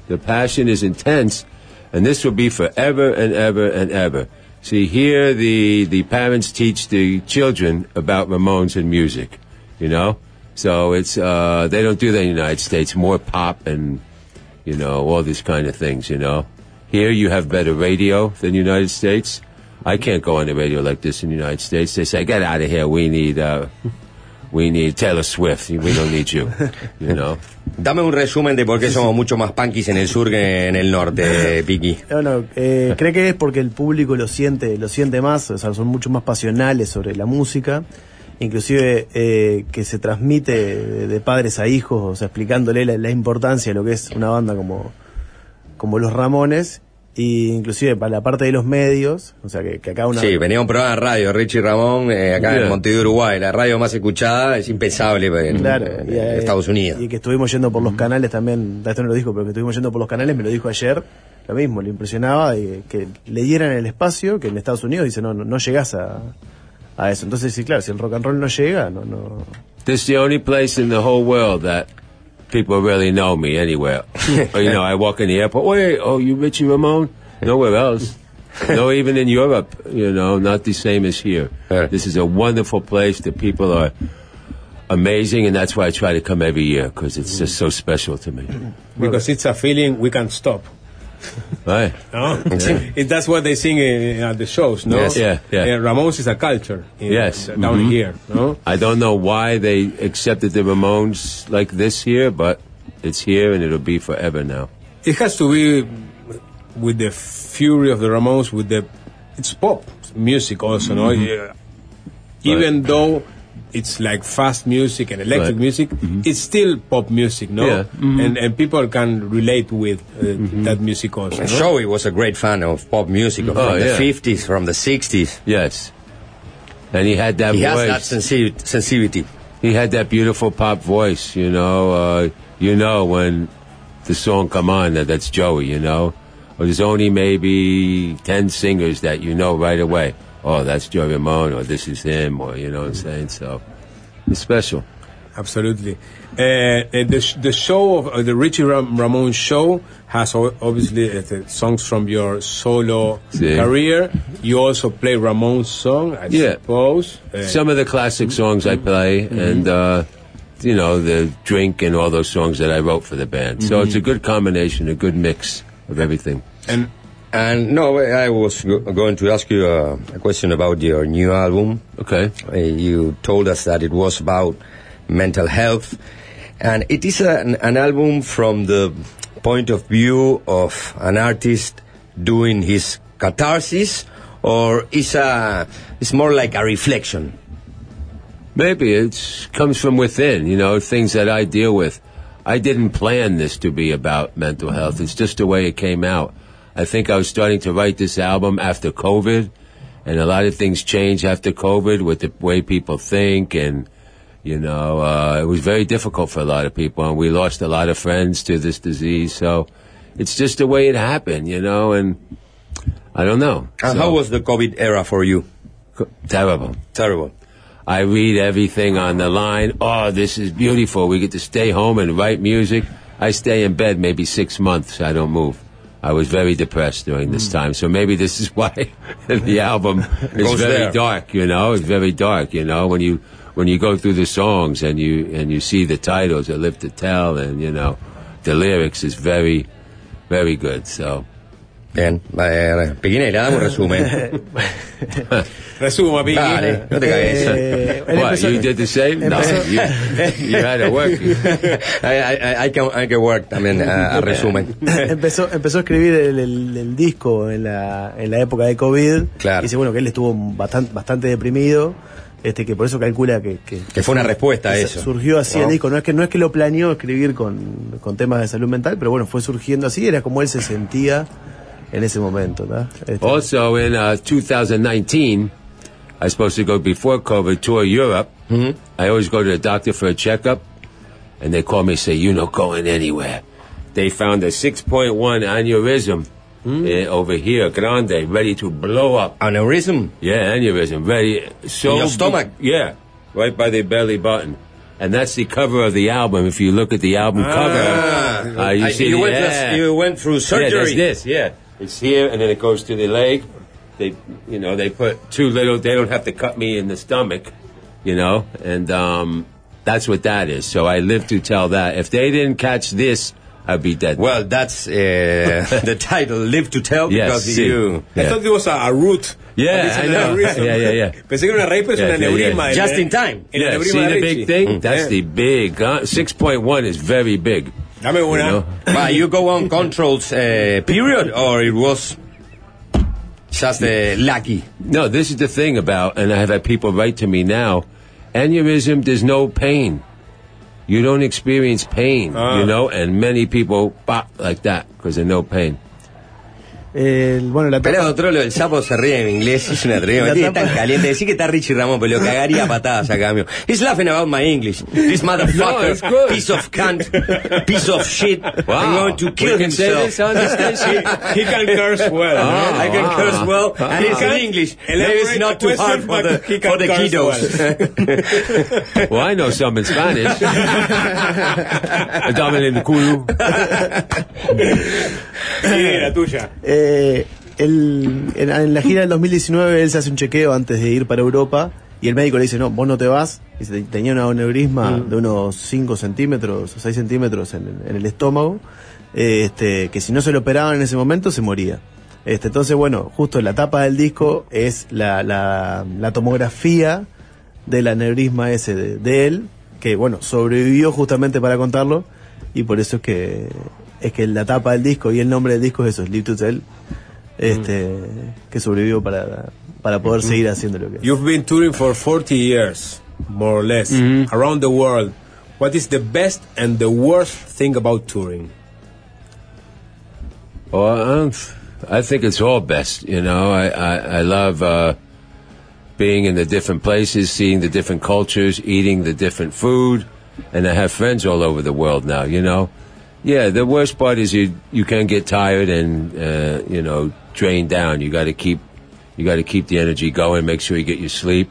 the passion is intense, and this will be forever and ever and ever. See, here the the parents teach the children about Ramones and music. You know, so it's uh, they don't do that in the United States. More pop and you know all these kind of things. You know, here you have better radio than the United States. I can't go on the radio like this in the United States. They say, "Get out of here. We need, uh, we need Taylor Swift. We don't need you." You know. Dame un resumen de por qué somos mucho más punkis en el sur que en el norte, Piki. No, no, eh, creo que es porque el público lo siente, lo siente más, o sea, son mucho más pasionales sobre la música, inclusive eh, que se transmite de, de padres a hijos, o sea, explicándole la, la importancia de lo que es una banda como, como los Ramones, y inclusive para la parte de los medios, o sea, que, que acá una... Sí, venía un programa de radio, Richie Ramón, eh, acá en Yeah. Montevideo, Uruguay, la radio más escuchada, es impensable en, Claro, en y, eh, Estados Unidos. Y que estuvimos yendo por los canales también, esto no lo dijo, pero que estuvimos yendo por los canales, me lo dijo ayer, lo mismo, le impresionaba y que le dieran el espacio, que en Estados Unidos dice, no, no, no llegás a, a eso. Entonces, sí, claro, si el rock and roll no llega, no, no. This is the only place in the whole world that people really know me anywhere. Or, you know, I walk in the airport. Wait, oh, you Richie Ramone? Nowhere else. no, even in Europe, you know, not the same as here. This is a wonderful place. The people are amazing, and that's why I try to come every year because it's just so special to me. Because it's a feeling we can't stop. Right. No? it, that's what they sing in, at the shows, no? Yes. Yeah, yeah. Uh, Ramones is a culture in, Yes. down mhm. here, no? I don't know why they accepted the Ramones like this here, but it's here and it'll be forever now. It has to be with the fury of the Ramones, with the it's pop music also, no? Mhm. Yeah. Even though it's like fast music and electric Right. music, it's still pop music, no? Yeah. Mhm. And and people can relate with uh, that music also. no? Joey was a great fan of pop music from Oh, the yeah. 50s, from the 60s. Yes. And he had that He has that sensi- sensitivity. He had that beautiful pop voice, you know. Uh, you know when the song come on that that's Joey, you know. Or there's only maybe ten singers that you know right away. Oh, that's Joey Ramone, or this is him, or you know what I'm saying. So it's special. Absolutely. Uh, the, sh- the show of uh, the Richie Ram- Ramone show has obviously uh, the songs from your solo Sí. career. You also play Ramone's song, I Yeah. suppose. Uh, Some of the classic songs I play, and uh, you know the drink and all those songs that I wrote for the band. So Mhm. it's a good combination, a good mix of everything. And And no, I was go- going to ask you a, a question about your new album. Okay. Uh, you told us that it was about mental health, and it is an, an album from the point of view of an artist doing his catharsis, or is a it's more like a reflection. Maybe it comes from within, you know, things that I deal with. I didn't plan this to be about mental health. It's just the way it came out. I think I was starting to write this album after COVID, and a lot of things changed after COVID with the way people think, and you know, uh, it was very difficult for a lot of people, and we lost a lot of friends to this disease. So it's just the way it happened, you know, and I don't know. And So- how was the COVID era for you? Terrible. Terrible. I read everything on the line. Oh, this is beautiful. We get to stay home and write music. I stay in bed maybe six months. I don't move. I was very depressed during this hmm. time. So maybe this is why the album is very there. dark, you know, it's very dark, you know, when you, when you go through the songs and you, and you see the titles, I live to tell and, you know, the lyrics is very, very good. So Bien, Piquinela, dame un resumen. Resuma, Piqui. Dale, no te cagues. Eh, What, you did the same? No, you, you had to work. hay, hay- hay que, hay que work también a, a resumen. empezó, empezó a escribir el, el- el disco en la, en la época de COVID. Claro. Y dice, bueno, que él estuvo bastante, bastante deprimido. Este, que por eso calcula que, que, Que fue una respuesta a eso. Surgió así ¿no? el disco. No es que no es que lo planeó escribir con, con temas de salud mental, pero bueno, fue surgiendo así. Era como él se sentía en ese momento. ¿no? Este, Also, in uh, 2019, I was supposed to go before COVID tour Europe. Mm-hmm. I always go to the doctor for a checkup, and they call me and say, "You're not going anywhere." They found a 6.1 aneurysm uh, over here, grande, ready to blow up. Aneurysm? Yeah, aneurysm, ready. So In your stomach? Yeah, right by the belly button. And that's the cover of the album. If you look at the album Ah. cover, uh, you I- see you the, went- yeah. you went through Yeah, that's surgery. this. Yeah, it's here, and then it goes to the leg. They, you know, they put too little. They don't have to cut me in the stomach, you know, and um, that's what that is. So I live to tell that. If they didn't catch this, I'd be dead. Well, that's uh, the title, Live to Tell, Yes, because sí. you... I thought it was a, a root. Yeah, I know. aneurysm. Yeah, yeah, yeah. Pensé que era una raíz, pero es Yeah, un yeah, aneurisma. yeah. El- Just in time. Yeah, see the big thing? Mm. That's Yeah. the big. Uh, Six point one is very big. Dame una. You know? But you go on controls uh, period, or it was just uh, lucky? No, this is the thing about, and I have had people write to me now. Aneurysm, there's no pain. You don't experience pain, Ah. you know, and many people pop like that because there's no pain. El- bueno, la Pero otro, lo del sapo se ríe en inglés, es una atrevida. La Me tiene tapa- tan caliente. Decir que está Richie Ramón, pero lo cagaría a patadas a cambio. He's laughing about my English. This No, motherfucker, good. piece of cunt, piece of shit, Wow. I'm going to kill We can say himself. the station? He can curse well. Ah. I can curse well, and it's in English. Maybe it's not the too hard for the, he for the kiddos. Well, I know some in Spanish. Dame en el culo. Sí, la tuya. Eh, él- en, en la gira del 2019 él se hace un chequeo antes de ir para Europa y el médico le dice, no, vos no te vas. "Te- tenía un aneurisma Mm. de unos 5 centímetros o 6 centímetros en, en el estómago, eh, este, que si no se lo operaban en ese momento se moría. Este, entonces, bueno, justo la tapa del disco es la, la, la tomografía del aneurisma ese de, de él, que bueno, sobrevivió justamente para contarlo, y por eso es que es que la tapa del disco y el nombre del disco es eso, Live to Tell, este, que sobrevivió para, para poder seguir haciendo lo que You've been touring for 40 years, more or less, around the world. What is the best and the worst thing about touring? Well, um, I think it's all best. You know, I I, I love uh, being in the different places, seeing the different cultures, eating the different food, and I have friends all over the world now. You know, yeah. The worst part is you you can get tired and uh, you know drained down. You got to keep you got to keep the energy going. Make sure you get your sleep,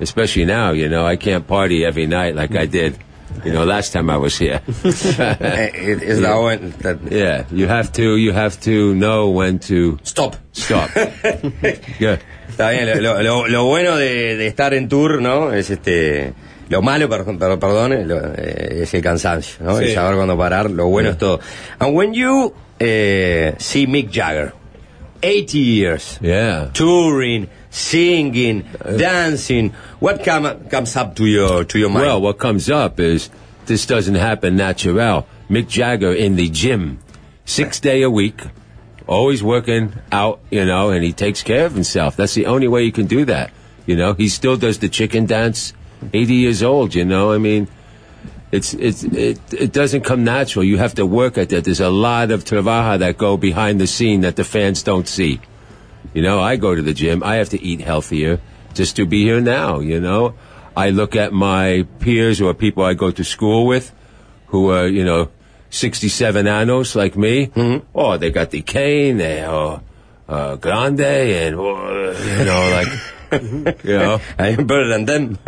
especially now. You know, I can't party every night like I did. You know, last time I was here. Eh, es la buena- Yeah, you have to you have to know when to Stop. stop. yeah. Está bien, lo, lo- lo bueno de, de estar en tour, ¿no? Es este. Lo malo, per- per- perdón, eh, lo- eh, es el cansancio, ¿no? Sí. El saber cuándo parar. Lo bueno es todo. And when you eh, see Mick Jagger, 80 years, Yeah. touring, singing, dancing, what come, comes up to your to your mind? Well, what comes up is this doesn't happen natural. Mick Jagger in the gym, six day a week, always working out, you know, and he takes care of himself. That's the only way you can do that. You know, he still does the chicken dance, 80 years old, you know, I mean, it's, it's, it, it doesn't come natural. You have to work at that. There's a lot of trabaja that go behind the scene that the fans don't see. You know, I go to the gym. I have to eat healthier just to be here now, you know. I look at my peers or people I go to school with who are, you know, 67 anos like me. Oh, they got the cane, they are uh, grande and, oh, you know, like, you know. I am better than them.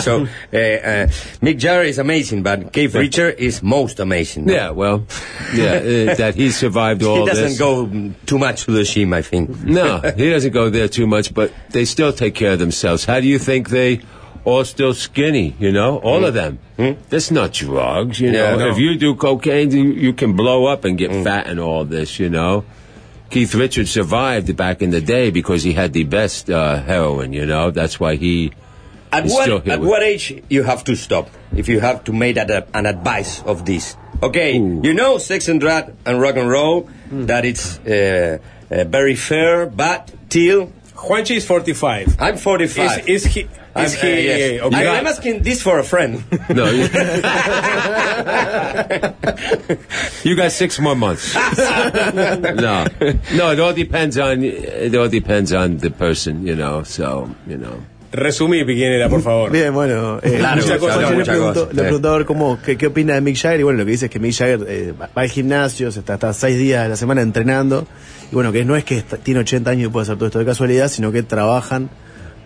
so, uh, uh, Mick Jagger is amazing, but Keith Richard is most amazing. Yeah, well, yeah, uh, that he survived all he doesn't this. go mm, too much to the gym, I think. No, he doesn't go there too much, but they still take care of themselves. How do you think they all still skinny, you know? All of them. That's not drugs, you Yeah, know. no. If you do cocaine, you, you can blow up and get fat and all this, you know. Keith Richards survived back in the day because he had the best uh, heroin. You know, that's why he. At what at what age you have to stop if you have to make a- an advice of this? Okay, you know sex and drug and rock and roll that it's uh, uh, very fair, but till Juanchi is 45. I'm 45. Is, is he? I'm, Is uh, he? yes. okay. I, am asking this for a friend. No, you, you got six more months. no, no, it all depends on it all depends on the person, you know. So you know. Resumí, Piquinera, por favor. Bien, bueno, eh, Claro, muchas claro, cosas. Yo le muchas pregunto, cosas, le sí. pregunto a ver cómo, qué, qué opina de Mick Jagger. Y bueno, lo que dice es que Mick Jagger eh, va al gimnasio, se está, está seis días a la semana entrenando. Y bueno, que no es que tiene 80 años y puede hacer todo esto de casualidad, sino que trabajan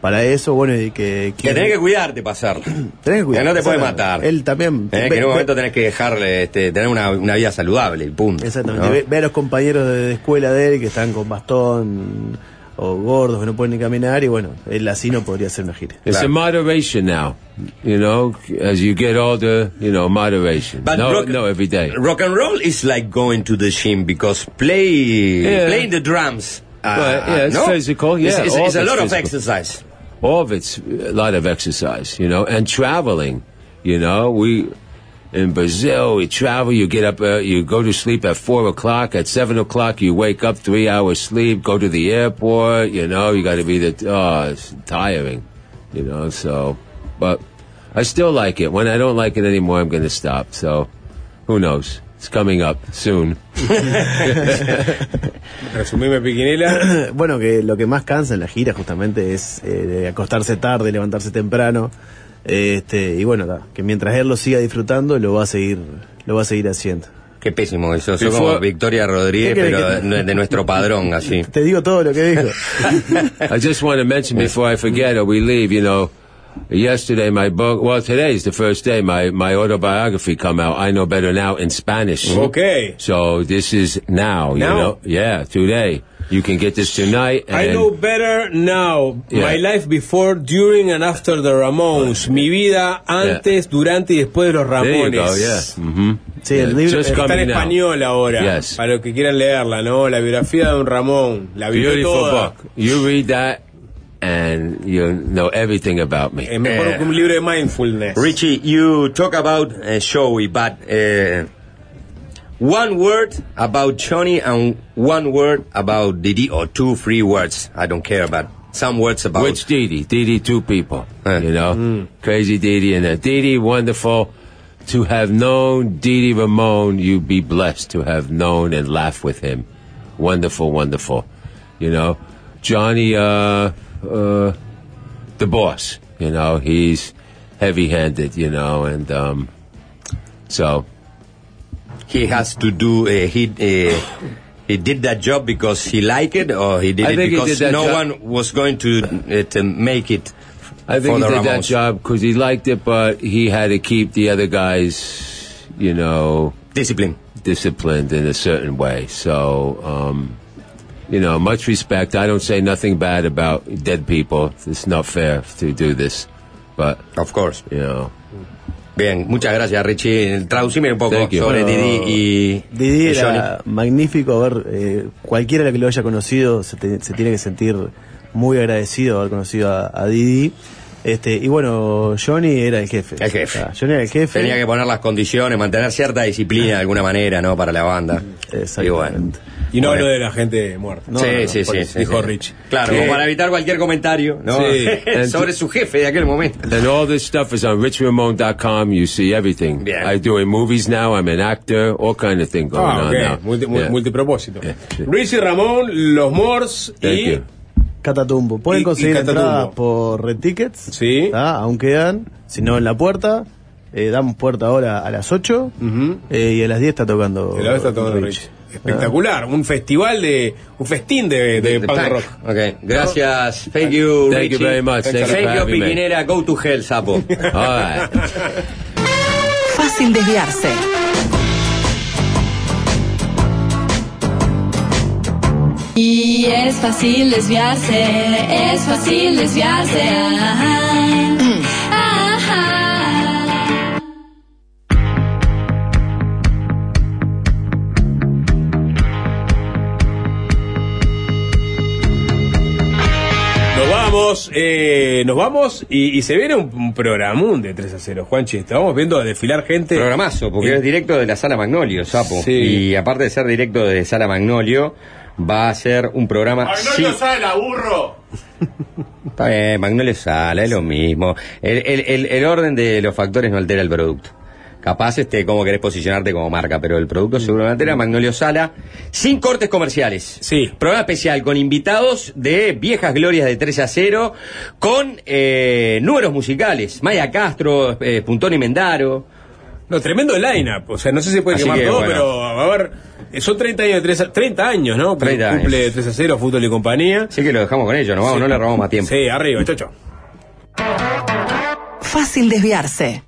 para eso. Bueno, y que. que tenés que cuidarte para hacerlo. tenés que cuidar. Que no te puede matar. Él también. Eh, que en un momento tenés que dejarle, este, tener una, una vida saludable, y punto. Exactamente. ¿no? Ve, ve a los compañeros de, de escuela de él que están con bastón o gordos que no pueden ni caminar. Y bueno, él así no podría hacer una gira. It's a moderation now, you know. As you get older, you know, moderation. But no, rock- no, every day. Rock and roll is like going to the gym because play Yeah. playing the drums. uh, yeah, it's no? physical, yeah, it's, it's, it's a of lot of physical. exercise. all of it's a lot of exercise, you know, and traveling. You know, we in Brazil You travel. You get up, uh, you go to sleep at four o'clock. At seven o'clock, you wake up, three hours sleep. Go to the airport. You know, you got to be the. Oh, it's tiring. You know, so, but I still like it. When I don't like it anymore, I'm going to stop. So, who knows? It's coming up soon. Resumime, Piquinela. bueno, que lo que más cansa en la gira justamente es eh, acostarse tarde, levantarse temprano. Este, y bueno, da, que mientras él lo siga disfrutando, lo va a seguir, lo va a seguir haciendo. Qué pésimo eso. Soy como Victoria Rodríguez, ¿Qué querés pero que- de, de nuestro padrón, así. Te digo todo lo que dijo. I just want to mention before I forget or we leave, you know, yesterday my book, well, today's the first day my, my autobiography come out. I know better now in Spanish. Okay. So this is now, you Now? know, yeah, today. You can get this tonight. And I know better now. Yeah. My life before, during and after the Ramones. Mi vida antes, durante y después de los there you Ramones. go, yeah. hmm Sí, el libro just Está en coming out. español ahora. Yes. Para los que quieran leerla, ¿no? La biografía de un Ramón. La Beautiful toda. book. You read that and you know everything about me. Es mejor que un libro de mindfulness. Richie, you talk about uh, Showy, but uh, one word about Johnny and one word about Didi, or two, three words. I don't care, but some words about. Which Didi? Didi, two people. Eh. You know, crazy Didi and that. Didi, wonderful to have known Didi Ramon. You be blessed to have known and laugh with him. Wonderful, wonderful. You know, Johnny, uh, uh, the boss. You know, he's heavy-handed. You know, and um, so he has to do. Uh, he uh, he did that job because he liked it, or he did I it because did no job- one was going to uh, to make it. I think he did that job because he liked it, but he had to keep the other guys, you know, Discipline. disciplined in a certain way. So, um, you know, much respect. I don't say nothing bad about dead people. It's not fair to do this, but Of course. you know, Bien, muchas gracias, Richie. Traducime un poco sobre Didi y, Didi y Johnny. era magnífico. A ver, eh, cualquiera que lo haya conocido se, te- se tiene que sentir muy agradecido de haber conocido a, a Didi. Este, y bueno, Johnny era el jefe. El jefe. O sea, Johnny era el jefe. Tenía que poner las condiciones, mantener cierta disciplina de alguna manera, ¿no? Para la banda. Y bueno. Y no Bueno. hablo de la gente muerta. sí, no, sí, por sí, eso, sí, Dijo sí. Rich. Claro, como para evitar cualquier comentario, ¿no? Sí. Sobre su jefe de aquel momento. and all this stuff is on richramon.com. You see everything. Bien. I do in movies now. I'm an actor. All kind of thing going Ah, on ok. now. Multi- mu- Yeah. Multipropósito. Yeah, sí. Rich y Ramón, los Mors y. you. Catatumbo. Pueden Y- y conseguir Catatumbo. entradas por Red Tickets. Sí. ¿tá? Aún quedan. Si no, en la puerta. Eh, damos puerta ahora a las 8. eh, y a las 10 está tocando. El está tomando Rich. Espectacular. Un festival de. Un festín de, de, The punk rock. Ok, gracias. Thank you, Thank you Richie. very much. Thank you Thank you. Piquinera. Go to hell, sapo. All right. Fácil desviarse. Y es fácil desviarse, es fácil desviarse. Ajá. Vamos, eh, nos vamos y, y se viene un, un programón de 3 a 0, Juanchi. Estábamos viendo a desfilar gente. Programazo, porque Eh, es directo de la Sala Magnolio, Sapo. Sí. Y aparte de ser directo de Sala Magnolio, va a ser un programa... sí- Sala, burro! Está bien, Magnolio Sala, es lo mismo. El, el- el- el orden de los factores no altera el producto. Capaz, este, cómo querés posicionarte como marca, pero el producto seguramente era Magnolio Sala, sin cortes comerciales. Sí. Programa especial con invitados de viejas glorias de 3 a 0, con eh, números musicales. Maya Castro, eh, Puntón y Mendaro. No, tremendo line-up. O sea, no sé si se puede Así quemar que, todo, bueno. pero a ver, son 30 años de 3 a, 30 años, ¿no? 30 Cumple años. 3 a 0, fútbol y compañía. Así que lo dejamos con ellos, no vamos, Sí. no le robamos más tiempo. Sí, arriba, chocho. Fácil desviarse.